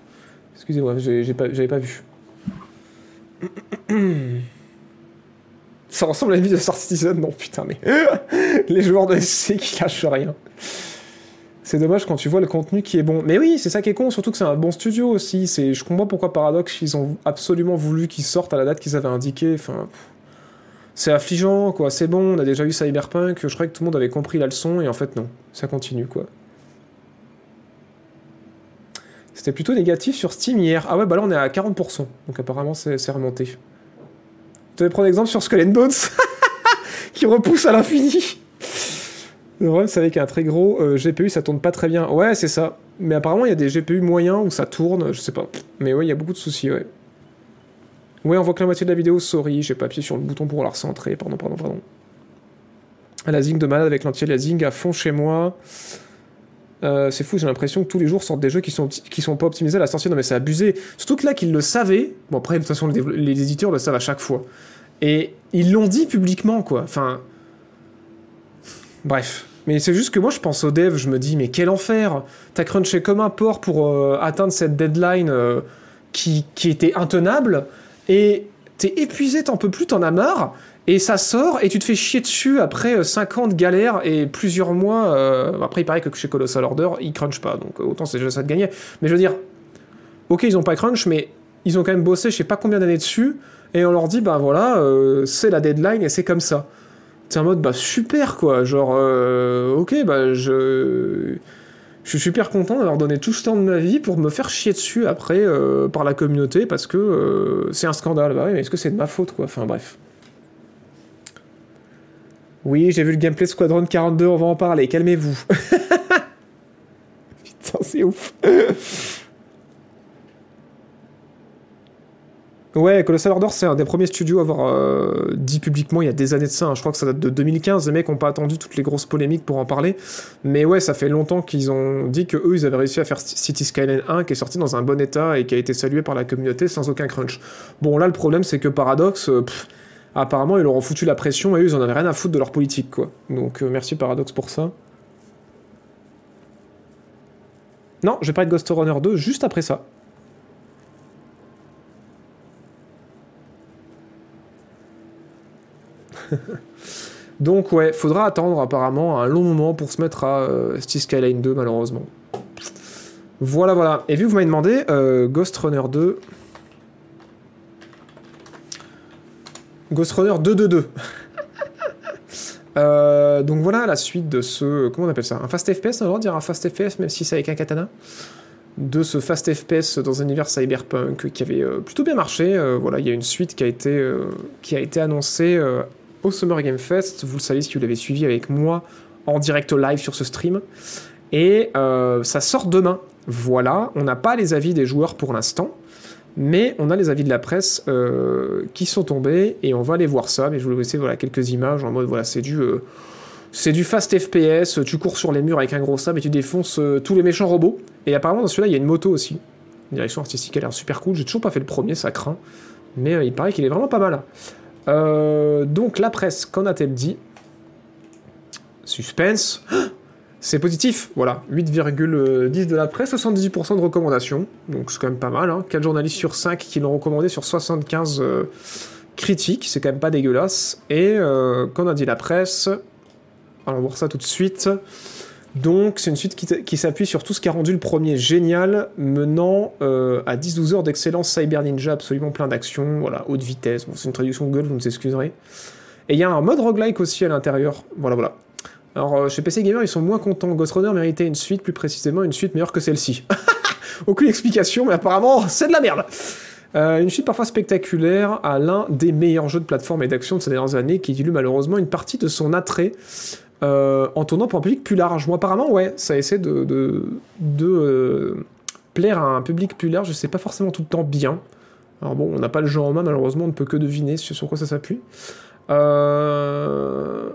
Excusez-moi, j'ai, pas, j'avais pas vu. <clears throat> Ça ressemble à une vie de Star Citizen, non putain, mais <laughs> les joueurs de SC qui lâchent rien. C'est dommage quand tu vois le contenu qui est bon. Mais oui, c'est ça qui est con, surtout que c'est un bon studio aussi. Je comprends pourquoi Paradox, ils ont absolument voulu qu'ils sortent à la date qu'ils avaient indiquée. Enfin, c'est affligeant, quoi. C'est bon, on a déjà eu Cyberpunk. Je croyais que tout le monde avait compris la leçon, et en fait, non. Ça continue, quoi. C'était plutôt négatif sur Steam hier. Ah ouais, bah là, on est à 40%. Donc apparemment, c'est remonté. Veux prendre exemple sur Skull and Bones <laughs> qui repousse à l'infini. Le problème, c'est avec un très gros euh, GPU, ça tourne pas très bien. Ouais, c'est ça. Mais apparemment, il y a des GPU moyens où ça tourne, je sais pas. Mais ouais, il y a beaucoup de soucis, ouais. Ouais, on voit que la moitié de la vidéo, sorry, j'ai pas appuyé sur le bouton pour la recentrer, pardon, pardon, pardon. La zing de malade avec l'anti-aliasing à fond chez moi. Euh, c'est fou, j'ai l'impression que tous les jours sortent des jeux qui sont, qui sont pas optimisés à la sortie. Non, mais c'est abusé. Surtout que là, qu'ils le savaient. Bon, après, de toute façon, les éditeurs le savent à chaque fois. Et ils l'ont dit publiquement, quoi. Enfin. Bref. Mais c'est juste que moi, je pense aux devs, je me dis, mais quel enfer T'as crunché comme un porc pour euh, atteindre cette deadline euh, qui, était intenable, et t'es épuisé, t'en peux plus, t'en as marre, et ça sort, et tu te fais chier dessus après 5 ans de galère et plusieurs mois. euh, Après, il paraît que chez Colossal Order, ils crunchent pas, donc euh, autant c'est déjà ça de gagner. Mais je veux dire, ok, ils ont pas crunch, mais ils ont quand même bossé je sais pas combien d'années dessus, et on leur dit, bah voilà, euh, c'est la deadline et c'est comme ça. C'est en mode, bah super quoi, genre, euh, ok, bah je. Je suis super content d'avoir donné tout ce temps de ma vie pour me faire chier dessus après euh, par la communauté parce que c'est un scandale. Bah oui, mais est-ce que c'est de ma faute quoi? Enfin bref. Oui, j'ai vu le gameplay Squadron 42, on va en parler, calmez-vous. <laughs> Putain, c'est ouf. Ouais, Colossal Order, c'est un des premiers studios à avoir euh, dit publiquement il y a des années de ça. hein. Je crois que ça date de 2015. Les mecs n'ont pas attendu toutes les grosses polémiques pour en parler. Mais ouais, ça fait longtemps qu'ils ont dit que eux, ils avaient réussi à faire City Skyline 1 qui est sorti dans un bon état et qui a été salué par la communauté sans aucun crunch. Bon, là, le problème, c'est que Paradox, euh, apparemment, ils leur ont foutu la pression et eux, ils en avaient rien à foutre de leur politique, quoi. Donc, euh, merci Paradox pour ça. Non, je vais parler de Ghost Runner 2 juste après ça. <laughs> Donc ouais, faudra attendre apparemment un long moment pour se mettre à euh, City Skyline 2 malheureusement. Voilà voilà. Et vu que vous m'avez demandé, euh, Ghost Runner 2... Ghost Runner 222. <laughs> Euh, donc voilà la suite de ce... Comment on appelle ça? Un fast FPS, on va dire un fast FPS même si c'est avec un katana? De ce fast FPS dans un univers cyberpunk qui avait euh, plutôt bien marché. Euh, voilà, il y a une suite qui a été, annoncée au Summer Game Fest. Vous le savez si vous l'avez suivi avec moi en direct live sur ce stream. Et euh, ça sort demain. Voilà, on n'a pas les avis des joueurs pour l'instant, mais on a les avis de la presse euh, qui sont tombés et on va aller voir ça. Mais je vous laisser voilà quelques images en mode voilà c'est du euh, c'est du fast FPS. Tu cours sur les murs avec un gros sabre et tu défonces tous les méchants robots. Et apparemment dans celui-là il y a une moto aussi. Direction artistique a l'air super cool. J'ai toujours pas fait le premier, ça craint, mais il paraît qu'il est vraiment pas mal. Euh, donc la presse, qu'en a-t-elle dit? Suspense. <gasps> C'est positif, voilà. 8,10 de la presse, 78% de recommandations. Donc c'est quand même pas mal. Hein. 4 journalistes sur 5 qui l'ont recommandé sur 75 euh, critiques. C'est quand même pas dégueulasse. Et euh, qu'en a dit la presse? Allons voir ça tout de suite. Donc c'est une suite qui, s'appuie sur tout ce qui a rendu le premier génial, menant euh, à 10-12 heures d'excellence Cyber Ninja, absolument plein d'actions, voilà, haute vitesse. Bon, c'est une traduction Google, vous nous excuserez. Et il y a un mode roguelike aussi à l'intérieur. Voilà, voilà. Alors, euh, chez PC Gamer, ils sont moins contents. Ghost Runner méritait une suite, plus précisément une suite meilleure que celle-ci. <laughs> Aucune explication, mais apparemment, c'est de la merde. Euh, une suite parfois spectaculaire à l'un des meilleurs jeux de plateforme et d'action de ces dernières années, qui dilue malheureusement une partie de son attrait euh, en tournant pour un public plus large. Moi, apparemment, ouais, ça essaie de, euh, plaire à un public plus large. C'est pas forcément tout le temps bien. Alors bon, on n'a pas le jeu en main, malheureusement, on ne peut que deviner sur, quoi ça s'appuie. Euh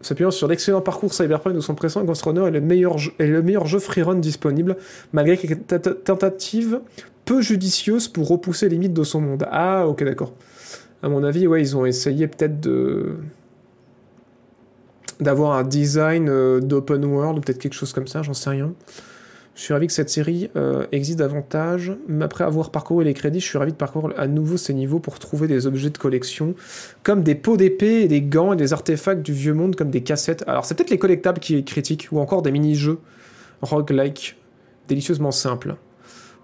s'appuyant sur l'excellent parcours cyberpunk de son précédent, Ghost Runner est le meilleur jeu, le meilleur jeu freerun disponible, malgré quelques tentatives peu judicieuses pour repousser les limites de son monde. Ah, ok, d'accord. À mon avis, ouais, ils ont essayé peut-être de d'avoir un design euh, d'open world ou peut-être quelque chose comme ça, j'en sais rien. Je suis ravi que cette série euh, existe davantage. Après avoir parcouru les crédits, je suis ravi de parcourir à nouveau ces niveaux pour trouver des objets de collection, comme des pots d'épée, des gants et des artefacts du vieux monde, comme des cassettes. Alors c'est peut-être les collectables qui critiquent, ou encore des mini-jeux roguelike, délicieusement simples.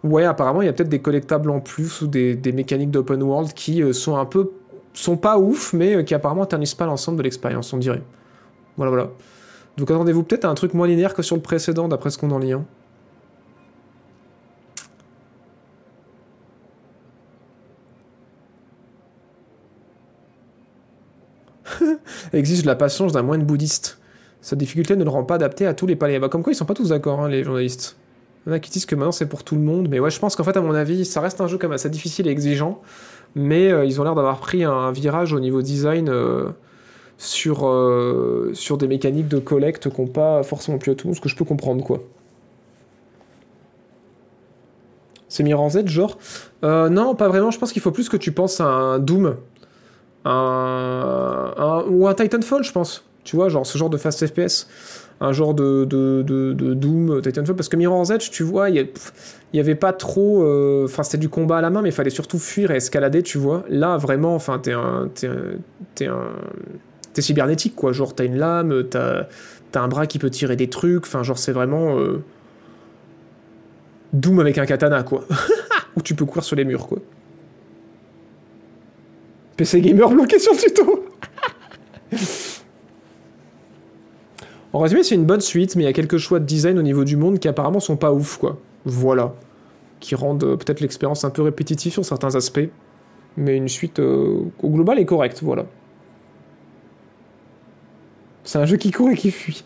Ouais, apparemment, il y a peut-être des collectables en plus ou des, mécaniques d'open world qui euh, sont un peu. sont pas ouf, mais qui apparemment ternissent pas l'ensemble de l'expérience, on dirait. Voilà, voilà. Donc attendez-vous peut-être à un truc moins linéaire que sur le précédent, d'après ce qu'on en lit. hein. <laughs> Exige la patience d'un moine bouddhiste. Sa difficulté ne le rend pas adapté à tous les palais. Bah, comme quoi, ils sont pas tous d'accord, hein, les journalistes. Il y en a qui disent que maintenant c'est pour tout le monde, mais ouais, je pense qu'en fait, à mon avis, ça reste un jeu quand même assez difficile et exigeant, mais euh, ils ont l'air d'avoir pris un virage au niveau design euh, sur, euh, sur des mécaniques de collecte qui n'ont pas forcément plu à tout le monde, ce que je peux comprendre, quoi. C'est Mirror Z, genre? Euh, Non, pas vraiment, je pense qu'il faut plus que tu penses à un Doom, un, un- ou un Titanfall, je pense. Tu vois, genre ce genre de fast FPS un genre de, de, de, Doom, Titanfall, parce que Mirror's Edge, tu vois, il y, a- il y avait pas trop... euh, Enfin, c'était du combat à la main, mais il fallait surtout fuir et escalader, tu vois. Là, vraiment, enfin, t'es un... T'es un... T'es un... T'es cybernétique, quoi. Genre, t'as une lame, t'as un bras qui peut tirer des trucs, enfin, genre, c'est vraiment... euh, Doom avec un katana, quoi. <laughs> Où tu peux courir sur les murs, quoi. PC Gamer bloqué sur le tuto <laughs> En résumé, c'est une bonne suite, mais il y a quelques choix de design au niveau du monde qui apparemment sont pas ouf, quoi. Voilà. Qui rendent euh, peut-être l'expérience un peu répétitive sur certains aspects. Mais une suite, euh, au global, est correcte, voilà. C'est un jeu qui court et qui fuit.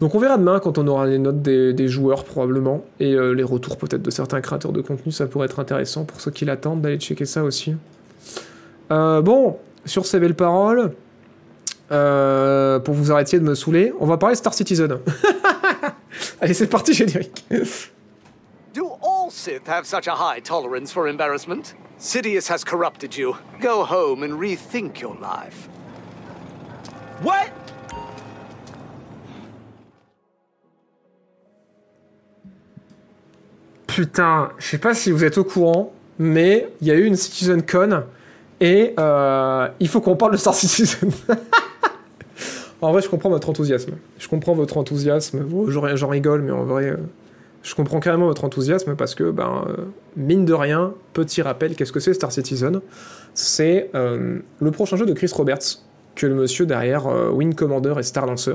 Donc on verra demain quand on aura les notes des, joueurs probablement et euh, les retours peut-être de certains créateurs de contenu, ça pourrait être intéressant pour ceux qui l'attendent d'aller checker ça aussi. Euh, bon, sur ces belles paroles, euh, pour vous arrêter de me saouler, on va parler Star Citizen. <laughs> Allez, c'est parti, générique. Do all Sith have such a high tolerance for embarrassment? Sidious has corrupted you. Go home and rethink your life. What? Putain, je sais pas si vous êtes au courant, mais il y a eu une Citizen Con et euh, il faut qu'on parle de Star Citizen. <laughs> en vrai, je comprends votre enthousiasme. Je comprends votre enthousiasme. J'en rigole, mais en vrai, euh, je comprends carrément votre enthousiasme parce que, ben, euh, mine de rien, petit rappel, qu'est-ce que c'est Star Citizen? C'est le prochain jeu de Chris Roberts, que le monsieur derrière euh, Commander et Star Lancer.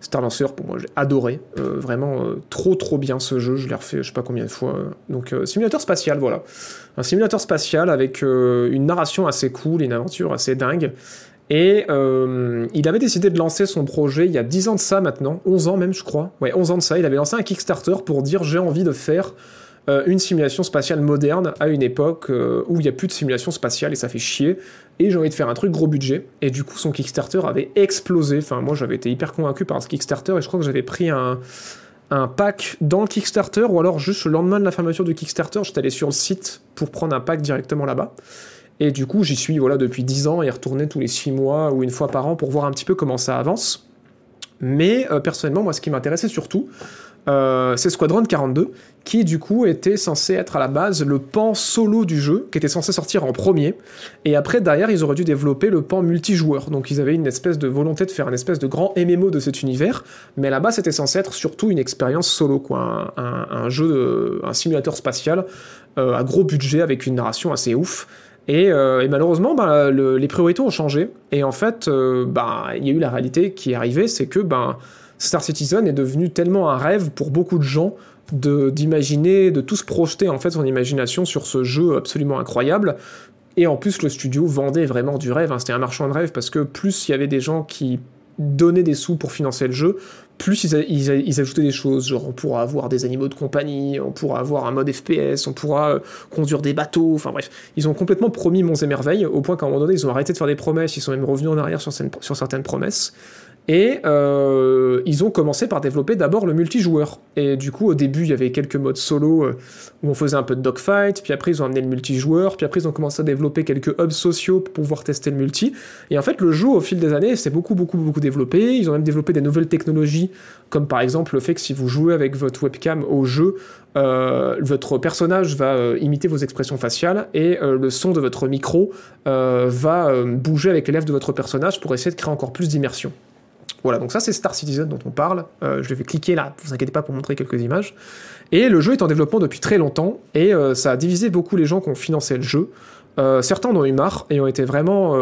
Star Lancer, pour moi, j'ai adoré. Euh, vraiment euh, trop, trop bien ce jeu. Je l'ai refait je sais pas combien de fois. Donc, euh, simulateur spatial, voilà. Un simulateur spatial avec une narration assez cool, une aventure assez dingue. Et il avait décidé de lancer son projet il y a 10 ans de ça maintenant, 11 ans même, je crois. Ouais, 11 ans de ça. Il avait lancé un Kickstarter pour dire j'ai envie de faire euh, une simulation spatiale moderne à une époque euh, où il n'y a plus de simulation spatiale et ça fait chier. Et j'ai envie de faire un truc gros budget. Et du coup, son Kickstarter avait explosé. Enfin, moi, j'avais été hyper convaincu par ce Kickstarter et je crois que j'avais pris un, un pack dans le Kickstarter ou alors juste le lendemain de la fermeture du Kickstarter, j'étais allé sur le site pour prendre un pack directement là-bas. Et du coup, j'y suis voilà depuis 10 ans et retourné tous les 6 mois ou une fois par an pour voir un petit peu comment ça avance. Mais euh, personnellement, moi, ce qui m'intéressait surtout, euh, c'est Squadron 42, qui du coup était censé être à la base le pan solo du jeu, qui était censé sortir en premier. Et après, derrière, ils auraient dû développer le pan multijoueur. Donc ils avaient une espèce de volonté de faire une espèce de grand MMO de cet univers. Mais là-bas, c'était censé être surtout une expérience solo, quoi. Un, jeu, un simulateur spatial euh, à gros budget avec une narration assez ouf. Et, euh, et malheureusement, le- les priorités ont changé. Et en fait, euh, ben, il y a eu la réalité qui est arrivée, c'est que ben, Star Citizen est devenu tellement un rêve pour beaucoup de gens de d'imaginer, de tous projeter en fait son imagination sur ce jeu absolument incroyable. Et en plus, le studio vendait vraiment du rêve. hein. C'était un marchand de rêve parce que plus il y avait des gens qui donnaient des sous pour financer le jeu, plus ils, ils ajoutaient des choses. Genre, on pourra avoir des animaux de compagnie, on pourra avoir un mode FPS, on pourra euh, conduire des bateaux. Enfin bref, ils ont complètement promis monts et merveilles au point qu'à un moment donné, ils ont arrêté de faire des promesses. Ils sont même revenus en arrière sur, sur certaines promesses. Et euh, ils ont commencé par développer d'abord le multijoueur. Et du coup, au début, il y avait quelques modes solo euh, où on faisait un peu de dogfight, puis après, ils ont amené le multijoueur, puis après, ils ont commencé à développer quelques hubs sociaux pour pouvoir tester le multi. Et en fait, le jeu, au fil des années, s'est beaucoup, beaucoup, beaucoup développé. Ils ont même développé des nouvelles technologies, comme par exemple le fait que si vous jouez avec votre webcam au jeu, euh, votre personnage va euh, imiter vos expressions faciales et euh, le son de votre micro va bouger avec les lèvres de votre personnage pour essayer de créer encore plus d'immersion. Voilà, donc ça c'est Star Citizen dont on parle. Euh, je vais cliquer là, vous inquiétez pas pour montrer quelques images. Et le jeu est en développement depuis très longtemps et euh, ça a divisé beaucoup les gens qui ont financé le jeu. Euh, certains en ont eu marre et ont été vraiment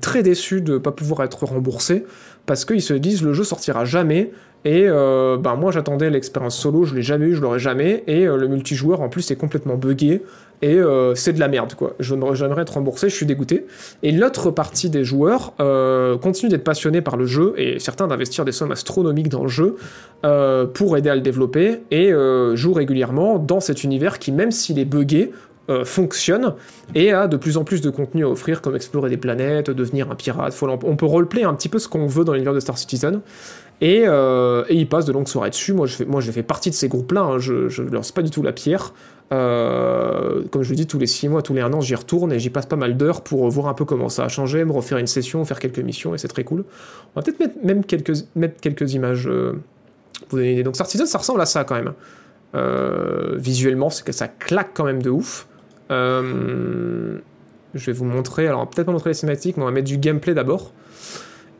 très déçus de ne pas pouvoir être remboursés parce qu'ils se disent le jeu sortira jamais et ben moi j'attendais l'expérience solo, je l'ai jamais eu, je l'aurai jamais et le multijoueur en plus est complètement buggé et euh, c'est de la merde quoi. Jamais être remboursé, je suis dégoûté. Et l'autre partie des joueurs euh, continue d'être passionnés par le jeu et certains d'investir des sommes astronomiques dans le jeu euh, pour aider à le développer et jouent régulièrement dans cet univers qui même s'il est buggé fonctionne et a de plus en plus de contenu à offrir comme explorer des planètes, devenir un pirate. On peut roleplay un petit peu ce qu'on veut dans l'univers de Star Citizen. Et, ils passent de longues soirées dessus. Moi, je fais, moi, partie de ces groupes-là. hein. Je, je lance pas du tout la pierre. Euh, comme je le dis, tous les 6 mois, tous les 1 an, j'y retourne et j'y passe pas mal d'heures pour voir un peu comment ça a changé, me refaire une session, faire quelques missions et c'est très cool. On va peut-être mettre même quelques, mettre quelques images. euh, vous donner une idée. Donc Star Citizen, ça ressemble à ça quand même. Euh, visuellement, c'est que ça claque quand même de ouf. Euh, je vais vous montrer, alors peut-être pas montrer les cinématiques, mais on va mettre du gameplay d'abord.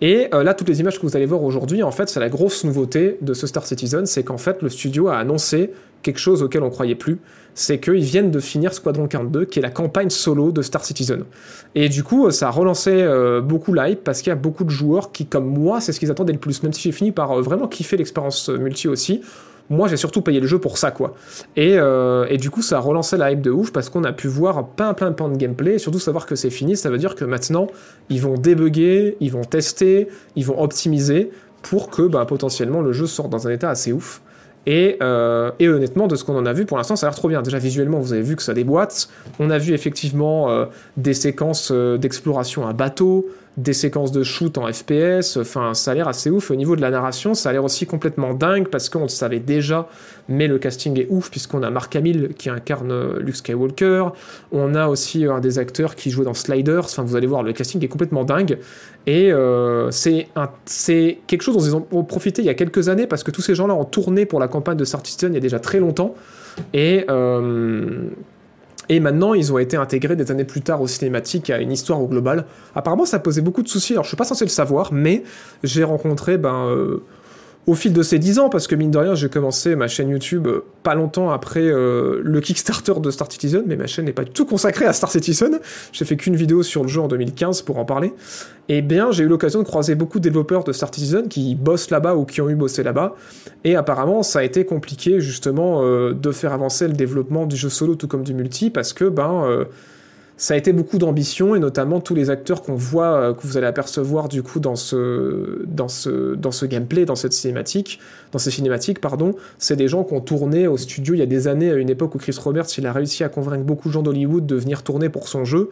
Et euh, là, toutes les images que vous allez voir aujourd'hui, en fait, c'est la grosse nouveauté de ce Star Citizen, c'est qu'en fait, le studio a annoncé quelque chose auquel on croyait plus, c'est qu'ils viennent de finir Squadron 42, qui est la campagne solo de Star Citizen. Et du coup, ça a relancé euh, beaucoup l'hype, parce qu'il y a beaucoup de joueurs qui, comme moi, c'est ce qu'ils attendaient le plus, même si j'ai fini par euh, vraiment kiffer l'expérience euh, multi aussi. Moi, j'ai surtout payé le jeu pour ça, quoi. Et, du coup, ça a relancé la hype de ouf parce qu'on a pu voir plein, plein, plein de gameplay et surtout savoir que c'est fini. Ça veut dire que maintenant, ils vont débugger, ils vont tester, ils vont optimiser pour que bah, potentiellement le jeu sorte dans un état assez ouf. Et, euh, et honnêtement, de ce qu'on en a vu, pour l'instant, ça a l'air trop bien. Déjà, visuellement, vous avez vu que ça déboîte. On a vu effectivement euh, des séquences euh, d'exploration à bateau, des séquences de shoot en FPS. Enfin, ça a l'air assez ouf. Au niveau de la narration, ça a l'air aussi complètement dingue parce qu'on le savait déjà, mais le casting est ouf puisqu'on a Mark Hamill qui incarne euh, Luke Skywalker. On a aussi un des acteurs qui jouait dans Sliders. Enfin, vous allez voir, le casting est complètement dingue. Et euh, c'est quelque chose dont ils ont, profité il y a quelques années parce que tous ces gens-là ont tourné pour la campagne de Star Citizen il y a déjà très longtemps. Et, euh, et maintenant, ils ont été intégrés des années plus tard aux cinématiques à une histoire au global. Apparemment, ça posait beaucoup de soucis. Alors, je suis pas censé le savoir, mais j'ai rencontré ben, euh, au fil de ces 10 ans, parce que mine de rien, j'ai commencé ma chaîne YouTube euh, pas longtemps après euh, le Kickstarter de Star Citizen, mais ma chaîne n'est pas du tout consacrée à Star Citizen. J'ai fait qu'une vidéo sur le jeu en 2015 pour en parler. Et bien, j'ai eu l'occasion de croiser beaucoup de développeurs de Star Citizen qui bossent là-bas ou qui ont eu bossé là-bas. Et apparemment, ça a été compliqué justement euh, de faire avancer le développement du jeu solo tout comme du multi, parce que ben ça a été beaucoup d'ambition et notamment tous les acteurs qu'on voit, euh, que vous allez apercevoir du coup dans ce, dans ce, dans ce gameplay, dans cette cinématique, dans ces cinématiques, pardon, c'est des gens qui ont tourné au studio il y a des années, à une époque où Chris Roberts il a réussi à convaincre beaucoup de gens d'Hollywood de venir tourner pour son jeu.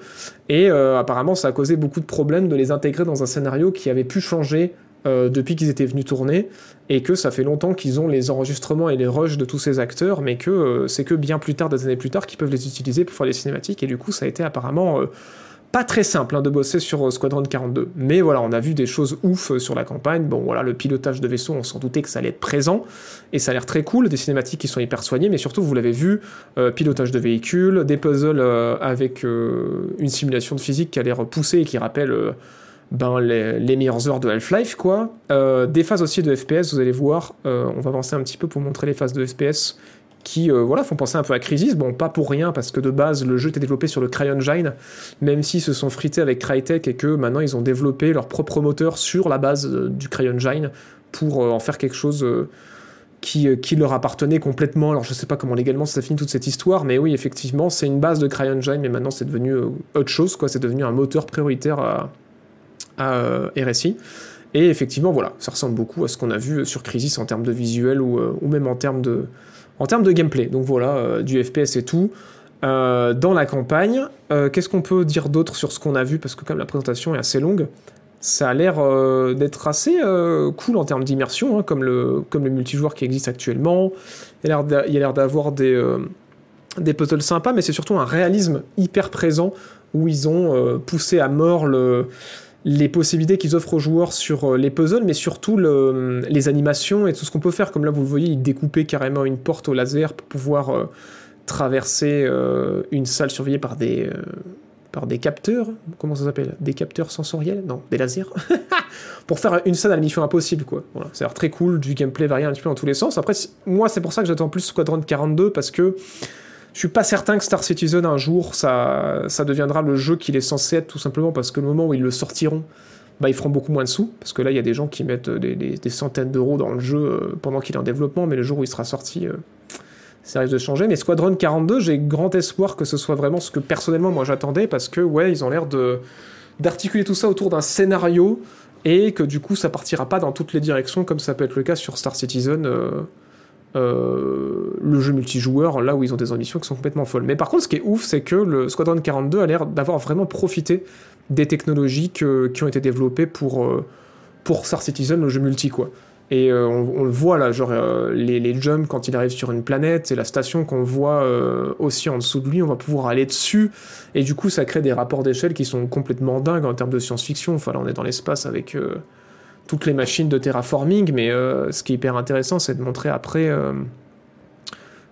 Et euh, apparemment ça a causé beaucoup de problèmes de les intégrer dans un scénario qui avait pu changer euh, depuis qu'ils étaient venus tourner et que ça fait longtemps qu'ils ont les enregistrements et les rushs de tous ces acteurs, mais que euh, c'est que bien plus tard, des années plus tard, qu'ils peuvent les utiliser pour faire les cinématiques, et du coup ça a été apparemment euh, pas très simple hein, de bosser sur euh, Squadron 42. Mais voilà, on a vu des choses ouf sur la campagne, bon voilà, le pilotage de vaisseau, on s'en doutait que ça allait être présent, et ça a l'air très cool, des cinématiques qui sont hyper soignées, mais surtout, vous l'avez vu, pilotage de véhicules, des puzzles avec une simulation de physique qui a l'air poussée et qui rappelle... ben, les, les meilleures heures de Half-Life, quoi. Euh, des phases aussi de FPS, vous allez voir, euh, on va avancer un petit peu pour montrer les phases de FPS qui euh, voilà, font penser un peu à Crisis. Bon, pas pour rien, parce que de base, le jeu était développé sur le CryEngine, même s'ils se sont frités avec Crytek et que maintenant ils ont développé leur propre moteur sur la base du CryEngine pour en faire quelque chose. qui, qui leur appartenait complètement. Alors je sais pas comment légalement ça finit toute cette histoire, mais oui, effectivement, c'est une base de CryEngine, mais maintenant c'est devenu autre chose, quoi. C'est devenu un moteur prioritaire à, à euh, RSI. Et effectivement, voilà, ça ressemble beaucoup à ce qu'on a vu sur Crisis en termes de visuel ou, euh, même en termes de, en termes de gameplay. Donc voilà, euh, du FPS et tout. Dans la campagne, qu'est-ce qu'on peut dire d'autre sur ce qu'on a vu? Parce que comme la présentation est assez longue, ça a l'air d'être assez cool en termes d'immersion, hein, comme, le, comme le multijoueur qui existe actuellement. Il a l'air d'avoir des, des puzzles sympas, mais c'est surtout un réalisme hyper présent où ils ont poussé à mort le, les possibilités qu'ils offrent aux joueurs sur les puzzles, mais surtout le, les animations et tout ce qu'on peut faire. Comme là, vous le voyez, il découpait carrément une porte au laser pour pouvoir traverser une salle surveillée par des par des capteurs, comment ça s'appelle? Des capteurs sensoriels? Non, des lasers. <laughs> pour faire une scène à la mission impossible, quoi. Voilà, ça a très cool, du gameplay varie un petit peu dans tous les sens. Après, moi, c'est pour ça que j'attends plus Squadron 42, parce que je suis pas certain que Star Citizen, un jour, ça, ça deviendra le jeu qu'il est censé être, tout simplement parce que le moment où ils le sortiront, bah, ils feront beaucoup moins de sous, parce que là, il y a des gens qui mettent des, centaines d'euros dans le jeu euh, pendant qu'il est en développement, mais le jour où il sera sorti... Euh, ça risque de changer. Mais Squadron 42, j'ai grand espoir que ce soit vraiment ce que personnellement moi j'attendais parce que ouais, ils ont l'air de d'articuler tout ça autour d'un scénario et que du coup ça partira pas dans toutes les directions comme ça peut être le cas sur Star Citizen. Euh, euh, le jeu multijoueur, là où ils ont des ambitions qui sont complètement folles. Mais par contre, ce qui est ouf, c'est que le Squadron 42 a l'air d'avoir vraiment profité des technologies qui ont été développées pour, euh, pour Star Citizen, le jeu multi. Et euh, on, le voit là, genre les, jumps quand il arrive sur une planète, c'est la station qu'on voit aussi en dessous de lui, on va pouvoir aller dessus. Et du coup, ça crée des rapports d'échelle qui sont complètement dingues en termes de science-fiction. Enfin, là, on est dans l'espace avec toutes les machines de terraforming, mais ce qui est hyper intéressant, c'est de montrer après,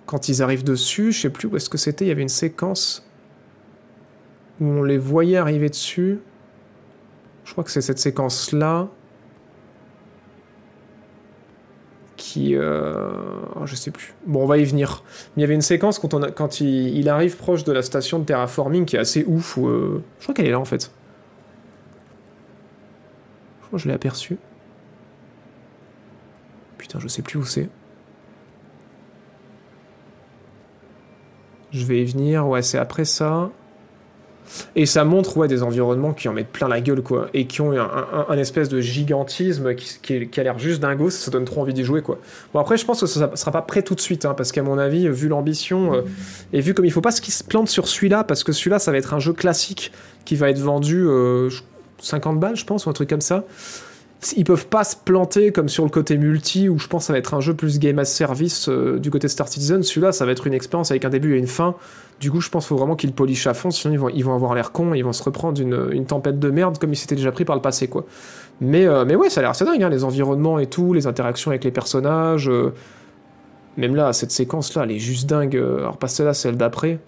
quand ils arrivent dessus, je sais plus où est-ce que c'était, il y avait une séquence où on les voyait arriver dessus. Je crois que c'est cette séquence-là qui. Euh... Oh, je sais plus. Bon, on va y venir. Mais il y avait une séquence quand, il, arrive proche de la station de terraforming qui est assez ouf. Euh, Je crois qu'elle est là en fait. Je l'ai aperçue. Putain, je sais plus où c'est. Je vais y venir. Ouais, c'est après ça. Et ça montre ouais, des environnements qui en mettent plein la gueule, quoi. Et qui ont un, espèce de gigantisme qui, a l'air juste dingo, ça donne trop envie d'y jouer, quoi. Bon, après, je pense que ça, sera pas prêt tout de suite, hein, parce qu'à mon avis, vu l'ambition, euh, et vu comme il faut pas ce qui se plante sur celui-là, parce que celui-là, ça va être un jeu classique qui va être vendu 50 euh, balles, je pense, ou un truc comme ça ils peuvent pas se planter comme sur le côté multi où je pense que ça va être un jeu plus game as service euh, du côté Star Citizen. Celui-là, ça va être une expérience avec un début et une fin. Du coup, je pense qu'il faut vraiment qu'ils polichent à fond, sinon ils vont, avoir l'air cons, ils vont se reprendre une, une, tempête de merde comme ils s'étaient déjà pris par le passé, quoi. Mais, euh, mais ouais, ça a l'air assez dingue, hein, les environnements et tout, les interactions avec les personnages. Euh, même là, cette séquence-là, elle est juste dingue. Alors, pas celle-là, celle d'après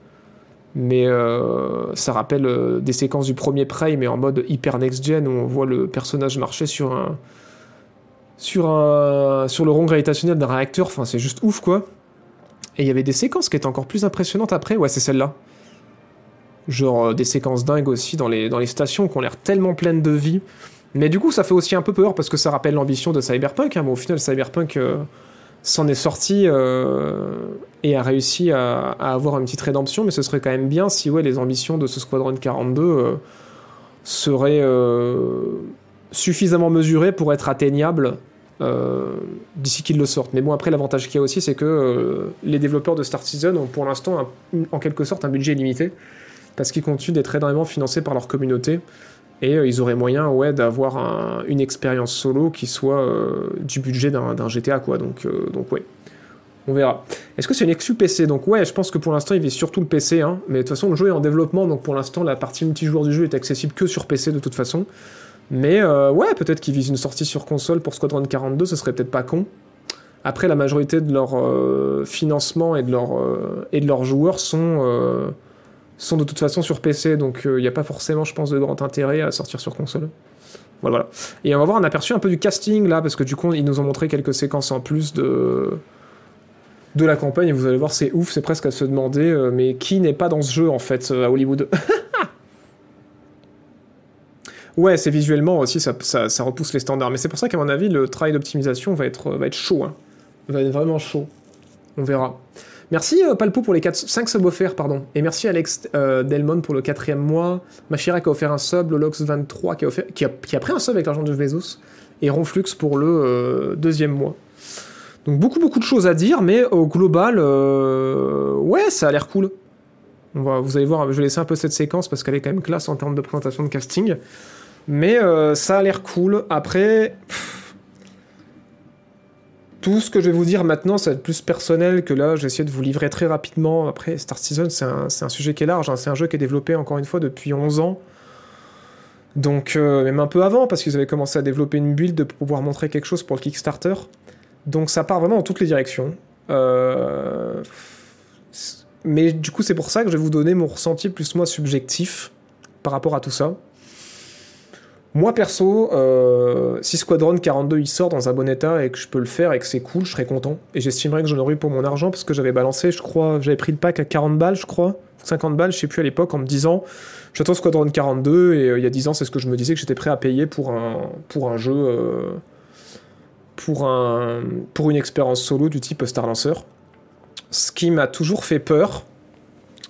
mais euh, ça rappelle euh, des séquences du premier Prey, mais en mode hyper next-gen, où on voit le personnage marcher sur un. sur le rond gravitationnel d'un réacteur, enfin c'est juste ouf quoi. Et il y avait des séquences qui étaient encore plus impressionnantes après, ouais, c'est celle-là. Genre euh, des séquences dingues aussi dans les, dans les stations qui ont l'air tellement pleines de vie. Mais du coup, ça fait aussi un peu peur parce que ça rappelle l'ambition de Cyberpunk. Hein, mais au final, Cyberpunk s'en est sorti euh, et a réussi à, avoir une petite rédemption, mais ce serait quand même bien si ouais, les ambitions de ce Squadron 42 euh, seraient euh, suffisamment mesurées pour être atteignables d'ici qu'ils le sortent. Mais bon, après, l'avantage qu'il y a aussi, c'est que les développeurs de Star Citizen ont pour l'instant, en quelque sorte, un budget limité, parce qu'ils continuent d'être énormément financés par leur communauté et euh, ils auraient moyen ouais, d'avoir une expérience solo qui soit euh, du budget d'un GTA quoi donc euh, donc ouais on verra. Est-ce que c'est une exclu PC Donc ouais, je pense que pour l'instant il vise surtout le PC, hein. mais de toute façon le jeu est en développement, donc pour l'instant la partie multijoueur du jeu est accessible que sur PC de toute façon. Mais ouais, peut-être qu'ils visent une sortie sur console pour Squadron 42, ce serait peut-être pas con. Après, la majorité de leur financement et de, et de leurs joueurs sont sont de toute façon sur PC, donc il euh, n'y a pas forcément, je pense, de grand intérêt à sortir sur console. Voilà. Et on va voir un aperçu un peu du casting là, parce que du coup, ils nous ont montré quelques séquences en plus de de la campagne, et vous allez voir, c'est ouf, c'est presque à se demander, euh, mais qui n'est pas dans ce jeu en fait euh, à Hollywood? <laughs> Ouais, c'est visuellement aussi, ça, ça, repousse les standards, mais c'est pour ça qu'à mon avis, le travail d'optimisation va être, va être chaud, hein. va être vraiment chaud. On verra. Merci euh, Palpo pour les 4, 5 subs offerts, pardon. Et merci Alex euh, Delmon pour le quatrième mois. Machira qui a offert un sub, Lolox23 qui a, pris un sub avec l'argent de Vezos. Et Ronflux pour le euh, deuxième mois. Donc beaucoup beaucoup de choses à dire, mais au global, ouais, ça a l'air cool. Vous allez voir, je vais laisser un peu cette séquence parce qu'elle est quand même classe en termes de présentation de casting. Mais euh, ça a l'air cool. Après, tout ce que je vais vous dire maintenant, ça va être plus personnel que là. J'ai essayé de vous livrer très rapidement. Après, Star Citizen, c'est un, c'est un sujet qui est large. hein. C'est un jeu qui est développé, encore une fois, depuis 11 ans. Donc, euh, même un peu avant, parce qu'ils avaient commencé à développer une build pour pouvoir montrer quelque chose pour le Kickstarter. Donc, ça part vraiment dans toutes les directions. Euh, Mais du coup, c'est pour ça que je vais vous donner mon ressenti plus moi subjectif par rapport à tout ça. Moi perso, euh, si Squadron 42 il sort dans un bon état et que je peux le faire et que c'est cool, je serais content. Et j'estimerais que j'en aurais eu pour mon argent parce que j'avais balancé, je crois, j'avais pris le pack à 40 balles, je crois, 50 balles, je sais plus à l'époque, en me disant j'attends Squadron 42 et euh, il y a 10 ans, c'est ce que je me disais que j'étais prêt à payer pour un, pour un jeu, euh, pour, un, pour une expérience solo du type Star Lancer. Ce qui m'a toujours fait peur,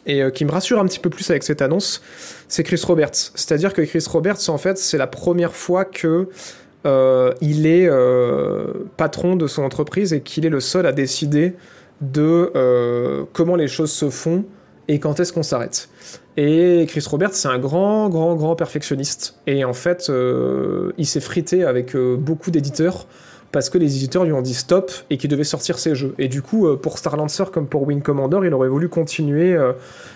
et euh, qui me rassure un petit peu plus avec cette annonce, c'est Chris Roberts. C'est-à-dire que Chris Roberts, en fait, c'est la première fois que euh, il est euh, patron de son entreprise et qu'il est le seul à décider de comment les choses se font et quand est-ce qu'on s'arrête. Et Chris Roberts, c'est un grand, grand, grand perfectionniste. Et en fait, il s'est frité avec beaucoup d'éditeurs parce que les éditeurs lui ont dit stop et qu'il devait sortir ses jeux. Et du coup, euh, pour Star Lancer comme pour Wing Commander, il aurait voulu continuer euh,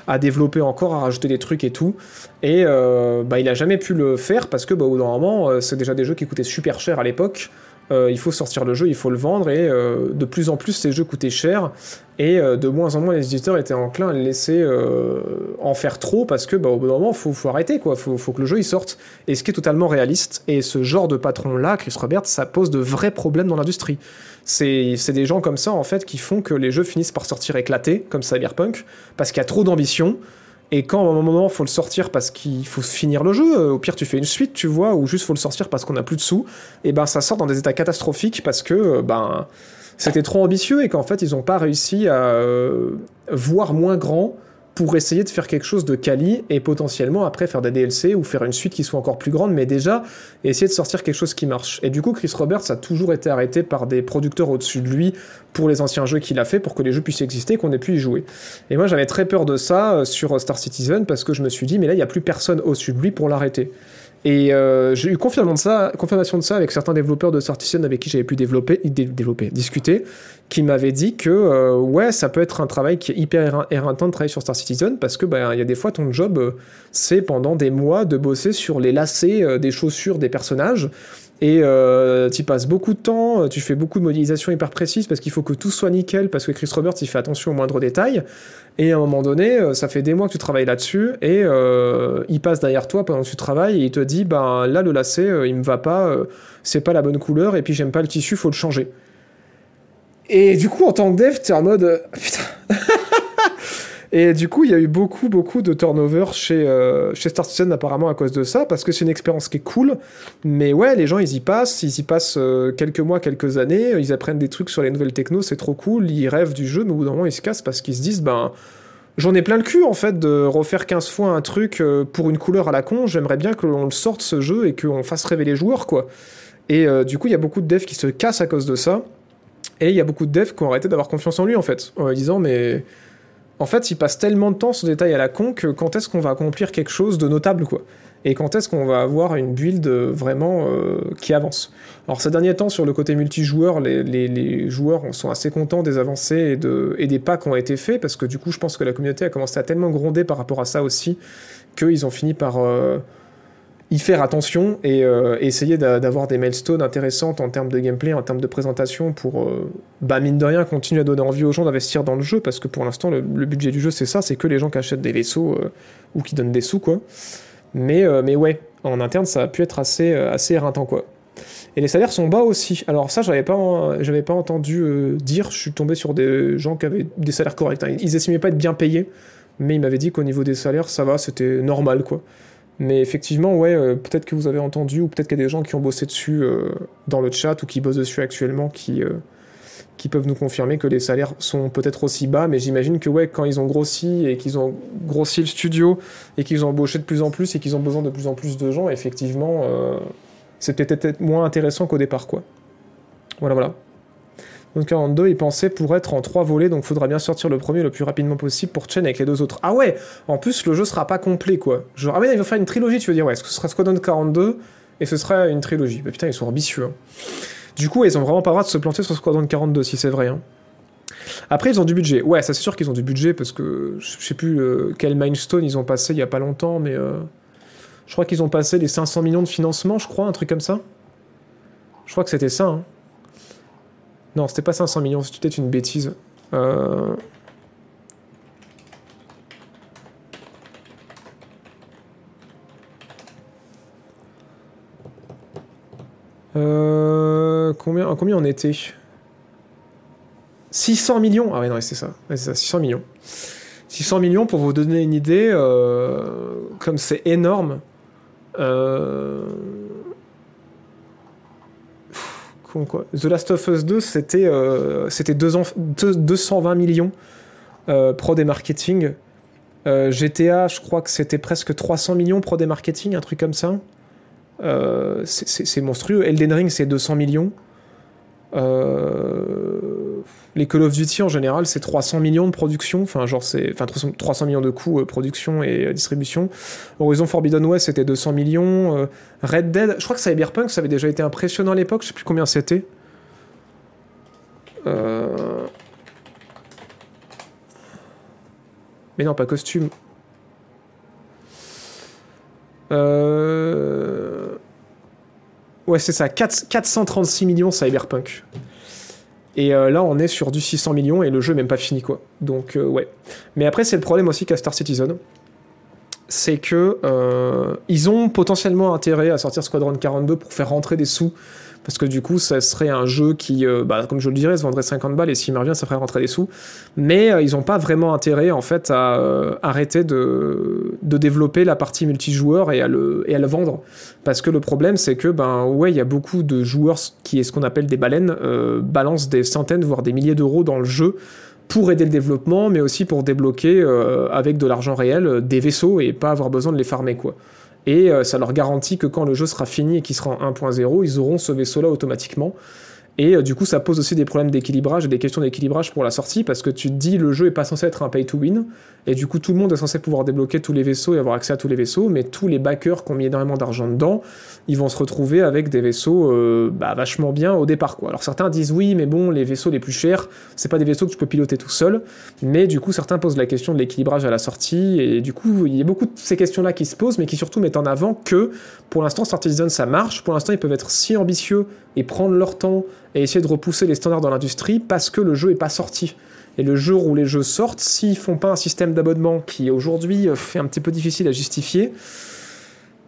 à développer encore, à rajouter des trucs et tout. Et euh, bah, il a jamais pu le faire parce que, bah, au bout d'un moment, c'est déjà des jeux qui coûtaient super cher à l'époque. Euh, il faut sortir le jeu, il faut le vendre, et euh, de plus en plus ces jeux coûtaient cher, et euh, de moins en moins les éditeurs étaient enclins à le laisser euh, en faire trop parce que bah, au bout d'un moment faut, faut arrêter quoi, faut, faut que le jeu il sorte. Et ce qui est totalement réaliste, et ce genre de patron là, Chris Roberts, ça pose de vrais problèmes dans l'industrie. C'est des gens comme ça en fait qui font que les jeux finissent par sortir éclatés, comme Cyberpunk, parce qu'il y a trop d'ambition. Et quand à un moment faut le sortir parce qu'il faut finir le jeu, euh, au pire tu fais une suite, tu vois, ou juste faut le sortir parce qu'on a plus de sous, et ben ça sort dans des états catastrophiques parce que euh, ben c'était trop ambitieux et qu'en fait ils ont pas réussi à euh, voir moins grand pour essayer de faire quelque chose de quali et potentiellement après faire des DLC ou faire une suite qui soit encore plus grande, mais déjà essayer de sortir quelque chose qui marche. Et du coup, Chris Roberts a toujours été arrêté par des producteurs au-dessus de lui pour les anciens jeux qu'il a fait, pour que les jeux puissent exister, qu'on ait pu y jouer. Et moi, j'avais très peur de ça euh, sur Star Citizen parce que je me suis dit, mais là, il n'y a plus personne au-dessus de lui pour l'arrêter. Et euh, j'ai eu confirmation de, ça, confirmation de ça avec certains développeurs de Star Citizen avec qui j'avais pu développer, dé- développer, discuter, qui m'avaient dit que euh, ouais, ça peut être un travail qui est hyper éreintant de travailler sur Star Citizen parce que bah, il y a des fois ton job euh, c'est pendant des mois de bosser sur les lacets euh, des chaussures des personnages et euh, tu passes beaucoup de temps, euh, tu fais beaucoup de modélisation hyper précise parce qu'il faut que tout soit nickel, parce que Chris Roberts il fait attention aux moindres détails. Et à un moment donné, euh, ça fait des mois que tu travailles là-dessus et euh, il passe derrière toi pendant que tu travailles et il te dit ben là le lacet euh, il me va pas, c'est pas la bonne couleur et puis j'aime pas le tissu, faut le changer. Et du coup en tant que dev t'es en mode putain. <laughs> Et du coup, il y a eu beaucoup, beaucoup de turnover chez, euh, chez Star Citizen apparemment à cause de ça, parce que c'est une expérience qui est cool. Mais ouais, les gens, ils y passent, ils y passent euh, quelques mois, quelques années, ils apprennent des trucs sur les nouvelles techno, c'est trop cool, ils rêvent du jeu, mais au bout d'un moment, ils se cassent parce qu'ils se disent, ben, j'en ai plein le cul en fait de refaire 15 fois un truc euh, pour une couleur à la con, j'aimerais bien que l'on le sorte ce jeu et qu'on fasse rêver les joueurs, quoi. Et du coup, il y a beaucoup de devs qui se cassent à cause de ça. Et il y a beaucoup de devs qui ont arrêté d'avoir confiance en lui, en fait, en disant, mais en fait, il passe tellement de temps sur des détails à la con que quand est-ce qu'on va accomplir quelque chose de notable, quoi. Et quand est-ce qu'on va avoir une build euh, vraiment euh, qui avance. Alors, ces derniers temps, sur le côté multijoueur, les, joueurs sont assez contents des avancées et des pas qui ont été faits, parce que du coup, je pense que la communauté a commencé à tellement gronder par rapport à ça aussi, qu'ils ont fini par euh, y faire attention et euh, essayer d'a- d'avoir des milestones intéressantes en termes de gameplay, en termes de présentation pour, euh, bah mine de rien, continuer à donner envie aux gens d'investir dans le jeu parce que pour l'instant, le, budget du jeu, c'est ça, c'est que les gens qui achètent des vaisseaux euh, ou qui donnent des sous, quoi. Mais, mais ouais, en interne, ça a pu être assez, assez éreintant, quoi. Et les salaires sont bas aussi. Alors ça, j'avais pas, j'avais pas entendu dire. Je suis tombé sur des gens qui avaient des salaires corrects. hein. Ils estimaient pas être bien payés, mais ils m'avaient dit qu'au niveau des salaires, ça va, c'était normal, quoi. Mais effectivement, ouais, euh, peut-être que vous avez entendu, ou peut-être qu'il y a des gens qui ont bossé dessus euh, dans le chat ou qui bossent dessus actuellement, qui, euh, qui peuvent nous confirmer que les salaires sont peut-être aussi bas. Mais j'imagine que ouais, quand ils ont grossi et qu'ils ont grossi le studio et qu'ils ont embauché de plus en plus et qu'ils ont besoin de plus en plus de gens, effectivement, c'est peut-être moins intéressant qu'au départ, quoi. Voilà, voilà. Donc 42, il pensait pour être en trois volets, donc faudra bien sortir le premier le plus rapidement possible pour chain avec les deux autres. Ah ouais En plus, le jeu sera pas complet, quoi. Genre, ah ouais, il va faire une trilogie, tu veux dire, ouais, ce sera Squadron 42, et ce sera une trilogie. Bah putain, ils sont ambitieux. hein. Du coup, ils ont vraiment pas le droit de se planter sur Squadron 42, si c'est vrai. hein. Après, ils ont du budget. Ouais, ça c'est sûr qu'ils ont du budget, parce que je sais plus euh, quel milestone ils ont passé il y a pas longtemps, mais... euh, je crois qu'ils ont passé les 500 millions de financement, je crois, un truc comme ça. Je crois que c'était ça, hein. Non, c'était pas 500 millions, c'était peut-être une bêtise. Euh... Euh, combien, combien on était? 600 millions Ah ouais, non, c'est ça. Ouais, c'est ça, 600 millions. 600 millions, pour vous donner une idée, euh, comme c'est énorme, euh, The Last of Us 2, c'était euh, c'était deux enf- deux- 220 millions euh, prod et marketing. Euh, GTA, je crois que c'était presque 300 millions prod et marketing, un truc comme ça. Euh, c'est monstrueux. Elden Ring, c'est 200 millions. Euh, les Call of Duty en général, c'est 300 millions de production, enfin genre c'est, enfin 300, 300 millions de coûts euh, production et euh, distribution. Horizon Forbidden West c'était 200 millions. Euh, Red Dead, je crois que Cyberpunk ça avait déjà été impressionnant à l'époque, je sais plus combien c'était. Mais non, pas costume. Ouais, c'est ça, 4 436 millions Cyberpunk. Et euh, là, on est sur du 600 millions et le jeu est même pas fini, quoi. Donc, euh, ouais. Mais après, c'est le problème aussi qu'a Star Citizen. C'est que euh, ils ont potentiellement intérêt à sortir Squadron 42 pour faire rentrer des sous. Parce que du coup, ça serait un jeu qui, euh, bah, comme je le dirais, se vendrait 50 balles et s'il me revient, ça ferait rentrer des sous. Mais euh, ils n'ont pas vraiment intérêt, en fait, à euh, arrêter de, développer la partie multijoueur et à le, et à le vendre. Parce que le problème, c'est que, ben, ouais, il y a beaucoup de joueurs qui est ce qu'on appelle des baleines, balancent des centaines, voire des milliers d'euros dans le jeu pour aider le développement, mais aussi pour débloquer avec de l'argent réel des vaisseaux et pas avoir besoin de les farmer, quoi. Et euh, ça leur garantit que quand le jeu sera fini et qu'il sera en 1.0, ils auront ce vaisseau-là automatiquement. Et euh, du coup, ça pose aussi des problèmes d'équilibrage et des questions d'équilibrage pour la sortie, parce que tu te dis le jeu est pas censé être un pay to win, et du coup, tout le monde est censé pouvoir débloquer tous les vaisseaux et avoir accès à tous les vaisseaux, mais tous les backers qui ont mis énormément d'argent dedans, ils vont se retrouver avec des vaisseaux euh, bah, vachement bien au départ. Alors certains disent oui, mais bon, les vaisseaux les plus chers, c'est pas des vaisseaux que tu peux piloter tout seul, mais du coup, certains posent la question de l'équilibrage à la sortie, et du coup, il y a beaucoup de ces questions-là qui se posent, mais qui surtout mettent en avant que pour l'instant, Star Citizen ça marche, pour l'instant, ils peuvent être si ambitieux et prendre leur temps et essayer de repousser les standards dans l'industrie parce que le jeu est pas sorti. Et le jour où les jeux sortent, s'ils font pas un système d'abonnement qui aujourd'hui euh, fait un petit peu difficile à justifier,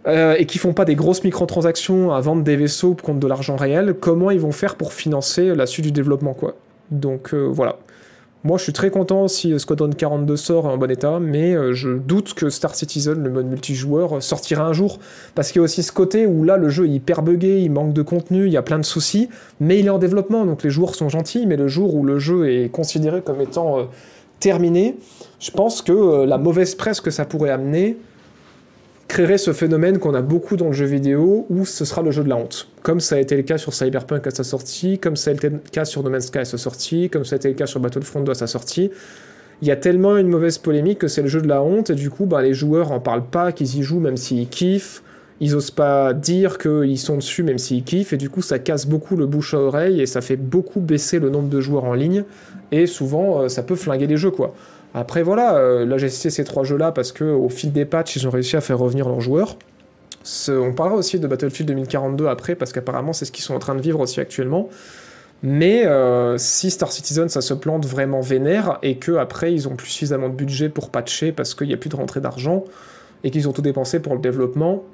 euh, et qui font pas des grosses microtransactions à vendre des vaisseaux contre de l'argent réel, comment ils vont faire pour financer la suite du développement quoi? Donc euh, voilà. Moi je suis très content si euh, Squadron 42 sort en bon état, mais euh, je doute que Star Citizen, le mode multijoueur, euh, sortira un jour. Parce qu'il y a aussi ce côté où là le jeu est hyper buggé, il manque de contenu, il y a plein de soucis, mais il est en développement, donc les joueurs sont gentils, mais le jour où le jeu est considéré comme étant terminé, je pense que la mauvaise presse que ça pourrait amener créerait ce phénomène qu'on a beaucoup dans le jeu vidéo où ce sera le jeu de la honte. Comme ça a été le cas sur Cyberpunk à sa sortie, comme ça a été le cas sur No Man's Sky à sa sortie, comme ça a été le cas sur Battlefront 2 à sa sortie. Il y a tellement une mauvaise polémique que c'est le jeu de la honte et du coup bah, les joueurs en parlent pas, qu'ils y jouent même s'ils kiffent. Ils osent pas dire qu'ils sont dessus même s'ils kiffent et du coup ça casse beaucoup le bouche à oreille et ça fait beaucoup baisser le nombre de joueurs en ligne et souvent euh, ça peut flinguer les jeux quoi. Après voilà, là j'ai cité ces trois jeux-là parce que au fil des patchs, ils ont réussi à faire revenir leurs joueurs. On parlera aussi de Battlefield 2042 après parce qu'apparemment c'est ce qu'ils sont en train de vivre aussi actuellement. Mais euh, si Star Citizen ça se plante vraiment vénère et que après ils ont plus suffisamment de budget pour patcher parce qu'il n'y a plus de rentrée d'argent et qu'ils ont tout dépensé pour le développement,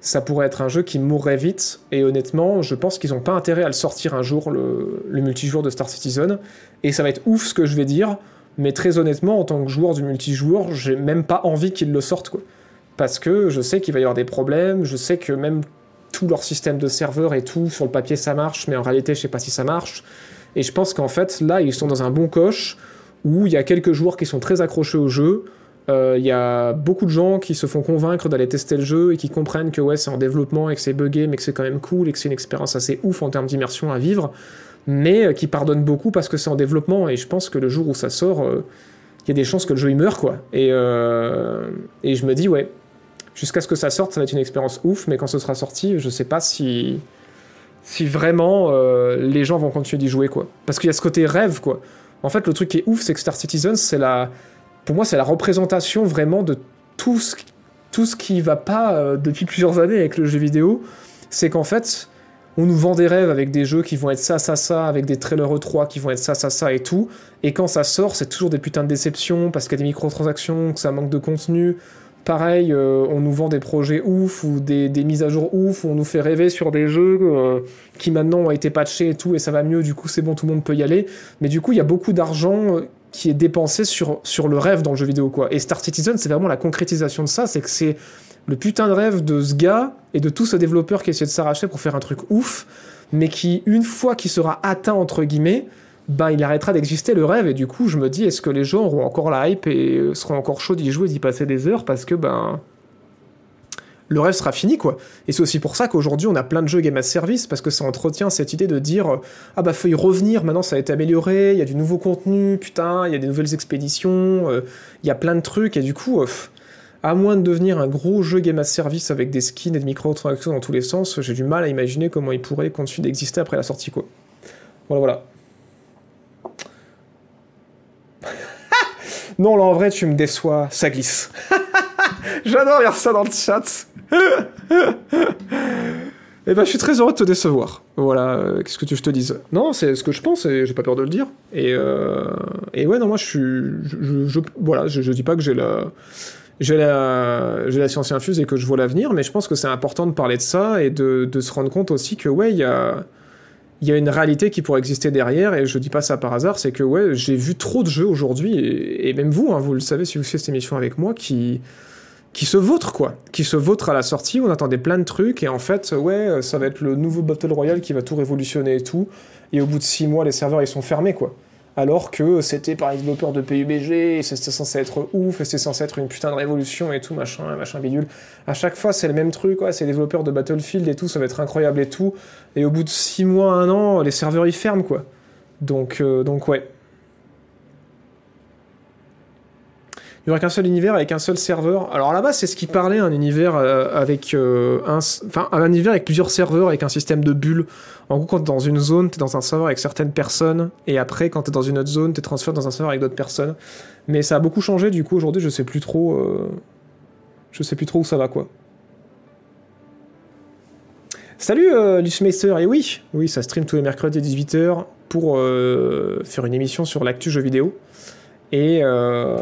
ça pourrait être un jeu qui mourrait vite. Et honnêtement, je pense qu'ils n'ont pas intérêt à le sortir un jour, le, multijoueur de Star Citizen. Et ça va être ouf ce que je vais dire, mais très honnêtement, en tant que joueur du multijoueur, j'ai même pas envie qu'ils le sortent. Parce que je sais qu'il va y avoir des problèmes, je sais que même tout leur système de serveur et tout, sur le papier ça marche, mais en réalité je sais pas si ça marche. Et je pense qu'en fait, là, ils sont dans un bon coche, où il y a quelques joueurs qui sont très accrochés au jeu, euh, il y a beaucoup de gens qui se font convaincre d'aller tester le jeu et qui comprennent que ouais, c'est en développement et que c'est buggé, mais que c'est quand même cool et que c'est une expérience assez ouf en termes d'immersion à vivre. mais euh, qui pardonne beaucoup parce que c'est en développement, et je pense que le jour où ça sort, euh, il y a des chances que le jeu il meure, quoi. Et, euh, et je me dis, ouais, jusqu'à ce que ça sorte, ça va être une expérience ouf, mais quand ce sera sorti, je sais pas si, si vraiment euh, les gens vont continuer d'y jouer, quoi. Parce qu'il y a ce côté rêve, quoi. En fait, le truc qui est ouf, c'est que Star Citizen, c'est la. Pour moi, c'est la représentation vraiment de tout ce, tout ce qui va pas euh, depuis plusieurs années avec le jeu vidéo. C'est qu'en fait, on nous vend des rêves avec des jeux qui vont être ça, ça, ça, avec des trailers E3 qui vont être ça, ça, ça et tout. Et quand ça sort, c'est toujours des putains de déceptions parce qu'il y a des microtransactions, que ça manque de contenu. Pareil, euh, on nous vend des projets ouf ou des, mises à jour ouf, on nous fait rêver sur des jeux euh, qui maintenant ont été patchés et tout, et ça va mieux, du coup c'est bon, tout le monde peut y aller. Mais du coup, il y a beaucoup d'argent qui est dépensé sur, le rêve dans le jeu vidéo, quoi. Et Star Citizen, c'est vraiment la concrétisation de ça, c'est que c'est le putain de rêve de ce gars et de tout ce développeur qui essaie de s'arracher pour faire un truc ouf, mais qui, une fois qu'il sera atteint, entre guillemets, ben il arrêtera d'exister le rêve, et du coup, je me dis, est-ce que les gens auront encore la hype et seront encore chauds d'y jouer, d'y passer des heures, parce que, ben le rêve sera fini quoi. Et c'est aussi pour ça qu'aujourd'hui on a plein de jeux game as service parce que ça entretient cette idée de dire euh, ah bah faut y revenir, maintenant ça a été amélioré, il y a du nouveau contenu, putain, il y a des nouvelles expéditions, euh, il y a plein de trucs et du coup euh, à moins de devenir un gros jeu game as service avec des skins et des microtransactions dans tous les sens, j'ai du mal à imaginer comment il pourrait continuer d'exister après la sortie quoi. Voilà voilà. <laughs> non là en vrai tu me déçois, ça glisse. <laughs> J'adore lire ça dans le chat. Eh ben, je suis très heureux de te décevoir. Voilà, euh, qu'est-ce que tu veux que je te dise? Non, c'est ce que je pense et j'ai pas peur de le dire. Et, euh, et ouais, non, moi je suis. Voilà, je, dis pas que j'ai la. J'ai la, j'ai la science infuse et que je vois l'avenir, mais je pense que c'est important de parler de ça et de, de se rendre compte aussi que, ouais, il y a, y a une réalité qui pourrait exister derrière, et je dis pas ça par hasard, c'est que, ouais, j'ai vu trop de jeux aujourd'hui, et, et même vous, hein, vous le savez si vous faites cette émission avec moi, qui, qui se vautrent quoi, qui se vautrent à la sortie, on attendait plein de trucs et en fait ouais ça va être le nouveau Battle Royale qui va tout révolutionner et tout, et au bout de 6 mois les serveurs ils sont fermés quoi. Alors que c'était par les développeurs de PUBG, c'était censé être ouf, et c'était censé être une putain de révolution et tout, machin, machin bidule. À chaque fois c'est le même truc, ouais, c'est les développeurs de Battlefield et tout, ça va être incroyable et tout, et au bout de 6 mois, 1 an, les serveurs ils ferment quoi. Donc, euh, donc ouais. Il n'y aura qu'un seul univers avec un seul serveur. Alors là-bas, c'est ce qui parlait, un univers euh, avec un, enfin un univers avec plusieurs serveurs, avec un système de bulles. En gros, quand t'es dans une zone, t'es dans un serveur avec certaines personnes, et après, quand t'es dans une autre zone, t'es transféré dans un serveur avec d'autres personnes. Mais ça a beaucoup changé, du coup, aujourd'hui, je sais plus trop, euh, je sais plus trop où ça va, quoi. Salut, euh, et oui, oui, ça stream tous les mercredis à 18h pour euh, faire une émission sur l'actu jeux vidéo. Et, euh,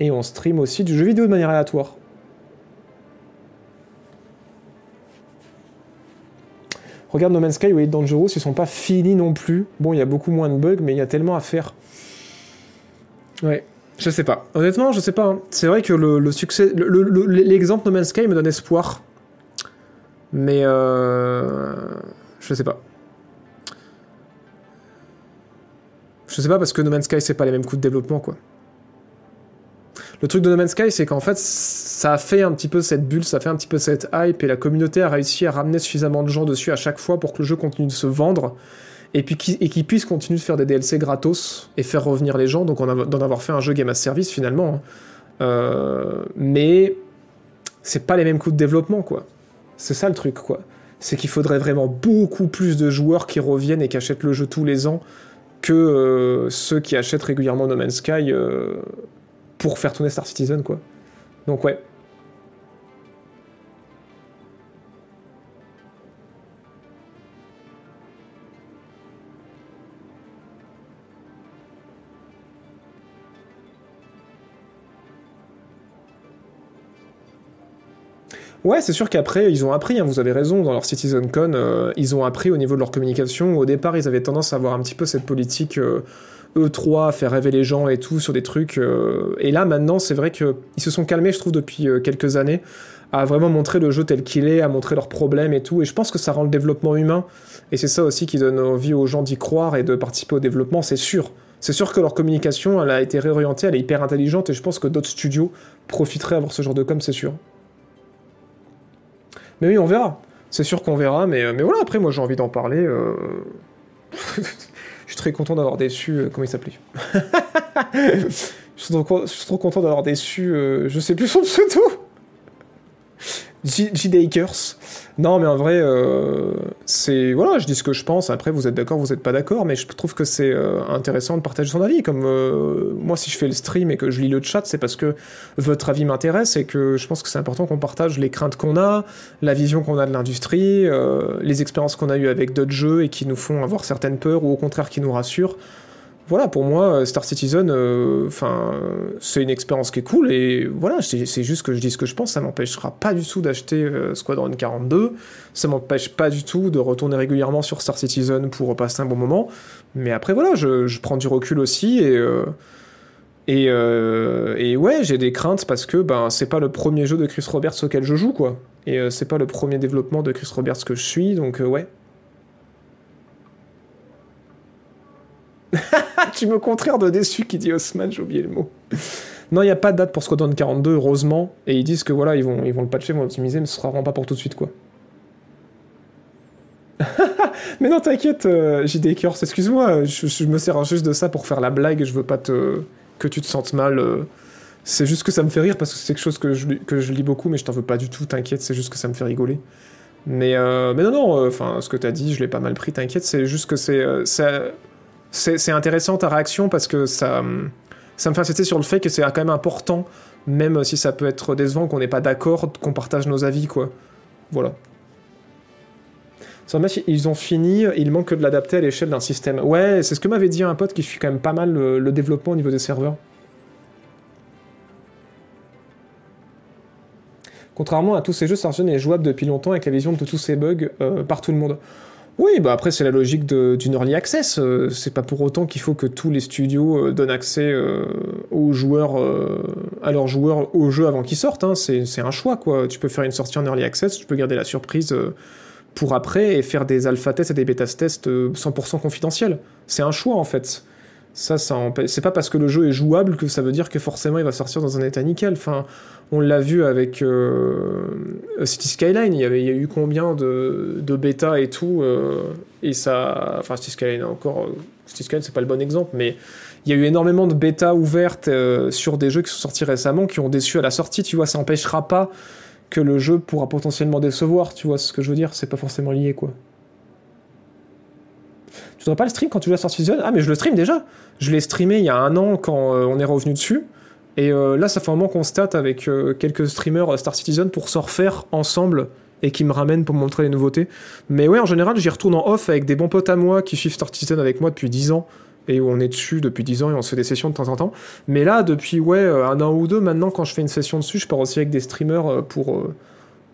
et on stream aussi du jeu vidéo de manière aléatoire. Regarde No Man's Sky ou Elite Dangerous, ils sont pas finis non plus. Bon, il y a beaucoup moins de bugs, mais il y a tellement à faire. Ouais, je sais pas. Honnêtement, je sais pas. hein. C'est vrai que le, succès, le- le- l'exemple No Man's Sky me donne espoir. Mais euh, je sais pas. Je sais pas parce que No Man's Sky c'est pas les mêmes coûts de développement quoi. Le truc de No Man's Sky c'est qu'en fait ça a fait un petit peu cette bulle, ça a fait un petit peu cette hype et la communauté a réussi à ramener suffisamment de gens dessus à chaque fois pour que le jeu continue de se vendre et puis et qu'il puisse continuer de faire des DLC gratos et faire revenir les gens donc d'en avoir fait un jeu game as service finalement. hein. Euh, mais c'est pas les mêmes coûts de développement quoi. C'est ça le truc, quoi. C'est qu'il faudrait vraiment beaucoup plus de joueurs qui reviennent et qui achètent le jeu tous les ans que euh, ceux qui achètent régulièrement No Man's Sky euh, pour faire tourner Star Citizen, quoi. Donc ouais. Ouais, c'est sûr qu'après, ils ont appris, hein, vous avez raison, dans leur CitizenCon, euh, ils ont appris au niveau de leur communication. Au départ, ils avaient tendance à avoir un petit peu cette politique euh, E3, faire rêver les gens et tout sur des trucs. euh, et là, maintenant, c'est vrai qu'ils se sont calmés, je trouve, depuis euh, quelques années, à vraiment montrer le jeu tel qu'il est, à montrer leurs problèmes et tout. Et je pense que ça rend le développement humain. Et c'est ça aussi qui donne envie aux gens d'y croire et de participer au développement, c'est sûr. C'est sûr que leur communication, elle a été réorientée, elle est hyper intelligente, et je pense que d'autres studios profiteraient à avoir ce genre de com, c'est sûr. Mais oui, on verra. C'est sûr qu'on verra, mais, mais voilà, après, moi j'ai envie d'en parler. euh, <laughs> je suis très content d'avoir déçu. euh, comment il s'appelait? <laughs> Je, suis trop, je suis trop content d'avoir déçu. euh, je sais plus son pseudo. J- J. Dakers. Non, mais en vrai, euh, c'est. Voilà, je dis ce que je pense. Après, vous êtes d'accord, vous êtes pas d'accord, mais je trouve que c'est euh, intéressant de partager son avis. Comme euh, moi, si je fais le stream et que je lis le chat, c'est parce que votre avis m'intéresse et que je pense que c'est important qu'on partage les craintes qu'on a, la vision qu'on a de l'industrie, euh, les expériences qu'on a eues avec d'autres jeux et qui nous font avoir certaines peurs ou au contraire qui nous rassurent. Voilà, pour moi, euh, Star Citizen, euh, enfin, c'est une expérience qui est cool et voilà, c'est juste que je dis ce que je pense. Ça m'empêchera pas du tout d'acheter euh, Squadron 42. Ça m'empêche pas du tout de retourner régulièrement sur Star Citizen pour passer un bon moment. Mais après, voilà, je, prends du recul aussi et. euh, et, euh, et ouais, j'ai des craintes parce que ben, c'est pas le premier jeu de Chris Roberts auquel je joue, quoi. Et euh, c'est pas le premier développement de Chris Roberts que je suis, donc euh, ouais. <laughs> tu me contraires de déçu qui dit Osman, j'ai oublié le mot. Non, il n'y a pas de date pour Squadron 42, heureusement. Et ils disent que voilà, ils vont, ils vont le patcher, vont l'optimiser, mais ce sera vraiment pas pour tout de suite, quoi. <laughs> mais non, t'inquiète, euh, JD Curse, excuse-moi, je, je me sers juste de ça pour faire la blague, je veux pas que tu te sentes mal. euh. c'est juste que ça me fait rire parce que c'est quelque chose que je, que je lis beaucoup, mais je t'en veux pas du tout, t'inquiète, c'est juste que ça me fait rigoler. Mais, euh, mais non, non, enfin, ce que t'as dit, je l'ai pas mal pris, t'inquiète, c'est juste que c'est, euh, c'est, c'est intéressant ta réaction parce que ça, ça me fait insister sur le fait que c'est quand même important, même si ça peut être décevant, qu'on n'est pas d'accord, qu'on partage nos avis, quoi. Voilà. Sur le match, ils ont fini, il manque que de l'adapter à l'échelle d'un système. Ouais, c'est ce que m'avait dit un pote qui suit quand même pas mal le, développement au niveau des serveurs. Contrairement à tous ces jeux, Citizen est jouable depuis longtemps avec la vision de tous ces bugs euh, par tout le monde. Oui, bah après c'est la logique d'une early access. euh, c'est pas pour autant qu'il faut que tous les studios euh, donnent accès euh, aux joueurs, à leurs joueurs au jeu avant qu'ils sortent. hein. C'est un choix quoi. Tu peux faire une sortie en early access, tu peux garder la surprise pour après et faire des alpha tests et des bêta tests euh, 100% confidentiels. C'est un choix en fait. Ça, ça c'est pas parce que le jeu est jouable que ça veut dire que forcément il va sortir dans un état nickel. Enfin, on l'a vu avec euh, City Skyline, il y, avait, a eu combien de, de bêta et tout, euh, et ça. Enfin, City Skyline encore. euh, City Skyline, c'est pas le bon exemple, mais il y a eu énormément de bêta ouvertes sur des jeux qui sont sortis récemment qui ont déçu à la sortie, tu vois, ça empêchera pas que le jeu pourra potentiellement décevoir, tu vois ce que je veux dire, c'est pas forcément lié, quoi. Tu voudrais pas le stream quand tu joues à Star Citizen Ah, mais je le stream déjà Je l'ai streamé il y a un an quand euh, on est revenu dessus. Et euh, là, ça fait un moment qu'on se tâte avec euh, quelques streamers Star Citizen pour se refaire ensemble et qui me ramènent pour me montrer les nouveautés. Mais ouais, en général, j'y retourne en off avec des bons potes à moi qui suivent Star Citizen avec moi depuis 10 ans et où on est dessus depuis 10 ans et on se fait des sessions de temps en temps. Mais là, depuis ouais, un an ou deux, maintenant, quand je fais une session dessus, je pars aussi avec des streamers pour,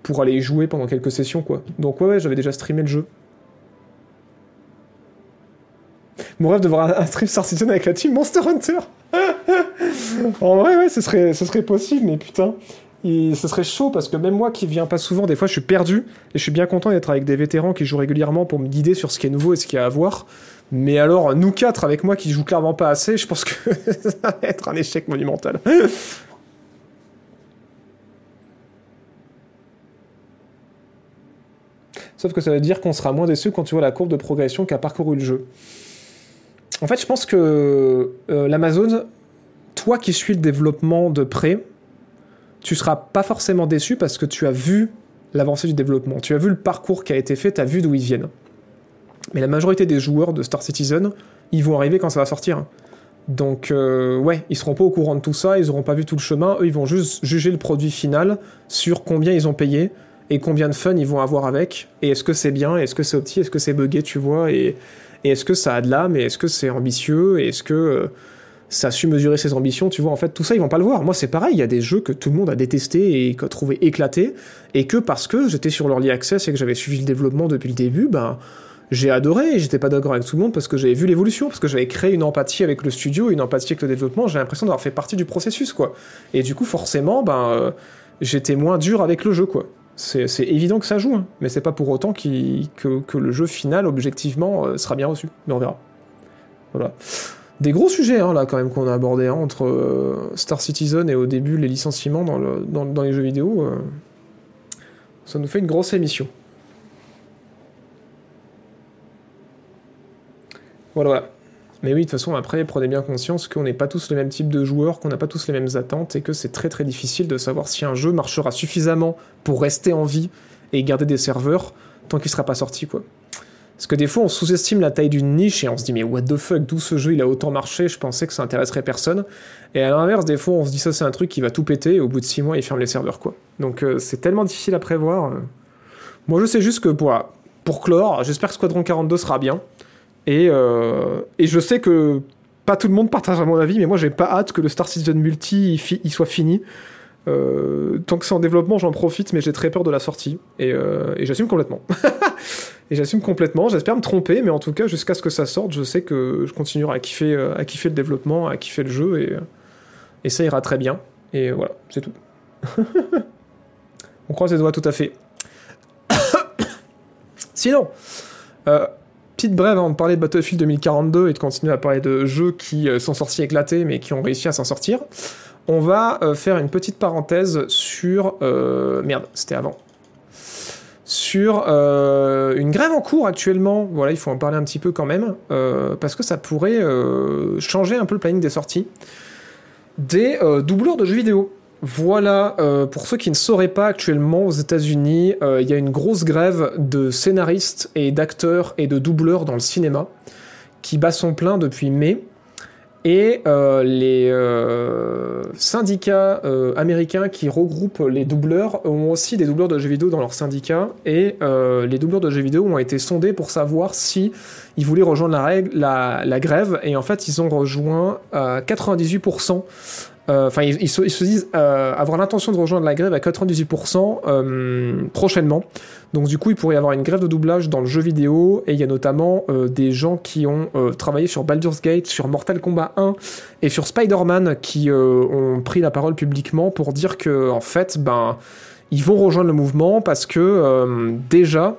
pour aller y jouer pendant quelques sessions, quoi. Donc ouais, ouais, j'avais déjà streamé le jeu. Mon rêve de voir un, un stream Star Citizen avec la team Monster Hunter. en vrai, ouais, ce serait, ce serait possible, mais putain, il- ce serait chaud parce que même moi qui viens pas souvent, des fois je suis perdu et je suis bien content d'être avec des vétérans qui jouent régulièrement pour me guider sur ce qui est nouveau et ce qu'il y a à voir. Mais alors, nous quatre avec moi qui jouent clairement pas assez, je pense que <laughs> ça va être un échec monumental. Sauf que ça veut dire qu'on sera moins déçu quand tu vois la courbe de progression qu'a parcouru le jeu. En fait, je pense que euh, l'Amazon, toi qui suis le développement de près, tu seras pas forcément déçu parce que tu as vu l'avancée du développement, tu as vu le parcours qui a été fait, tu as vu d'où ils viennent. Mais la majorité des joueurs de Star Citizen, ils vont arriver quand ça va sortir. Donc, euh, ouais, ils seront pas au courant de tout ça, ils auront pas vu tout le chemin, eux, ils vont juste juger le produit final sur combien ils ont payé et combien de fun ils vont avoir avec, et est-ce que c'est bien, est-ce que c'est opti, est-ce que c'est buggé, tu vois, et, et est-ce que ça a de l'âme, et est-ce que c'est ambitieux, est-ce que euh, ça a su mesurer ses ambitions, tu vois, en fait, tout ça, ils vont pas le voir. Moi, c'est pareil, il y a des jeux que tout le monde a détesté et qu'a trouvé éclatés, et que parce que j'étais sur l'early access et que j'avais suivi le développement depuis le début, ben, j'ai adoré, et j'étais pas d'accord avec tout le monde parce que j'avais vu l'évolution, parce que j'avais créé une empathie avec le studio, une empathie avec le développement, j'ai l'impression d'avoir fait partie du processus, quoi. Et du coup, forcément, ben, euh, j'étais moins dur avec le jeu, quoi. C'est évident que ça joue, hein, mais c'est pas pour autant qu'il- que, le jeu final, objectivement, euh, sera bien reçu. Mais on verra. Voilà. Des gros sujets, hein, là, quand même, qu'on a abordés, hein, entre euh, Star Citizen et au début les licenciements dans les jeux vidéo. euh, ça nous fait une grosse émission. Voilà, voilà. Mais oui, de toute façon, après, prenez bien conscience qu'on n'est pas tous le même type de joueurs, qu'on n'a pas tous les mêmes attentes, et que c'est très très difficile de savoir si un jeu marchera suffisamment pour rester en vie et garder des serveurs tant qu'il sera pas sorti, quoi. Parce que des fois, on sous-estime la taille d'une niche et on se dit, mais what the fuck, d'où ce jeu il a autant marché Je pensais que ça intéresserait personne. Et à l'inverse, des fois, on se dit, ça c'est un truc qui va tout péter et au bout de 6 mois, il ferme les serveurs, quoi. Donc euh, c'est tellement difficile à prévoir. euh. Moi, je sais juste que pour clore, j'espère que Squadron 42 sera bien. Et, euh, et je sais que pas tout le monde partage mon avis, mais moi, j'ai pas hâte que le Star Citizen Multi il, soit fini. Euh, tant que c'est en développement, j'en profite, mais j'ai très peur de la sortie. Et, euh, j'assume complètement. <laughs> et j'assume complètement. J'espère me tromper, mais en tout cas, jusqu'à ce que ça sorte, je sais que je continuerai à kiffer, à kiffer le développement, à kiffer le jeu, et, ça ira très bien. Et voilà, c'est tout. <laughs> On croise les doigts tout à fait. <coughs> Sinon, petite brève avant de parler de Battlefield 2042 et de continuer à parler de jeux qui euh, sont sortis éclatés mais qui ont réussi à s'en sortir. On va euh, faire une petite parenthèse sur... euh, merde, c'était avant. Sur une grève en cours actuellement. Voilà, il faut en parler un petit peu quand même. parce que ça pourrait changer un peu le planning des sorties. Des doubleurs de jeux vidéo. Voilà, euh, pour ceux qui ne sauraient pas, actuellement aux États-Unis, euh, il y a une grosse grève de scénaristes et d'acteurs et de doubleurs dans le cinéma qui bat son plein depuis mai. Et euh, les syndicats américains qui regroupent les doubleurs ont aussi des doubleurs de jeux vidéo dans leur syndicat. Et les doubleurs de jeux vidéo ont été sondés pour savoir si voulaient rejoindre la, grève. Et en fait, ils ont rejoint à 98%. Euh, Enfin, ils, se, disent euh, avoir l'intention de rejoindre la grève à 98% euh, prochainement. Donc du coup, il pourrait y avoir une grève de doublage dans le jeu vidéo, et il y a notamment euh, des gens qui ont euh, travaillé sur Baldur's Gate, sur Mortal Kombat 1 et sur Spider-Man qui euh, ont pris la parole publiquement pour dire que en fait, ben, ils vont rejoindre le mouvement parce que déjà,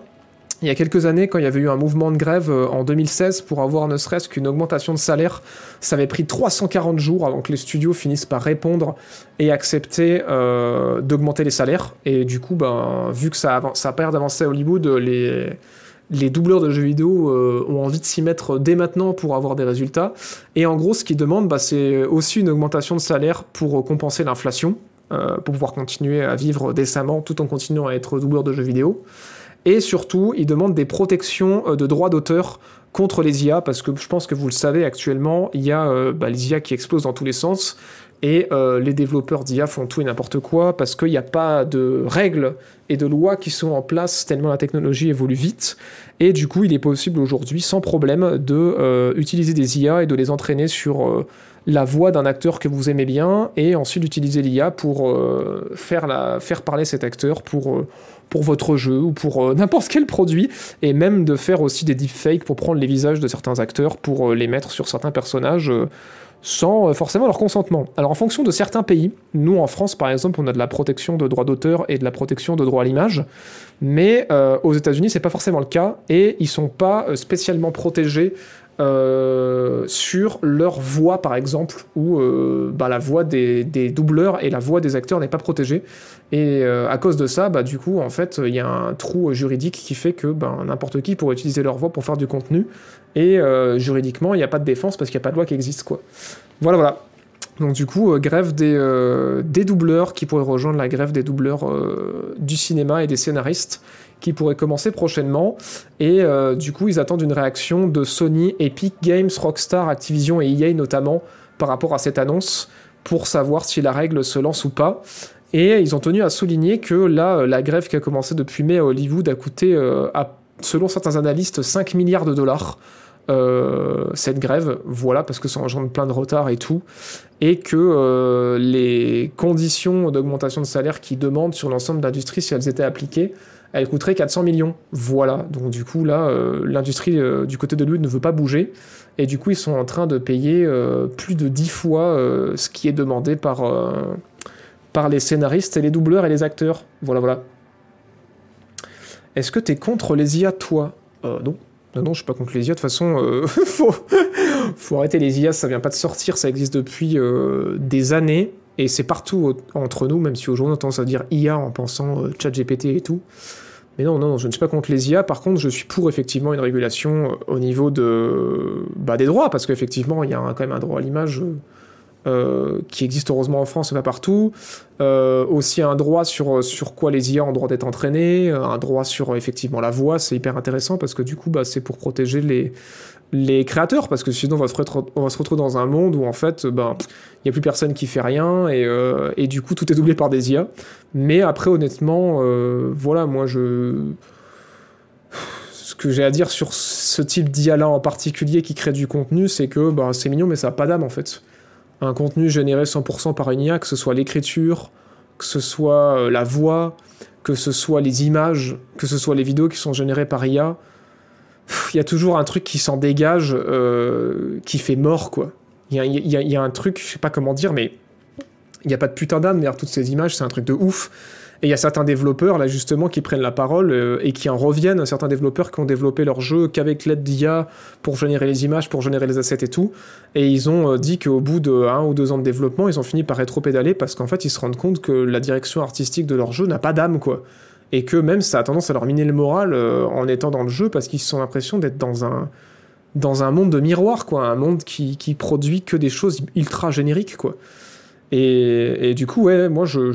il y a quelques années, quand il y avait eu un mouvement de grève euh, en 2016 pour avoir ne serait-ce qu'une augmentation de salaire, ça avait pris 340 jours avant que les studios finissent par répondre et accepter euh, d'augmenter les salaires. Et du coup, ben, vu que ça, ça a pas l'air d'avancer à Hollywood, les, les doubleurs de jeux vidéo euh, ont envie de s'y mettre dès maintenant pour avoir des résultats. Et en gros, ce qu'ils demandent, bah, c'est aussi une augmentation de salaire pour compenser l'inflation, euh, pour pouvoir continuer à vivre décemment tout en continuant à être doubleur de jeux vidéo. Et surtout, ils demandent des protections euh, de droits d'auteur contre les IA, parce que je pense que vous le savez actuellement, il y a euh, bah, les IA qui explosent dans tous les sens, et euh, les développeurs d'IA font tout et n'importe quoi, parce qu'il n'y a pas de règles et de lois qui sont en place tellement la technologie évolue vite. Et du coup, il est possible aujourd'hui, sans problème, de utiliser des IA et de les entraîner sur la voix d'un acteur que vous aimez bien, et ensuite d'utiliser l'IA pour faire, faire parler cet acteur pour, pour votre jeu ou pour euh, <laughs> n'importe quel produit, et même de faire aussi des deepfakes pour prendre les visages de certains acteurs pour euh, les mettre sur certains personnages. euh, sans forcément leur consentement. Alors en fonction de certains pays, nous en France par exemple, on a de la protection de droits d'auteur et de la protection de droit à l'image, mais aux États-Unis c'est pas forcément le cas et ils sont pas spécialement protégés euh, sur leur voix par exemple, où euh, bah, la voix des, des doubleurs et la voix des acteurs n'est pas protégée. Et euh, à cause de ça, bah, du coup, en fait, il y a un trou juridique qui fait que ben, n'importe qui pourrait utiliser leur voix pour faire du contenu. Et euh, juridiquement, il n'y a pas de défense parce qu'il n'y a pas de loi qui existe. Quoi. Voilà, voilà. Donc du coup, euh, grève des, euh, des doubleurs qui pourraient rejoindre la grève des doubleurs euh, du cinéma et des scénaristes qui pourrait commencer prochainement. Et du coup, ils attendent une réaction de Sony, Epic Games, Rockstar, Activision et EA notamment par rapport à cette annonce pour savoir si la règle se lance ou pas. Et ils ont tenu à souligner que là, la grève qui a commencé depuis mai à Hollywood a coûté, selon certains analystes, 5 milliards de dollars. Euh, cette grève, voilà, parce que ça engendre plein de retard et tout, et que euh, les conditions d'augmentation de salaire qu'ils demandent sur l'ensemble d'industries, si elles étaient appliquées, elles coûteraient 400 millions. Voilà, donc du coup, là, euh, l'industrie du côté de Hollywood ne veut pas bouger, et du coup, ils sont en train de payer plus de 10 fois ce qui est demandé par, par les scénaristes et les doubleurs et les acteurs. Voilà, voilà. Est-ce que t'es contre les IA, toi? Non. Non, non, je suis pas contre les IA. De toute façon, euh, <laughs> faut, arrêter les IA, ça vient pas de sortir, ça existe depuis euh, des années, et c'est partout entre nous, même si aujourd'hui on tendance à dire IA en pensant euh, chat GPT et tout. Mais non, non, je ne suis pas contre les IA. Par contre, je suis pour effectivement une régulation euh, au niveau bah, des droits, parce qu'effectivement, il y a quand même un droit à l'image euh, qui existe heureusement en France et pas partout. Euh, aussi un droit sur, sur quoi les IA ont droit d'être entraînés, euh, un droit sur effectivement la voix, c'est hyper intéressant parce que du coup, bah, c'est pour protéger les, les créateurs, parce que sinon on va se, retrouver- dans un monde où en fait, ben, il n'y a plus personne qui fait rien et, et du coup tout est doublé par des IA. Mais après, honnêtement, voilà, moi je. Ce que j'ai à dire sur ce type d'IA là en particulier qui crée du contenu, c'est que ben, c'est mignon, mais ça n'a pas d'âme en fait. Un contenu généré 100% par une IA, que ce soit l'écriture, que ce soit euh, la voix, que ce soit les images, que ce soit les vidéos qui sont générées par IA, il y a toujours un truc qui s'en dégage, euh, qui fait mort, quoi. Il y a un truc, je sais pas comment dire, mais il n'y a pas de putain d'âme derrière toutes ces images, c'est un truc de ouf. Et il y a certains développeurs, là, justement, qui prennent la parole euh, et qui en reviennent, certains développeurs qui ont développé leur jeu qu'avec l'aide d'IA pour générer les images, pour générer les assets et tout. Et ils ont euh, dit qu'au bout de un ou deux ans de développement, ils ont fini par rétro-pédaler parce qu'en fait, ils se rendent compte que la direction artistique de leur jeu n'a pas d'âme, quoi. Et que même ça a tendance à leur miner le moral euh, en étant dans le jeu parce qu'ils ont l'impression d'être dans un, dans un monde de miroir, quoi. Un monde qui, qui produit que des choses ultra génériques, quoi. Et, et du coup, ouais, moi, je,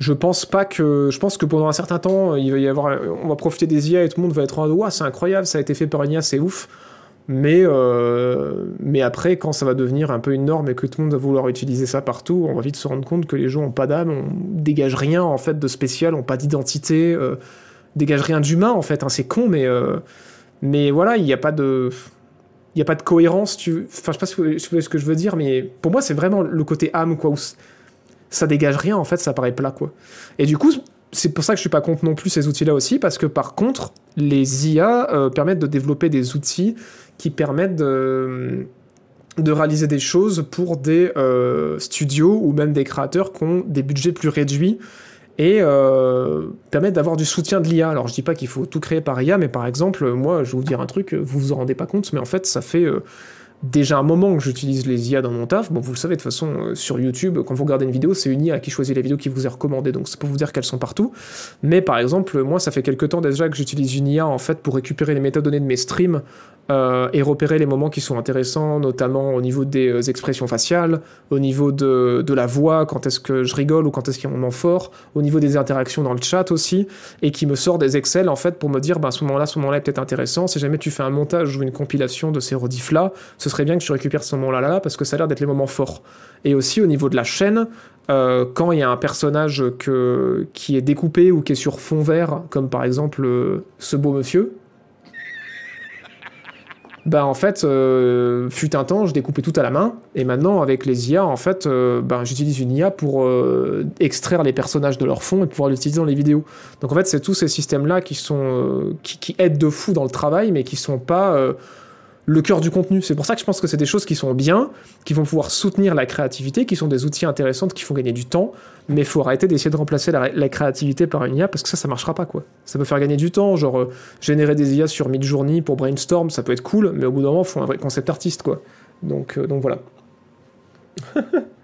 je pense pas que. Je pense que pendant un certain temps, il va y avoir. On va profiter des IA et tout le monde va être en mode, c'est incroyable, ça a été fait par une IA, c'est ouf. Mais, euh, mais après, quand ça va devenir un peu une norme et que tout le monde va vouloir utiliser ça partout, on va vite se rendre compte que les gens ont pas d'âme, on dégage rien en fait de spécial, ont pas d'identité, euh, dégage rien d'humain en fait. hein, c'est con, mais, euh, mais voilà, il n'y a pas de. Il n'y a pas de cohérence, tu... enfin je sais pas si vous ce que je veux dire, mais pour moi c'est vraiment le côté âme, quoi, ça dégage rien, en fait, ça paraît plat, quoi. Et du coup, c'est pour ça que je suis pas contre non plus ces outils-là aussi, parce que par contre, les IA euh, permettent de développer des outils qui permettent de, réaliser des choses pour des euh, studios ou même des créateurs qui ont des budgets plus réduits et euh, permettent d'avoir du soutien de l'IA. Alors je dis pas qu'il faut tout créer par IA, mais par exemple, moi je vais vous dire un truc, vous vous en rendez pas compte, mais en fait ça fait déjà un moment que j'utilise les IA dans mon taf. Bon, vous le savez de toute façon, euh, sur YouTube, quand vous regardez une vidéo, c'est une IA qui choisit les vidéos qui vous est recommandée, donc c'est pour vous dire qu'elles sont partout. Mais par exemple, moi, ça fait quelques temps déjà que j'utilise une IA en fait pour récupérer les métadonnées de mes streams euh, et repérer les moments qui sont intéressants, notamment au niveau des euh, expressions faciales, au niveau de, la voix, quand est-ce que je rigole ou quand est-ce qu'il y a un moment fort, au niveau des interactions dans le chat aussi, et qui me sort des Excel en fait pour me dire, ben, ce moment-là, ce moment-là est peut-être intéressant. Si jamais tu fais un montage ou une compilation de ces rediffs-là, ce serait bien que tu récupères ce moment-là là, parce que ça a l'air d'être les moments forts. Et aussi au niveau de la chaîne, euh, quand il y a un personnage qui est découpé ou qui est sur fond vert, comme par exemple ce beau monsieur, bah en fait, euh, fut un temps, je découpais tout à la main, et maintenant avec les IA, en fait, ben, j'utilise une IA pour euh, extraire les personnages de leur fond et pouvoir l'utiliser dans les vidéos. Donc en fait, c'est tous ces systèmes-là qui sont euh, qui, qui aident de fou dans le travail, mais qui sont pas euh, le cœur du contenu. C'est pour ça que je pense que c'est des choses qui sont bien, qui vont pouvoir soutenir la créativité, qui sont des outils intéressants, qui font gagner du temps, mais il faut arrêter d'essayer de remplacer la, la créativité par une IA parce que ça, ça marchera pas, quoi. Ça peut faire gagner du temps, genre euh, générer des IA sur Midjourney pour brainstorm, ça peut être cool, mais au bout d'un moment, il faut un vrai concept artiste, quoi. Donc, euh, donc voilà. <laughs>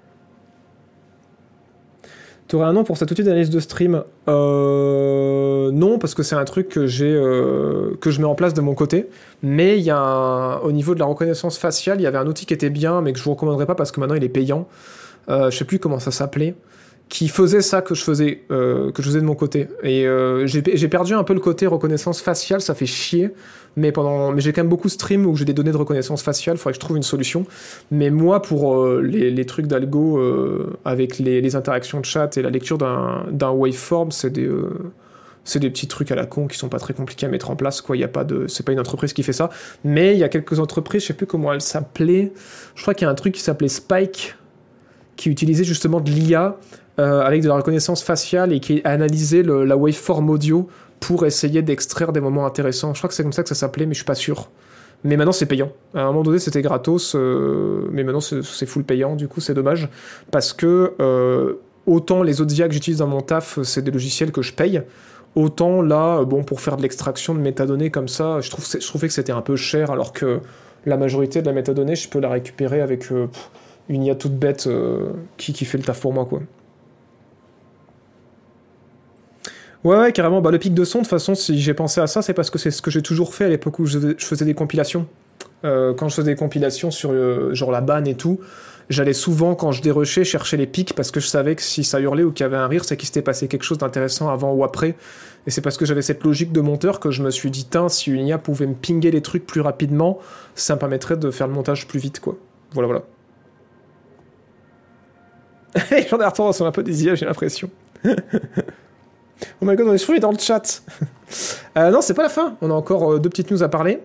T'aurais un nom pour cet outil d'analyse de stream euh, Non, parce que c'est un truc que j'ai euh, que je mets en place de mon côté. Mais il y a un- au niveau de la reconnaissance faciale, il y avait un outil qui était bien, mais que je vous recommanderais pas parce que maintenant il est payant. Euh, je sais plus comment ça s'appelait, qui faisait ça que je faisais, euh, que je faisais de mon côté. Et euh, j'ai perdu un peu le côté reconnaissance faciale, ça fait chier. Mais pendant, mais j'ai quand même beaucoup stream où j'ai des données de reconnaissance faciale. Faudrait que je trouve une solution. Mais moi, pour euh, les, trucs d'algo avec les, interactions de chat et la lecture d'un waveform, c'est des c'est des petits trucs à la con qui sont pas très compliqués à mettre en place. Quoi, il y a pas de, c'est pas une entreprise qui fait ça. Mais il y a quelques entreprises, je sais plus comment elles s'appelaient. Je crois qu'il y a un truc qui s'appelait Spike qui utilisait justement de l'IA euh, avec de la reconnaissance faciale et qui analysait le- la waveform audio pour essayer d'extraire des moments intéressants. Je crois que c'est comme ça que ça s'appelait, mais je suis pas sûr. Mais maintenant c'est payant. À un moment donné c'était gratos, euh, mais maintenant c'est full payant. Du coup c'est dommage parce que euh, autant les autres IA que j'utilise dans mon taf c'est des logiciels que je paye. Autant là, bon, pour faire de l'extraction de métadonnées comme ça, je, trouve, je trouvais que c'était un peu cher, alors que la majorité de la métadonnée, je peux la récupérer avec euh, une IA toute bête euh, qui, qui fait le taf pour moi, quoi. Ouais, carrément. Bah, le pic de son, de toute façon, si j'ai pensé à ça, c'est parce que c'est ce que j'ai toujours fait à l'époque où je, faisais des compilations. Euh, quand je faisais des compilations sur euh, genre la banne et tout, j'allais souvent, quand je dérushais, chercher les pics parce que je savais que si ça hurlait ou qu'il y avait un rire, c'est qu'il s'était passé quelque chose d'intéressant avant ou après. Et c'est parce que j'avais cette logique de monteur que je me suis dit, tiens, si une IA pouvait me pinguer les trucs plus rapidement, ça me permettrait de faire le montage plus vite, quoi. Voilà, voilà. <laughs> J'en ai retard sur un peu des IA, j'ai l'impression. <laughs> oh my god, on est souris dans le chat. <laughs> Euh, non, c'est pas la fin. On a encore euh, deux petites news à parler.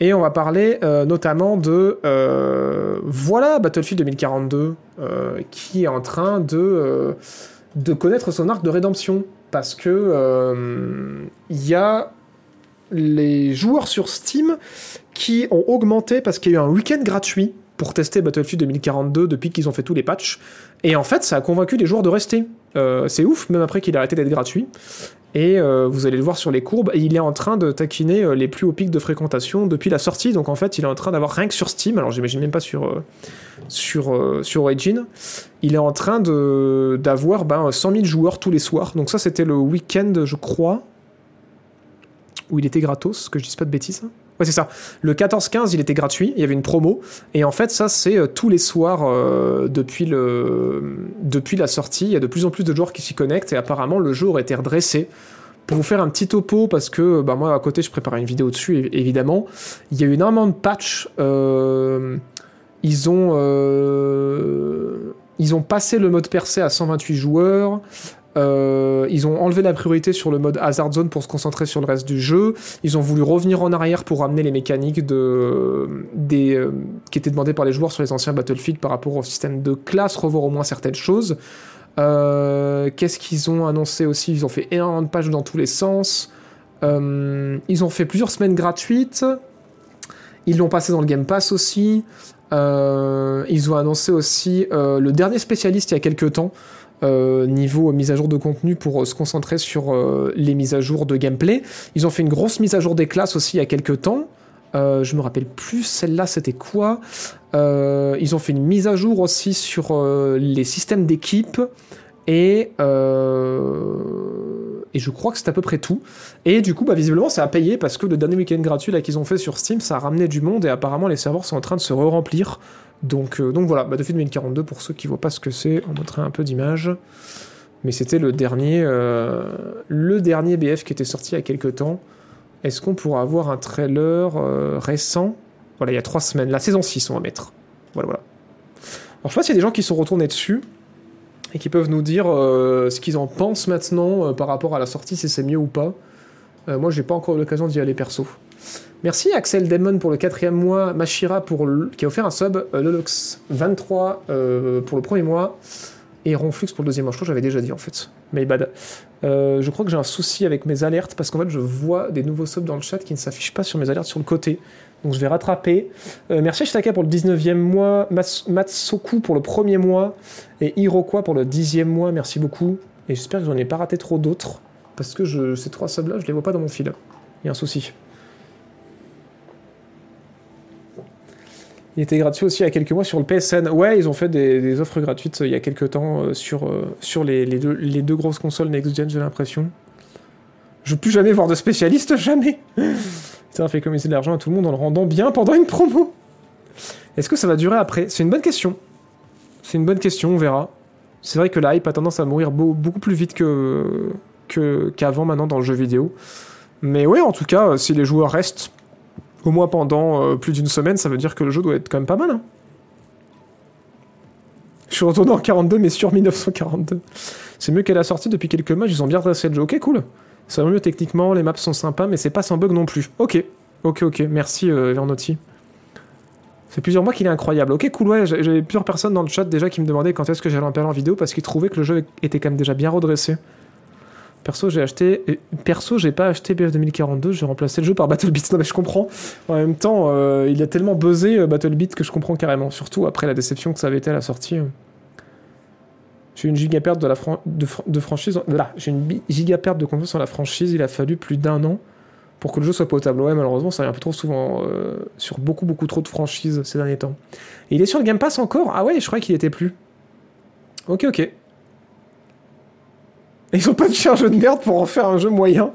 Et on va parler euh, notamment de euh, voilà Battlefield 2042 euh, qui est en train de, de connaître son arc de rédemption parce que il y a les joueurs sur Steam qui ont augmenté parce qu'il y a eu un week-end gratuit pour tester Battlefield 2042 depuis qu'ils ont fait tous les patchs. Et en fait, ça a convaincu les joueurs de rester. Euh, c'est ouf, même après qu'il ait arrêté d'être gratuit. Et euh, vous allez le voir sur les courbes, il est en train de taquiner euh, les plus hauts pics de fréquentation depuis la sortie. Donc en fait, il est en train d'avoir rien que sur Steam, alors j'imagine même pas sur, sur, sur Origin, il est en train d'avoir ben, 100 000 joueurs tous les soirs. Donc ça, c'était le week-end, je crois, où il était gratos, que je dise pas de bêtises. Ouais, c'est ça. Le 14-15, il était gratuit, il y avait une promo. Et en fait, ça, c'est euh, tous les soirs euh, depuis, le, depuis la sortie. Il y a de plus en plus de joueurs qui s'y connectent. Et apparemment, le jeu aurait été redressé. Pour vous faire un petit topo, parce que bah, moi, à côté, je préparais une vidéo dessus, évi- évidemment. Il y a eu énormément de patchs. euh, ils ont... ils ont passé le mode percé à 128 joueurs. Euh, ils ont enlevé la priorité sur le mode Hazard Zone pour se concentrer sur le reste du jeu. Ils ont voulu revenir en arrière pour ramener les mécaniques euh, qui étaient demandées par les joueurs sur les anciens Battlefield par rapport au système de classe, revoir au moins certaines choses. Euh, Qu'est-ce qu'ils ont annoncé aussi? Ils ont fait énormément de pages dans tous les sens. Ils ont fait plusieurs semaines gratuites. Ils l'ont passé dans le Game Pass aussi. Ils ont annoncé aussi le dernier spécialiste il y a quelques temps euh, niveau mise à jour de contenu pour euh, se concentrer sur euh, les mises à jour de gameplay. Ils ont fait une grosse mise à jour des classes aussi il y a quelques temps. Euh, je me rappelle plus celle-là c'était quoi. Ils ont fait une mise à jour aussi sur les systèmes d'équipe et et je crois que c'est à peu près tout. Et du coup, bah, visiblement, ça a payé parce que le dernier week-end gratuit là qu'ils ont fait sur Steam, ça a ramené du monde et apparemment les serveurs sont en train de se re-remplir. Donc, euh, donc voilà, Battlefield 2042 pour ceux qui voient pas ce que c'est, on montrait un peu d'image. Mais c'était le dernier, euh, le dernier BF qui était sorti il y a quelques temps. Est-ce qu'on pourra avoir un trailer euh, récent? Voilà, il y a trois semaines, la saison 6 on va mettre. Voilà, voilà. Alors je sais pas s'il y a des gens qui sont retournés dessus et qui peuvent nous dire ce qu'ils en pensent maintenant par rapport à la sortie, si c'est mieux ou pas. Moi, j'ai pas encore l'occasion d'y aller perso. Merci Axel Demon pour le quatrième mois, Mashira pour qui a offert un sub, euh, Lolox 23 euh, pour le premier mois et Ronflux pour le deuxième mois. Je crois que j'avais déjà dit en fait. Mais bad. Euh, je crois que j'ai un souci avec mes alertes parce qu'en fait je vois des nouveaux subs dans le chat qui ne s'affichent pas sur mes alertes sur le côté. Donc je vais rattraper. Euh, merci Shitaka pour le 19e mois, Matsoku pour le premier mois et Iroquois pour le 10e mois. Merci beaucoup. Et j'espère que j'en ai pas raté trop d'autres parce que je, ces trois subs là je les vois pas dans mon fil. Il y a un souci. Il était gratuit aussi il y a quelques mois sur le PSN. Ouais, ils ont fait des, offres gratuites euh, il y a quelques temps euh, sur, euh, sur les, deux, les deux grosses consoles next-gen, j'ai l'impression. Je veux plus jamais voir de spécialiste, <laughs> jamais Ça fait économiser de l'argent à tout le monde en le rendant bien pendant une promo. Est-ce que ça va durer après? C'est une bonne question. C'est une bonne question, on verra. C'est vrai que la hype a tendance à mourir beau- beaucoup plus vite que qu'avant maintenant dans le jeu vidéo. Mais ouais, en tout cas, si les joueurs restent au moins pendant euh, plus d'une semaine, ça veut dire que le jeu doit être quand même pas mal. hein. Je suis retourné en 42, mais sur 1942. C'est mieux qu'à la sortie depuis quelques matchs, ils ont bien dressé le jeu. Ok, cool. Ça va mieux techniquement, les maps sont sympas, mais c'est pas sans bug non plus. Ok, ok, ok. Merci euh, Vernotti. C'est plusieurs mois qu'il est incroyable. Ok, cool, ouais. J'avais plusieurs personnes dans le chat déjà qui me demandaient quand est-ce que j'allais en parler en vidéo parce qu'ils trouvaient que le jeu était quand même déjà bien redressé. Perso, j'ai acheté. Perso, j'ai pas acheté BF 2042, j'ai remplacé le jeu par BattleBeat. <laughs> Non, mais je comprends. En même temps, euh, il a tellement buzzé euh, BattleBeat que je comprends carrément. Surtout après la déception que ça avait été à la sortie. euh. J'ai une giga perte de, la fran- de, fr- de franchise. Voilà, j'ai une giga perte de confiance en la franchise. Il a fallu plus d'un an pour que le jeu soit potable. Ouais, malheureusement, ça peu trop souvent euh, sur beaucoup, beaucoup trop de franchises ces derniers temps. Et il est sur le Game Pass encore? Ah ouais, je croyais qu'il était plus. Ok, ok. Ils ont pas touché un jeu de merde pour en faire un jeu moyen.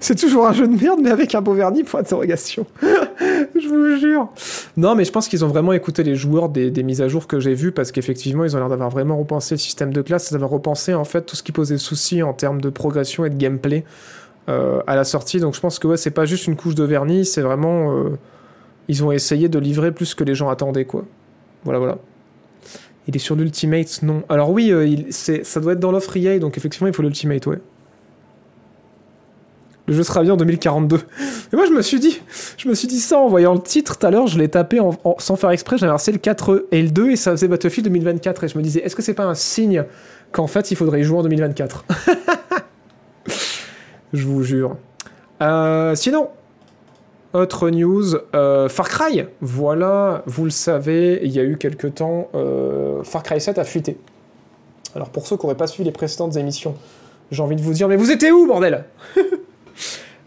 C'est toujours un jeu de merde, mais avec un beau vernis, point d'interrogation. <laughs> je vous jure. Non, mais je pense qu'ils ont vraiment écouté les joueurs des, des mises à jour que j'ai vues, parce qu'effectivement, ils ont l'air d'avoir vraiment repensé le système de classe, d'avoir repensé en fait tout ce qui posait souci en termes de progression et de gameplay euh, à la sortie. Donc je pense que ouais, c'est pas juste une couche de vernis, c'est vraiment. euh, ils ont essayé de livrer plus que les gens attendaient, quoi. Voilà, voilà. Il est sur l'Ultimate, non. Alors oui, euh, il, ça doit être dans l'offre EA, donc effectivement, il faut l'Ultimate, ouais. Le jeu sera bien en 2042. Et <laughs> moi, je me suis dit, je me suis dit ça en voyant le titre tout à l'heure, je l'ai tapé sans faire exprès, j'avais inversé le 4 et le 2 et ça faisait Battlefield 2024 et je me disais, est-ce que c'est pas un signe qu'en fait, il faudrait y jouer en 2024 <laughs> Je vous jure. Euh, sinon, autre news, euh, Far Cry. Voilà, vous le savez, il y a eu quelques temps, euh, Far Cry 7 a fuité. Alors pour ceux qui n'auraient pas suivi les précédentes émissions, j'ai envie de vous dire, mais vous étiez où, bordel <laughs>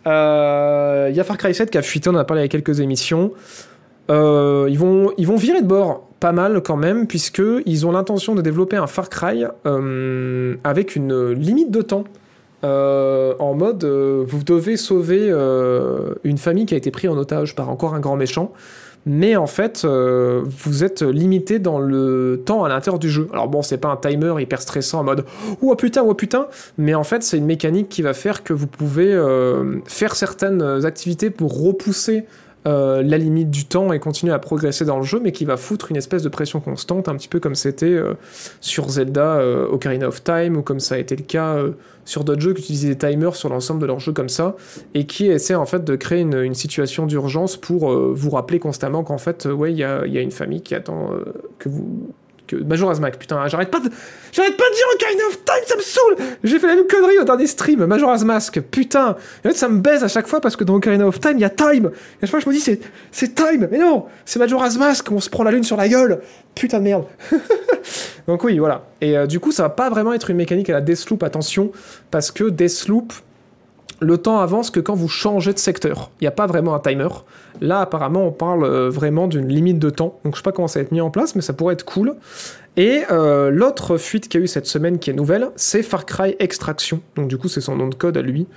Euh, Il y a Far Cry 7 qui a fuité, on en a parlé avec quelques émissions. Ils, vont, virer de bord pas mal quand même, puisque ils ont l'intention de développer un Far Cry avec une limite de temps. Euh, en mode, euh, vous devez sauver euh, une famille qui a été prise en otage par encore un grand méchant, mais en fait, vous êtes limité dans le temps à l'intérieur du jeu. Alors bon, c'est pas un timer hyper stressant en mode oh putain, oh putain, mais en fait, c'est une mécanique qui va faire que vous pouvez faire certaines activités pour repousser euh, la limite du temps et continuer à progresser dans le jeu, mais qui va foutre une espèce de pression constante, un petit peu comme c'était euh, sur Zelda euh, Ocarina of Time, ou comme ça a été le cas sur d'autres jeux qui utilisaient des timers sur l'ensemble de leurs jeux comme ça, et qui essaient en fait de créer une, situation d'urgence pour vous rappeler constamment qu'en fait, ouais, il y a, une famille qui attend que vous... Majora's Mask, putain, j'arrête pas de... J'arrête pas de dire Ocarina of Time, ça me saoule. J'ai fait la même connerie au dernier stream, Majora's Mask, putain. Et en fait, ça me baise à chaque fois parce que dans Ocarina of Time, il y a Time. Et à chaque fois, je me dis, c'est, c'est Time. Mais non C'est Majora's Mask, on se prend la lune sur la gueule. Putain de merde. <laughs> Donc oui, voilà. Et euh, du coup, ça va pas vraiment être une mécanique à la Deathloop, attention, parce que Deathloop, le temps avance que quand vous changez de secteur. Il n'y a pas vraiment un timer. Là, apparemment, on parle euh, vraiment d'une limite de temps. Donc, je sais pas comment ça va être mis en place, mais ça pourrait être cool. Et euh, l'autre fuite qu'il y a eu cette semaine qui est nouvelle, c'est Far Cry Extraction. Donc, du coup, c'est son nom de code à lui.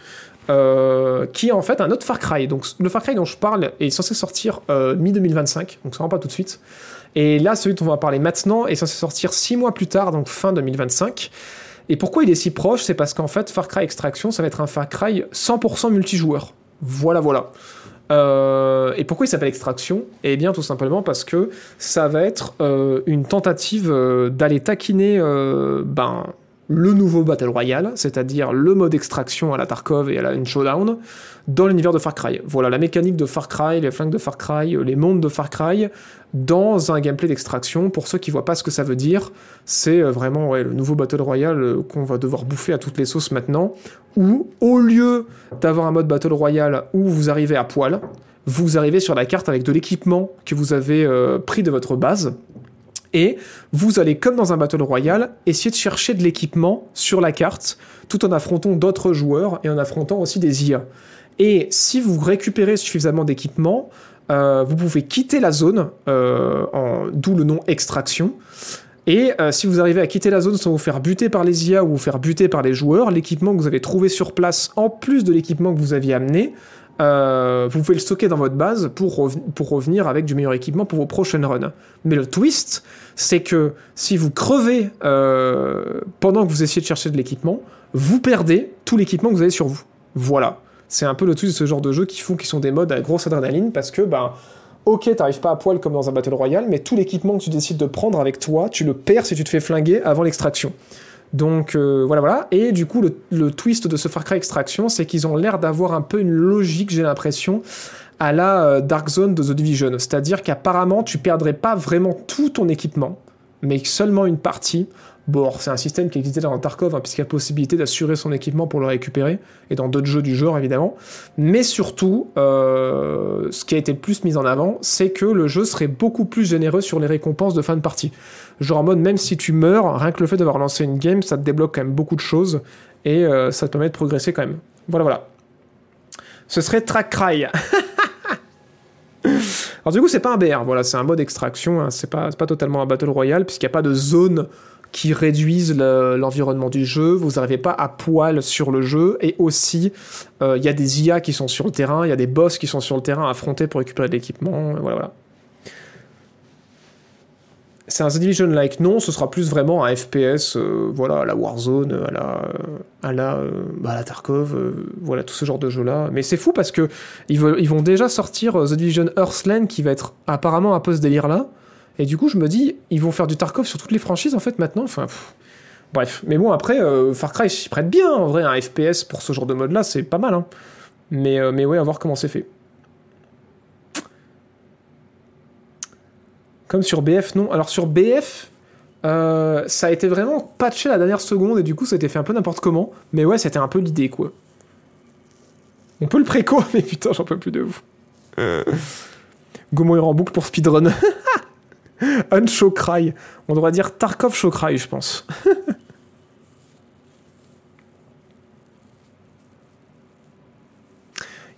Euh, qui est en fait un autre Far Cry. Donc, le Far Cry dont je parle est censé sortir euh, mi-2025. Donc, ça rend pas tout de suite. Et là, celui dont on va parler maintenant est censé sortir six mois plus tard, donc fin 2025. Et pourquoi il est si proche? C'est parce qu'en fait, Far Cry Extraction, ça va être un Far Cry 100% multijoueur. Voilà, voilà. Euh, et pourquoi il s'appelle Extraction? Eh bien, tout simplement parce que ça va être euh, une tentative euh, d'aller taquiner ben, le nouveau Battle Royale, c'est-à-dire le mode extraction à la Tarkov et à la Showdown, dans l'univers de Far Cry. Voilà la mécanique de Far Cry, les flingues de Far Cry, les mondes de Far Cry, dans un gameplay d'extraction. Pour ceux qui voient pas ce que ça veut dire, c'est euh, vraiment le nouveau Battle Royale euh, qu'on va devoir bouffer à toutes les sauces maintenant, où au lieu d'avoir un mode Battle Royale où vous arrivez à poil, vous arrivez sur la carte avec de l'équipement que vous avez euh, pris de votre base, et vous allez, comme dans un Battle Royale, essayer de chercher de l'équipement sur la carte, tout en affrontant d'autres joueurs et en affrontant aussi des IA. Et si vous récupérez suffisamment d'équipement, euh, vous pouvez quitter la zone, euh, d'où le nom extraction. Et euh, si vous arrivez à quitter la zone sans vous faire buter par les IA ou vous faire buter par les joueurs, l'équipement que vous avez trouvé sur place, en plus de l'équipement que vous aviez amené, euh, vous pouvez le stocker dans votre base pour, pour revenir avec du meilleur équipement pour vos prochaines runs. Mais le twist, c'est que si vous crevez euh, pendant que vous essayez de chercher de l'équipement, vous perdez tout l'équipement que vous avez sur vous. Voilà. C'est un peu le twist de ce genre de jeu qui font qu'ils sont des modes à grosse adrénaline parce que, ben, ok, t'arrives pas à poil comme dans un Battle Royale, mais tout l'équipement que tu décides de prendre avec toi, tu le perds si tu te fais flinguer avant l'extraction. Donc euh, voilà, voilà. Et du coup, le, twist de ce Far Cry Extraction, c'est qu'ils ont l'air d'avoir un peu une logique, j'ai l'impression, à la euh, Dark Zone de The Division. C'est-à-dire qu'apparemment, tu perdrais pas vraiment tout ton équipement, mais seulement une partie. Bon, c'est un système qui existait dans Tarkov, hein, puisqu'il y a possibilité d'assurer son équipement pour le récupérer, et dans d'autres jeux du genre, évidemment. Mais surtout, euh, ce qui a été le plus mis en avant, c'est que le jeu serait beaucoup plus généreux sur les récompenses de fin de partie. Genre en mode, même si tu meurs, rien que le fait d'avoir lancé une game, ça te débloque quand même beaucoup de choses, et euh, ça te permet de progresser quand même. Voilà, voilà. Ce serait Track Cry. <laughs> Alors du coup, c'est pas un BR, voilà, c'est un mode extraction, hein, c'est pas, pas totalement un Battle Royale, puisqu'il n'y a pas de zone qui réduisent le- l'environnement du jeu, vous n'arrivez pas à poil sur le jeu, et aussi euh, il y a des IA qui sont sur le terrain, il y a des boss qui sont sur le terrain à affronter pour récupérer de l'équipement, voilà. C'est un The Division-like, non, ce sera plus vraiment un FPS, euh, voilà, à la Warzone, à la, la, euh, bah, la Tarkov, voilà, tout ce genre de jeu-là. Mais c'est fou parce que ils, vont déjà sortir The Division Earthland qui va être apparemment un peu ce délire-là. Et du coup, je me dis, ils vont faire du Tarkov sur toutes les franchises en fait maintenant. Enfin, pff. bref. Mais bon, après, euh, Far Cry s'y prête bien en vrai, un FPS pour ce genre de mode-là, c'est pas mal. Hein. Mais, euh, mais ouais, à voir comment c'est fait. Comme sur BF, non. Alors sur BF, euh, ça a été vraiment patché à la dernière seconde et du coup, ça a été fait un peu n'importe comment. Mais ouais, c'était un peu l'idée, quoi. On peut le préco, <laughs> mais putain, j'en peux plus de vous. Gaumont est en boucle pour speedrun. <laughs> <laughs> Unshowcry. On devrait dire Tarkov Showcry, je pense.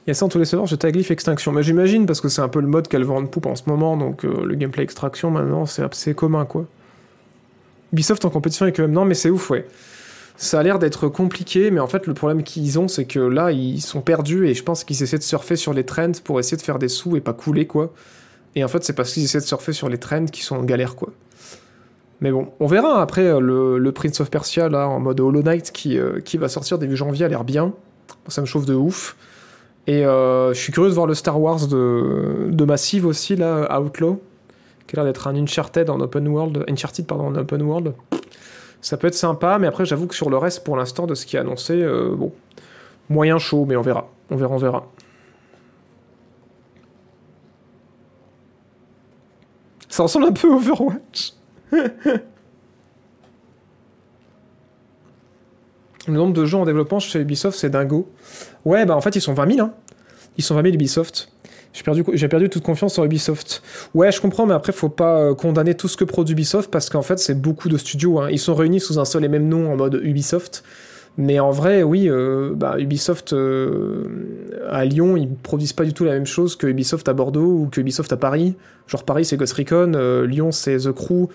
Il y a ça dans tous les serveurs, je taglyph extinction. Mais j'imagine parce que c'est un peu le mode qu'elle vend de poupe en ce moment, donc euh, le gameplay extraction maintenant c'est assez commun quoi. Ubisoft en compétition avec eux-mêmes, non mais c'est ouf ouais. Ça a l'air d'être compliqué, mais en fait le problème qu'ils ont c'est que là ils sont perdus et je pense qu'ils essaient de surfer sur les trends pour essayer de faire des sous et pas couler quoi. Et en fait c'est parce qu'ils essaient de surfer sur les trends qui sont en galère quoi. Mais bon, on verra après euh, le, Prince of Persia là en mode Hollow Knight qui, euh, qui va sortir début janvier a l'air bien. Ça me chauffe de ouf. Et euh, je suis curieux de voir le Star Wars de, de Massive aussi, là, Outlaw, qui a l'air d'être un Uncharted en open world, Uncharted pardon, en open world. Ça peut être sympa, mais après j'avoue que sur le reste, pour l'instant, de ce qui est annoncé, bon, moyen chaud, mais on verra, on verra, on verra. Ça ressemble un peu à Overwatch. Le nombre de jeux en développement chez Ubisoft, c'est dingo. Ouais, bah en fait, ils sont 20 000. Hein. Ils sont 20 000 Ubisoft. J'ai perdu, j'ai perdu toute confiance en Ubisoft. Ouais, je comprends, mais après, faut pas euh, condamner tout ce que produit Ubisoft parce qu'en fait, c'est beaucoup de studios. hein. Ils sont réunis sous un seul et même nom en mode Ubisoft. Mais en vrai, oui, euh, bah, Ubisoft euh, à Lyon, ils produisent pas du tout la même chose que Ubisoft à Bordeaux ou que Ubisoft à Paris. Genre Paris, c'est Ghost Recon, euh, Lyon, c'est The Crew,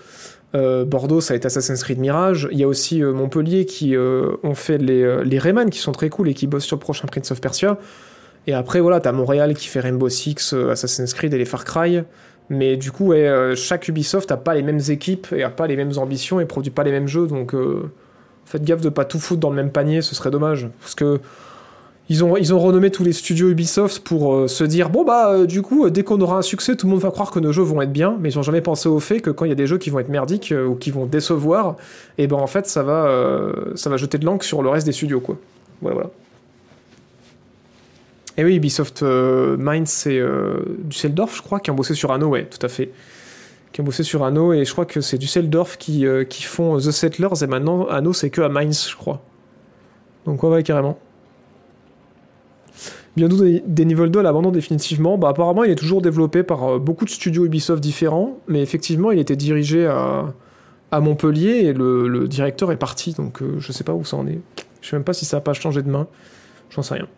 Bordeaux, ça va être Assassin's Creed Mirage. Il y a aussi Montpellier qui ont fait les, les Rayman qui sont très cool et qui bossent sur le prochain Prince of Persia. Et après, voilà, t'as Montréal qui fait Rainbow Six, Assassin's Creed et les Far Cry. Mais du coup, chaque Ubisoft a pas les mêmes équipes et a pas les mêmes ambitions et produit pas les mêmes jeux. Donc, faites gaffe de pas tout foutre dans le même panier, ce serait dommage. Parce que ils ont, ils ont renommé tous les studios Ubisoft pour euh, se dire bon bah euh, du coup euh, dès qu'on aura un succès tout le monde va croire que nos jeux vont être bien. Mais ils ont jamais pensé au fait que quand il y a des jeux qui vont être merdiques ou qui vont décevoir et ben en fait ça va ça va jeter de l'encre sur le reste des studios quoi. Voilà voilà. Et oui Ubisoft Minds c'est Düsseldorf je crois qui ont bossé sur Anno ouais tout à fait qui ont bossé sur Anno et je crois que c'est Düsseldorf qui, euh, qui font The Settlers et maintenant Anno c'est que à Mainz je crois donc ouais ouais carrément Bientôt des, des Niveau 2 à l'abandon définitivement. Bah, apparemment, il est toujours développé par euh, beaucoup de studios Ubisoft différents, mais effectivement, il était dirigé à, à Montpellier et le, directeur est parti, donc euh, je sais pas où ça en est. Je sais même pas si ça a pas changé de main. J'en sais rien.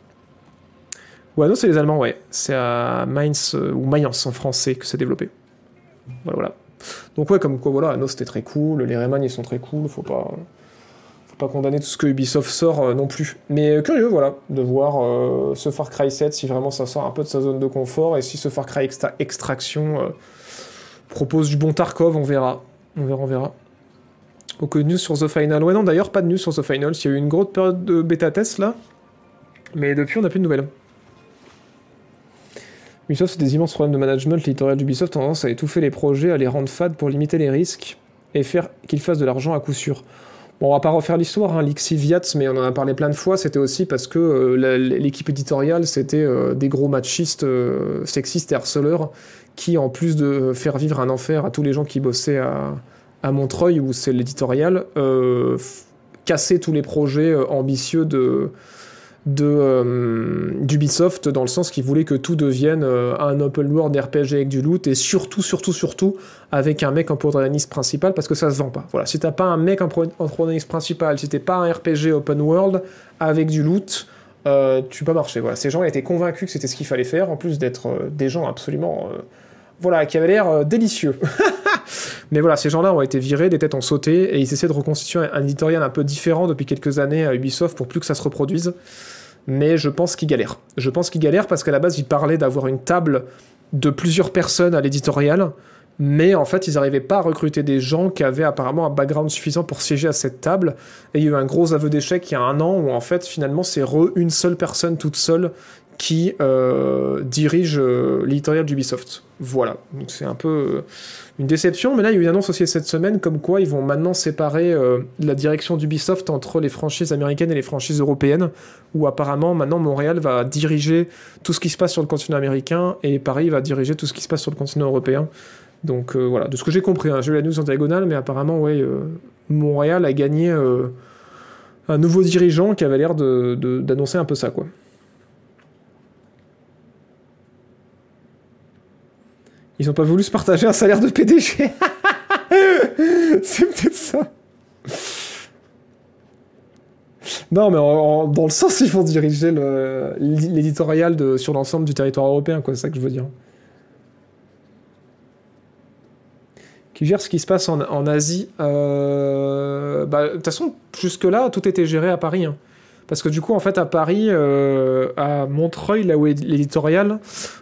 Ouais, non, c'est les Allemands, ouais. C'est à Mainz, euh, ou Mayence en français, que c'est développé. Voilà. Donc, ouais, comme quoi, voilà, Anno c'était très cool, les Rayman ils sont très cool, faut pas faut pas condamner tout ce que Ubisoft sort euh, non plus. Mais euh, curieux, voilà, de voir euh, ce Far Cry 7, si vraiment ça sort un peu de sa zone de confort, et si ce Far Cry Extra- Extraction euh, propose du bon Tarkov, on verra. On verra, on verra. Aucune news sur The Final. Ouais, non, d'ailleurs, pas de news sur The Final. Il y a eu une grosse période de bêta test là, mais depuis, on n'a plus de nouvelles. Ubisoft, c'est des immenses problèmes de management. L'éditorial d'Ubisoft a tendance à étouffer les projets, à les rendre fades pour limiter les risques et faire qu'ils fassent de l'argent à coup sûr. Bon, on va pas refaire l'histoire, hein, Lixiviat, mais on en a parlé plein de fois, c'était aussi parce que euh, l'équipe éditoriale, c'était euh, des gros machistes, euh, sexistes et harceleurs, qui, en plus de faire vivre un enfer à tous les gens qui bossaient à, à Montreuil, où c'est l'éditorial, cassaient tous les projets ambitieux de de euh, d'Ubisoft dans le sens qu'ils voulaient que tout devienne euh, un open world RPG avec du loot et surtout surtout surtout avec un mec en protagoniste principal parce que ça se vend pas. Voilà, si t'as pas un mec en, pro- en protagoniste principal, si t'es pas un RPG open world avec du loot, euh, tu peux marcher. Voilà, ces gens étaient convaincus que c'était ce qu'il fallait faire, en plus d'être euh, des gens absolument, euh, voilà, qui avaient l'air euh, délicieux. <laughs> Mais voilà, ces gens-là ont été virés, des têtes ont sauté, et ils essaient de reconstituer un éditorial un peu différent depuis quelques années à Ubisoft pour plus que ça se reproduise. Mais je pense qu'ils galèrent. Je pense qu'ils galèrent parce qu'à la base, ils parlaient d'avoir une table de plusieurs personnes à l'éditorial, mais en fait, ils n'arrivaient pas à recruter des gens qui avaient apparemment un background suffisant pour siéger à cette table. Et il y a eu un gros aveu d'échec il y a un an où en fait, finalement, c'est re une seule personne toute seule qui euh, dirige euh, l'éditorial d'Ubisoft. Voilà, donc c'est un peu euh, une déception, mais là il y a eu une annonce aussi cette semaine comme quoi ils vont maintenant séparer la direction d'Ubisoft entre les franchises américaines et les franchises européennes, où apparemment maintenant Montréal va diriger tout ce qui se passe sur le continent américain et Paris va diriger tout ce qui se passe sur le continent européen. Donc voilà, de ce que j'ai compris, hein, j'ai eu la news en diagonale, mais apparemment ouais, Montréal a gagné un nouveau dirigeant qui avait l'air de- de- d'annoncer un peu ça quoi. Ils ont pas voulu se partager un salaire de PDG. <laughs> C'est peut-être ça. Non, mais dans le sens, ils vont diriger l'éditorial sur l'ensemble du territoire européen, quoi. C'est ça que je veux dire. Qui gère ce qui se passe en, en Asie. Euh, bah, De toute façon, jusque-là, tout était géré à Paris. hein. Parce que du coup, en fait, à Paris, euh, à Montreuil, là où est l'éditorial,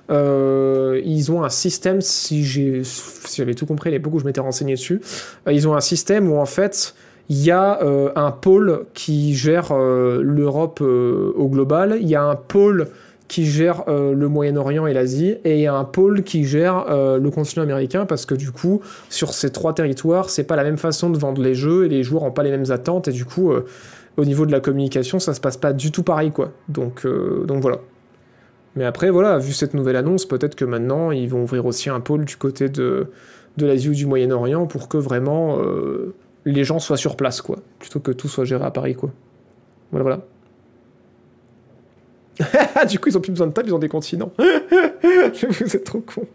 euh, ils ont un système, si j'ai si j'avais tout compris à l'époque où je m'étais renseigné dessus, euh, ils ont un système où en fait il y a un pôle qui gère l'Europe au global, il y a un pôle qui gère le Moyen-Orient et l'Asie, et il y a un pôle qui gère le continent américain, parce que du coup, sur ces trois territoires, c'est pas la même façon de vendre les jeux, et les joueurs ont pas les mêmes attentes, et du coup, au niveau de la communication, ça se passe pas du tout pareil, quoi. Donc, euh, donc voilà. Mais après, voilà, vu cette nouvelle annonce, peut-être que maintenant, ils vont ouvrir aussi un pôle du côté de, de l'Asie ou du Moyen-Orient pour que vraiment euh, les gens soient sur place, quoi. Plutôt que tout soit géré à Paris, quoi. Voilà, voilà. <laughs> du coup, ils ont plus besoin de table, ils ont des continents. <laughs> Vous êtes trop cons.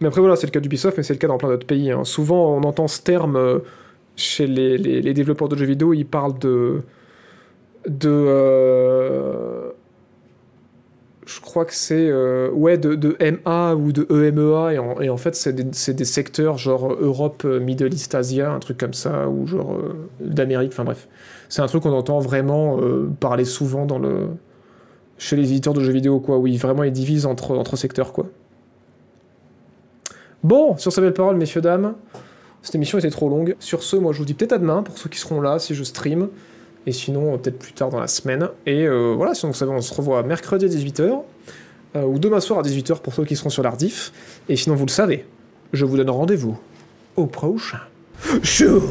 mais après, voilà, c'est le cas d'Ubisoft, mais c'est le cas dans plein d'autres pays. hein. Souvent, on entend ce terme euh, chez les, développeurs de jeux vidéo, ils parlent de. de. euh, je crois que c'est euh, ouais de, MA ou de EMEA et en, fait c'est des, secteurs genre Europe, euh, Middle East, Asia, un truc comme ça ou genre d'Amérique, enfin bref. C'est un truc qu'on entend vraiment parler souvent dans le chez les éditeurs de jeux vidéo quoi, où vraiment ils divisent entre entre secteurs quoi. Bon, sur ces belles paroles messieurs dames, cette émission était trop longue. Sur ce, moi je vous dis peut-être à demain pour ceux qui seront là si je stream et sinon euh, peut-être plus tard dans la semaine. Et euh, voilà, sinon vous savez, on se revoit mercredi à 18h, euh, ou demain soir à 18h pour ceux qui seront sur l'Ardif. Et sinon, vous le savez, je vous donne rendez-vous au prochain show.